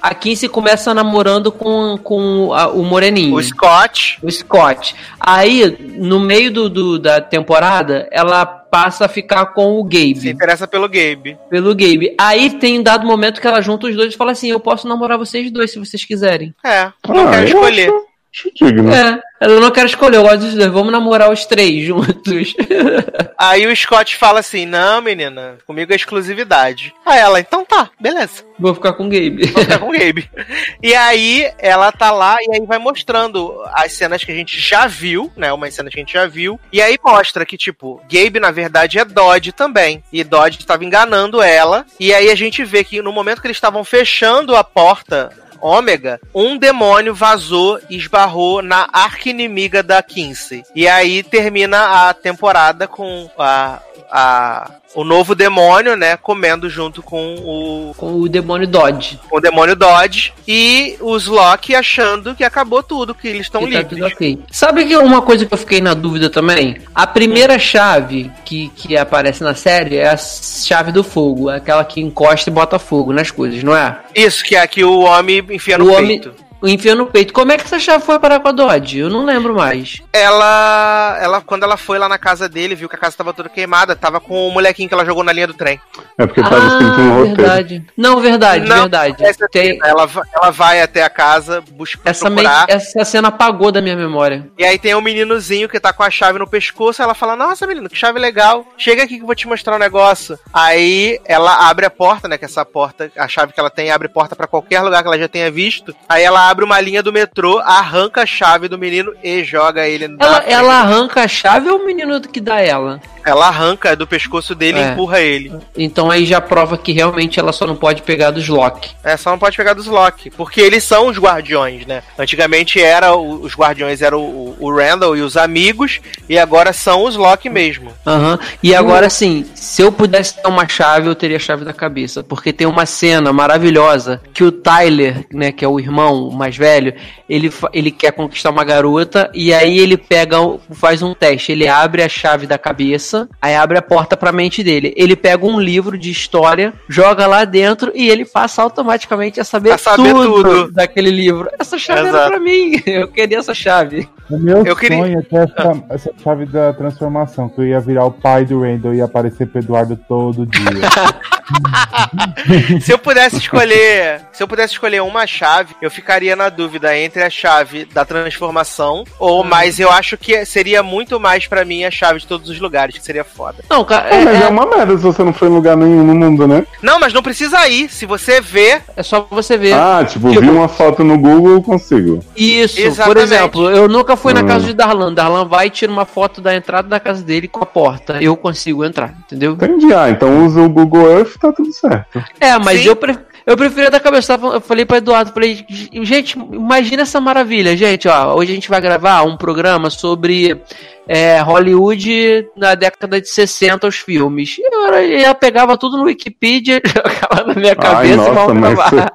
a Kinsey começa namorando com, com a- o moreninho. O Scott. o Scott. Aí, no meio do, do- da temporada, ela passa a ficar com o Se Gabe. interessa pelo Gabe. Pelo Gabe. Aí tem um dado momento que ela junta os dois e fala assim: Eu posso namorar vocês dois se vocês quiserem. É, não Ah, quero eu escolher. Acho, acho digno. É, eu não quero escolher, eu gosto dos dois. Vamos namorar os três juntos. Aí o Scott fala assim: Não, menina, comigo é exclusividade. Aí ela, então tá, beleza. Vou ficar com o Gabe. Vou ficar com o Gabe. E aí ela tá lá e aí vai mostrando as cenas que a gente já viu, né? Umas cenas que a gente já viu. E aí mostra que, tipo, Gabe, na verdade, é Dodge também. E Dodge estava enganando ela. E aí a gente vê que no momento que eles estavam fechando a porta. Ômega, um demônio vazou e esbarrou na arqui-inimiga da Kinsey. E aí termina a temporada com a, a, o novo demônio, né? Comendo junto com o, com o demônio Dodge. o demônio Dodge e os Loki achando que acabou tudo, que eles estão tá livres. tudo ok. Sabe que uma coisa que eu fiquei na dúvida também? A primeira chave que, que aparece na série é a chave do fogo, aquela que encosta e bota fogo nas coisas, não é? Isso, que é que o homem enfia no o homem enfia no peito. Como é que essa chave foi parar com a Dodge? Eu não lembro mais. Ela, ela, quando ela foi lá na casa dele, viu que a casa tava toda queimada, tava com o molequinho que ela jogou na linha do trem. É porque tava escrito no roteiro. Ah, verdade. Não, verdade, Não, verdade. Essa, Tem, ela, va- ela vai até a casa, busca essa, me- procurar, essa cena apagou da minha memória. e aí tem um meninozinho que tá com a chave no pescoço, ela fala, nossa menino, que chave legal, chega aqui que eu vou te mostrar um negócio. Aí ela abre a porta, né, que essa porta, a chave que ela tem, abre porta pra qualquer lugar que ela já tenha visto, aí ela abre uma linha do metrô, arranca a chave do menino e joga ele na Ela, ela arranca a chave ou o menino que dá ela? Ela arranca do pescoço dele e É. empurra ele. Então aí já prova que realmente ela só não pode pegar dos Loki. É, só não pode pegar dos Loki. Porque eles são os guardiões, né? Antigamente era o- os guardiões eram o, o Randall e os amigos, e agora são os Loki mesmo. Aham. E agora sim, se eu pudesse ter uma chave, eu teria a chave da cabeça. Porque tem uma cena maravilhosa que o Tyler, né, que é o irmão mais velho, ele, ele quer conquistar uma garota e aí ele pega, faz um teste. Ele abre a chave da cabeça, aí abre a porta pra mente dele. Ele pega um livro de história, joga lá dentro e ele passa automaticamente a saber, A saber tudo, tudo. daquele livro. Essa chave era Exato. pra mim. Eu queria essa chave. O meu Eu queria- sonho é ter essa, essa chave da transformação, que eu ia virar o pai do Randall e ia aparecer pro Eduardo todo dia. se eu pudesse escolher, se eu pudesse escolher uma chave, eu ficaria na dúvida entre a chave da transformação ou mais eu acho que seria muito mais pra mim a chave de todos os lugares, que seria foda. Não, cara, É, é, mas é é- uma merda se você não foi em lugar nenhum no mundo, né? Não, mas não precisa ir. Se você vê, é só você ver. Ah, tipo, Tipo- vi uma foto no Google, eu consigo. Isso, por Exatamente. exemplo, eu nunca fui na Hum. casa de Darlan. Darlan vai e tira uma foto da entrada da casa dele com a porta. Eu consigo entrar, entendeu? Entendi. Ah, então usa o Google Earth, tá tudo certo. É, mas Sim. eu, pre eu prefiro da cabeça. Eu falei pra Eduardo, falei, gente, imagina essa maravilha, gente, ó. Hoje a gente vai gravar um programa sobre é, Hollywood na década de 60, os filmes. Eu, eu pegava tudo no Wikipedia, jogava na minha cabeça nossa, e vamos mas gravar.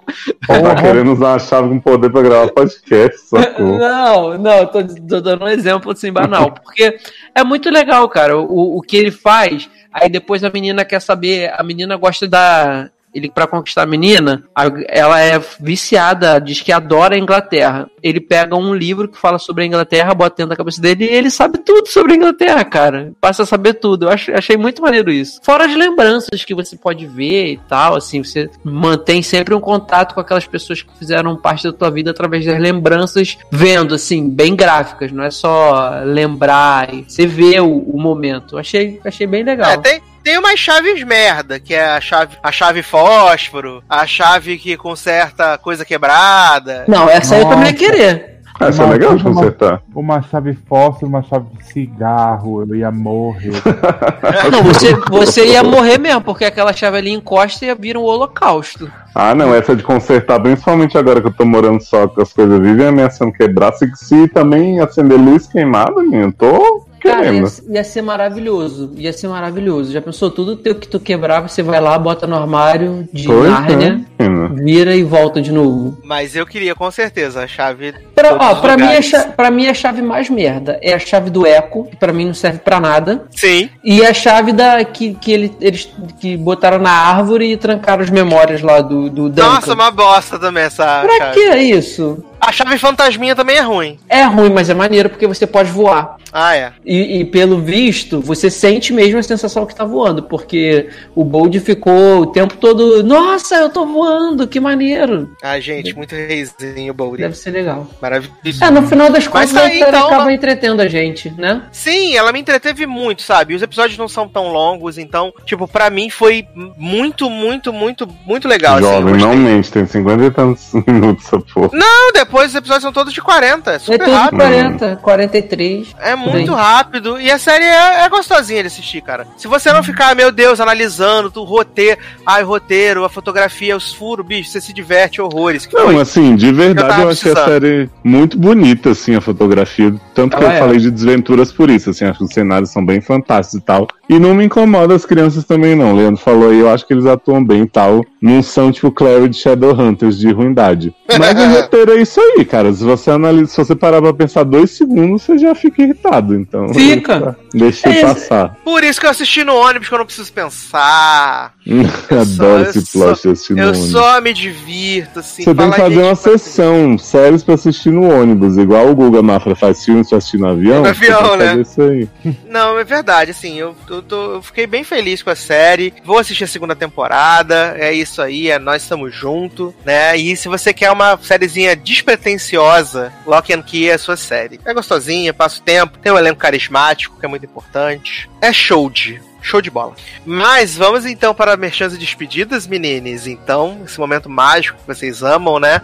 Você tá querendo usar a chave com poder pra gravar podcast, sacou? Não, não, eu tô, tô dando um exemplo assim banal, porque é muito legal, cara, o, o que ele faz. Aí depois a menina quer saber, a menina gosta da. Ele, pra conquistar a menina, a- ela é viciada, diz que adora a Inglaterra. Ele pega um livro que fala sobre a Inglaterra, bota dentro da cabeça dele e ele sabe tudo sobre a Inglaterra, cara. Passa a saber tudo. Eu acho, achei muito maneiro isso. Fora as lembranças que você pode ver e tal, assim, você mantém sempre um contato com aquelas pessoas que fizeram parte da tua vida através das lembranças, vendo, assim, bem gráficas, não é só lembrar, você vê o, o momento. Eu Achei, achei bem legal. É, tem, tem umas chaves merda, que é a chave, a chave fósforo, a chave que conserta coisa quebrada. Não, essa aí eu também ia querer. Ah, isso é Uma- legal de uma- consertar. Uma chave fósforo, uma chave de cigarro, eu ia morrer. Não, você, você ia morrer mesmo, porque aquela chave ali encosta e vira um holocausto. Ah, não, essa de consertar, principalmente agora que eu tô morando só com as coisas vivem ameaçando quebrar. Se, se também acender luz queimada, menino, tô Cara, ia, ia ser maravilhoso. Ia ser maravilhoso. Já pensou tudo teu que tu quebrar, você vai lá, bota no armário de Pois Nárnia, é, vira e volta de novo. Mas eu queria com certeza a chave. Pra, ó, pra, mim, a lugares. cha- pra mim a chave mais merda é a chave do Eco, que pra mim não serve pra nada. Sim. E a chave da que, que ele- eles que botaram na árvore e trancaram as memórias lá do, do Duncan. Nossa, uma bosta também essa Pra chave. que isso? A chave fantasminha também é ruim. É ruim, mas é maneiro porque você pode voar. Ah, é. E, e pelo visto, você sente mesmo a sensação que tá voando, porque o Bold ficou o tempo todo, nossa, eu tô voando, que maneiro. Ah, gente, muito reizinho, Bouri. Deve ser legal. Maravilhoso. É, no final das contas, tá a aí, série então, acaba entretendo a gente, né? Sim, ela me entreteve muito, sabe? Os episódios não são tão longos, então, tipo, pra mim foi muito, muito, muito, muito legal. assim, Jovem, gostei. não mente, tem 50 e tantos minutos essa porra. Não, depois os episódios são todos de 40, é É super tudo rápido. 40, 43. É muito Bem. rápido e a série é, é gostosinha de assistir, cara. Se você não ficar, meu Deus, analisando o roteiro, ai, o roteiro, a fotografia, os furos, bicho, você se diverte horrores. Que Não, foi? assim, de Eu verdade tava eu achei a série muito bonita, assim, a fotografia. Tanto que Ela eu é. falei de desventuras por isso, assim, acho que os cenários são bem fantásticos e tal. E não me incomoda as crianças também, não. O Leandro falou aí, eu acho que eles atuam bem e tal. Não são, tipo, Clary de Shadowhunters de ruindade. Mas o roteiro é isso aí, cara. Se você analisa, se você parar pra pensar dois segundos, você já fica irritado. Então. Fica. Deixa É, passar. Por isso que eu assisti no ônibus, que eu não preciso pensar. Adoro só- esse eu plot Eu no ônibus. só me divirto, assim. Você tem que fazer uma sessão, séries pra assistir no ônibus, igual o Guga Mafra faz filmes pra assistir no avião. No avião, né? Isso aí. Não, é verdade, assim, eu, eu, tô- eu fiquei bem feliz com a série. Vou assistir a segunda temporada. É isso aí, é nós estamos junto, né? E se você quer uma sériezinha despretensiosa, Lock and Key é a sua série. É gostosinha, passa o tempo, tem um elenco carismático, que é muito importante. É show de. Show de bola. Mas vamos então para merchans e despedidas, meninas. Então, esse momento mágico que vocês amam, né?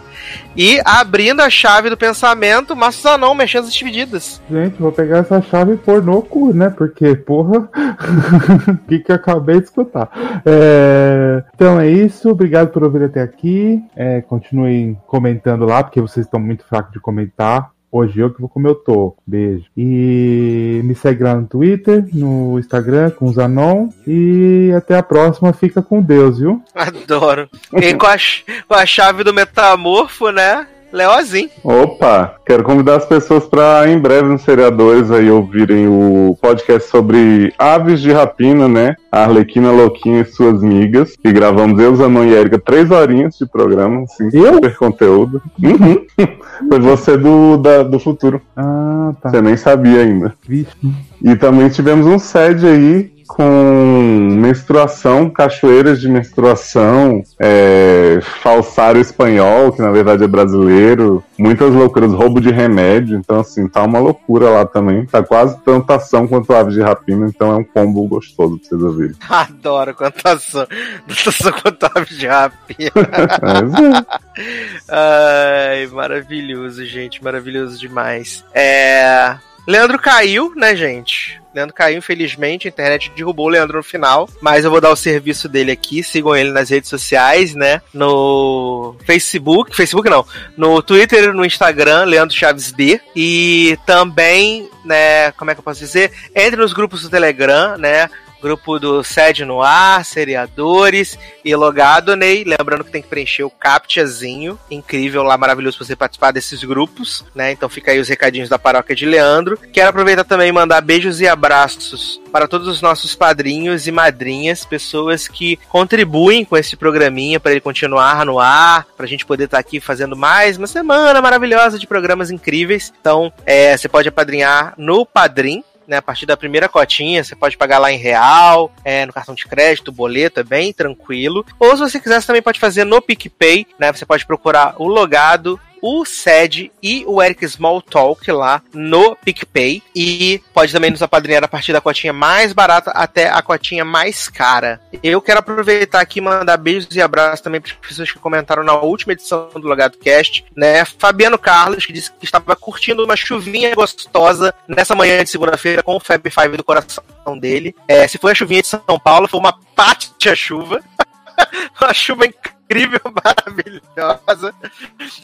E abrindo a chave do pensamento, Márcio Zanon, merchans e despedidas. Gente, vou pegar essa chave e pôr no cu, né? Porque, porra, o que, que eu acabei de escutar. É, Então é isso, obrigado por ouvir até aqui. É, continuem comentando lá, porque vocês estão muito fracos de comentar. Hoje eu que vou comer o toco. Beijo. E me segue lá no Twitter, no Instagram, com o Zanon. E até a próxima. Fica com Deus, viu? Adoro. E com a, com a chave do metamorfo, né? Leozinho. Opa, quero convidar as pessoas para em breve nos seriadores aí ouvirem o podcast sobre aves de rapina, né? A Arlequina Louquinha e suas migas. Que gravamos eu, Zanon e Erika, três horinhas de programa, assim, Eu? super conteúdo. Uhum. Foi você do, da- do futuro. Ah, tá. Você nem sabia ainda. Vixe. E também tivemos um SED aí com menstruação, cachoeiras de menstruação, é, falsário espanhol, que na verdade é brasileiro, muitas loucuras, roubo de remédio, então assim, tá uma loucura lá também. Tá quase tanta ação quanto aves de rapina, então é um combo gostoso pra vocês ouvirem. Adoro cantação. Cantação com Otávio de rapina. É. Ai, maravilhoso, gente. Maravilhoso demais. É. Leandro caiu, né, gente? Leandro caiu, infelizmente, a internet derrubou o Leandro no final, mas eu vou dar o serviço dele aqui, sigam ele nas redes sociais, né, no Facebook, Facebook não, no Twitter no Instagram, Leandro Chaves D, e também, né, como é que eu posso dizer, entre nos grupos do Telegram, né, grupo do Sede no Ar, Seriadores e Logado Ney. Lembrando que tem que preencher o captchazinho. Incrível lá, maravilhoso pra você participar desses grupos, né? Então fica aí os recadinhos da paróquia de Leandro. Quero aproveitar também e mandar beijos e abraços para todos os nossos padrinhos e madrinhas, pessoas que contribuem com esse programinha para ele continuar no ar, pra gente poder estar aqui fazendo mais uma semana maravilhosa de programas incríveis. Então, é, você pode apadrinhar no Padrim, né, a partir da primeira cotinha, você pode pagar lá em real, é, no cartão de crédito, boleto, é bem tranquilo. Ou se você quiser, você também pode fazer no PicPay, né? Você pode procurar o logado o SED e o Eric Smalltalk lá no PicPay. E pode também nos apadrinhar a partir da cotinha mais barata até a cotinha mais cara. Eu quero aproveitar aqui e mandar beijos e abraços também para as pessoas que comentaram na última edição do Logado Cast, né? Fabiano Carlos, que disse que estava curtindo uma chuvinha gostosa nessa manhã de segunda-feira com o Fab Five do coração dele. É, se foi a chuvinha de São Paulo, foi uma pátia chuva. uma chuva incrível, maravilhosa.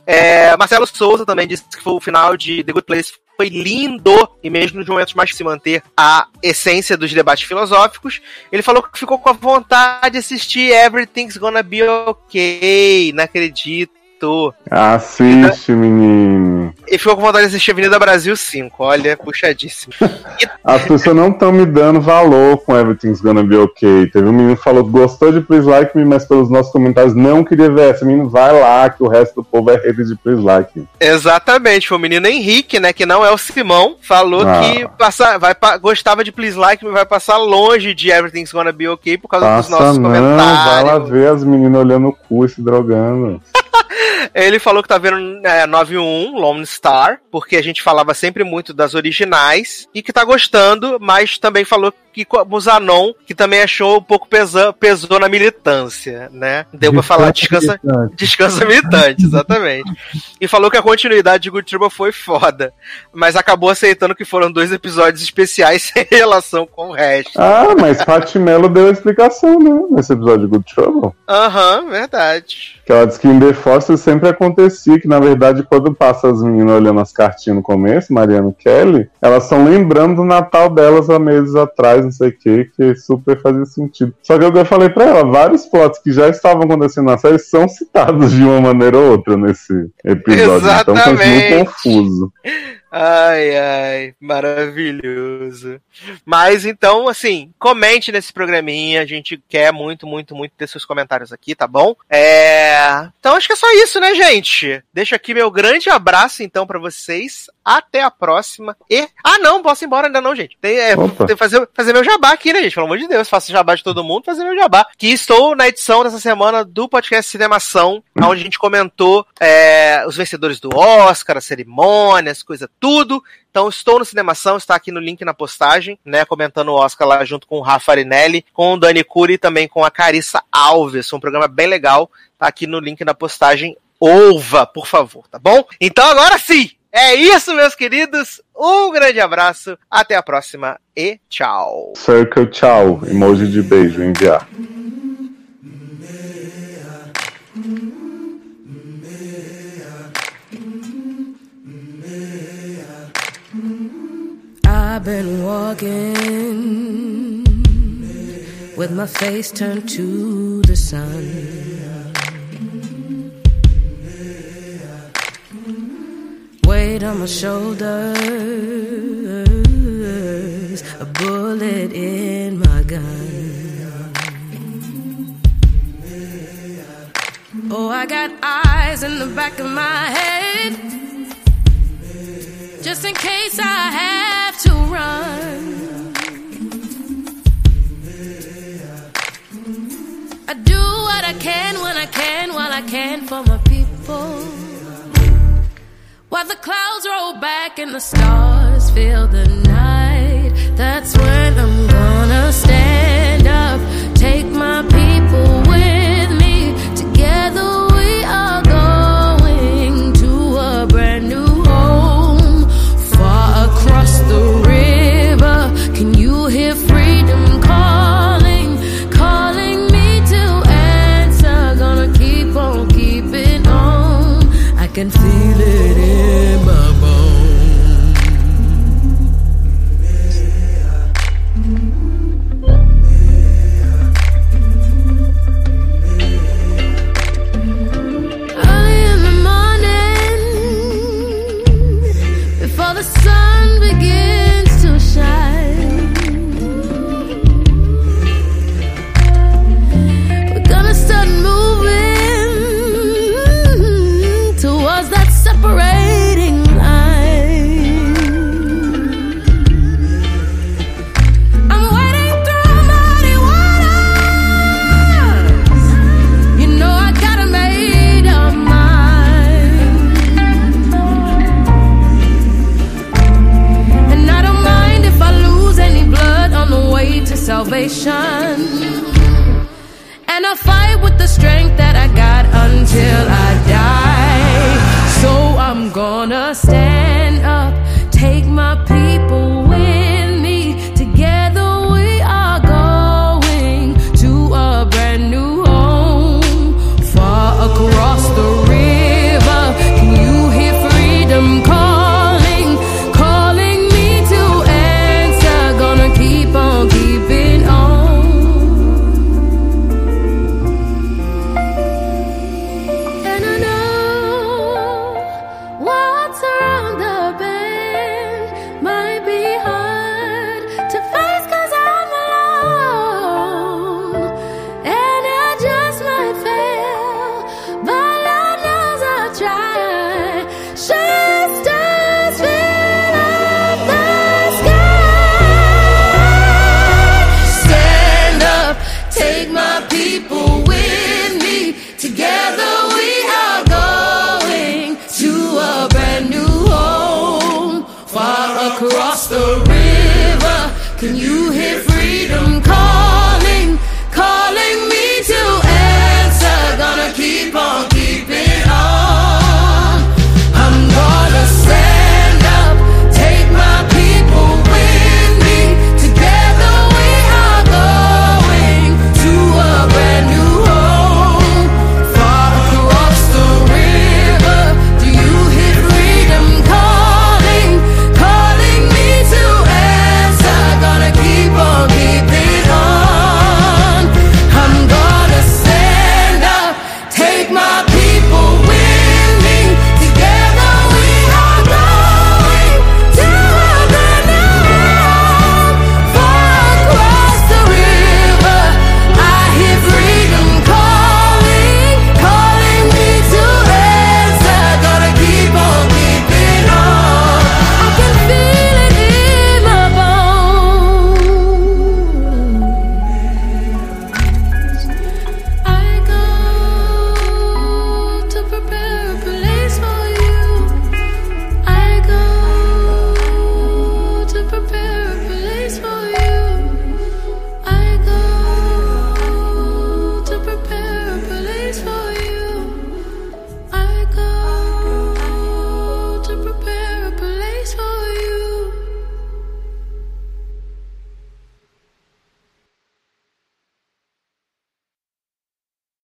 É, Marcelo Souza também disse que foi o final de The Good Place foi lindo e mesmo nos momentos mais que se manter a essência dos debates filosóficos, ele falou que ficou com a vontade de assistir Everything's Gonna Be Okay. Não acredito. Assiste, menino. E ficou com vontade de assistir Avenida Brasil 5. Olha, puxadíssimo. E... As pessoas não estão me dando valor com Everything's Gonna Be Okay. Teve um menino que falou que gostou de Please Like Me, mas pelos nossos comentários não queria ver essa. Menino, vai lá, que o resto do povo é rede de Please Like Me. Exatamente. Foi o menino Henrique, né, que não é o Simão, falou ah. que passa, vai, gostava de Please Like Me, vai passar longe de Everything's Gonna Be Okay por causa Passa dos nossos não, comentários. Vai lá ver as meninas olhando o cu e se drogando. Ele falou que tá vendo é, 91, Lone Star, porque a gente falava sempre muito das originais e que tá gostando, mas também falou que como Zanon, que também achou um pouco pesa, pesou na militância, né? Deu pra falar descansa, militante. descansa militante, exatamente. E falou que a continuidade de Good Trouble foi foda, mas acabou aceitando que foram dois episódios especiais sem relação com o resto. Ah, mas Paty Mello deu a explicação, né? Nesse episódio de Good Trouble. Aham, uhum, verdade. Que ela disse que em The Foster sempre acontecia que, na verdade, quando passa as meninas olhando as cartinhas no começo, Mariana e Kelly, elas estão lembrando do Natal delas há meses atrás, não sei o que, que super fazia sentido. Só que eu falei pra ela, vários plots que já estavam acontecendo na série são citados de uma maneira ou outra nesse episódio. Exatamente. Então foi muito confuso. Ai, ai, maravilhoso. Mas então, assim, comente nesse programinha. A gente quer muito, muito, muito ter seus comentários aqui, tá bom? É... Então acho que é só isso, né, gente? Deixo aqui meu grande abraço, então, para vocês. Até a próxima. E. Ah, não, posso ir embora ainda não, gente. Tem, é, tem que fazer, fazer meu jabá aqui, né, gente? Pelo amor de Deus, faço jabá de todo mundo, fazer meu jabá. Que estou na edição dessa semana do podcast Cinemação, onde a gente comentou é, os vencedores do Oscar, as cerimônias, coisa tudo. Então estou no Cinemação, está aqui no link na postagem, né? Comentando o Oscar lá junto com o Rafa Arinelli, com o Dani Cury e também com a Carissa Alves. Um programa bem legal. Tá aqui no link na postagem. Ouva, por favor, tá bom? Então agora sim! É isso, meus queridos. Um grande abraço, até a próxima e tchau. Circle tchau, emoji de beijo enviar. I've been walking with my face turned to the sun. Weight on my shoulders, a bullet in my gun. Oh, I got eyes in the back of my head just in case I have to run. I do what I can when I can while I can for my people. While the clouds roll back and the stars fill the night, that's when I'm gonna stand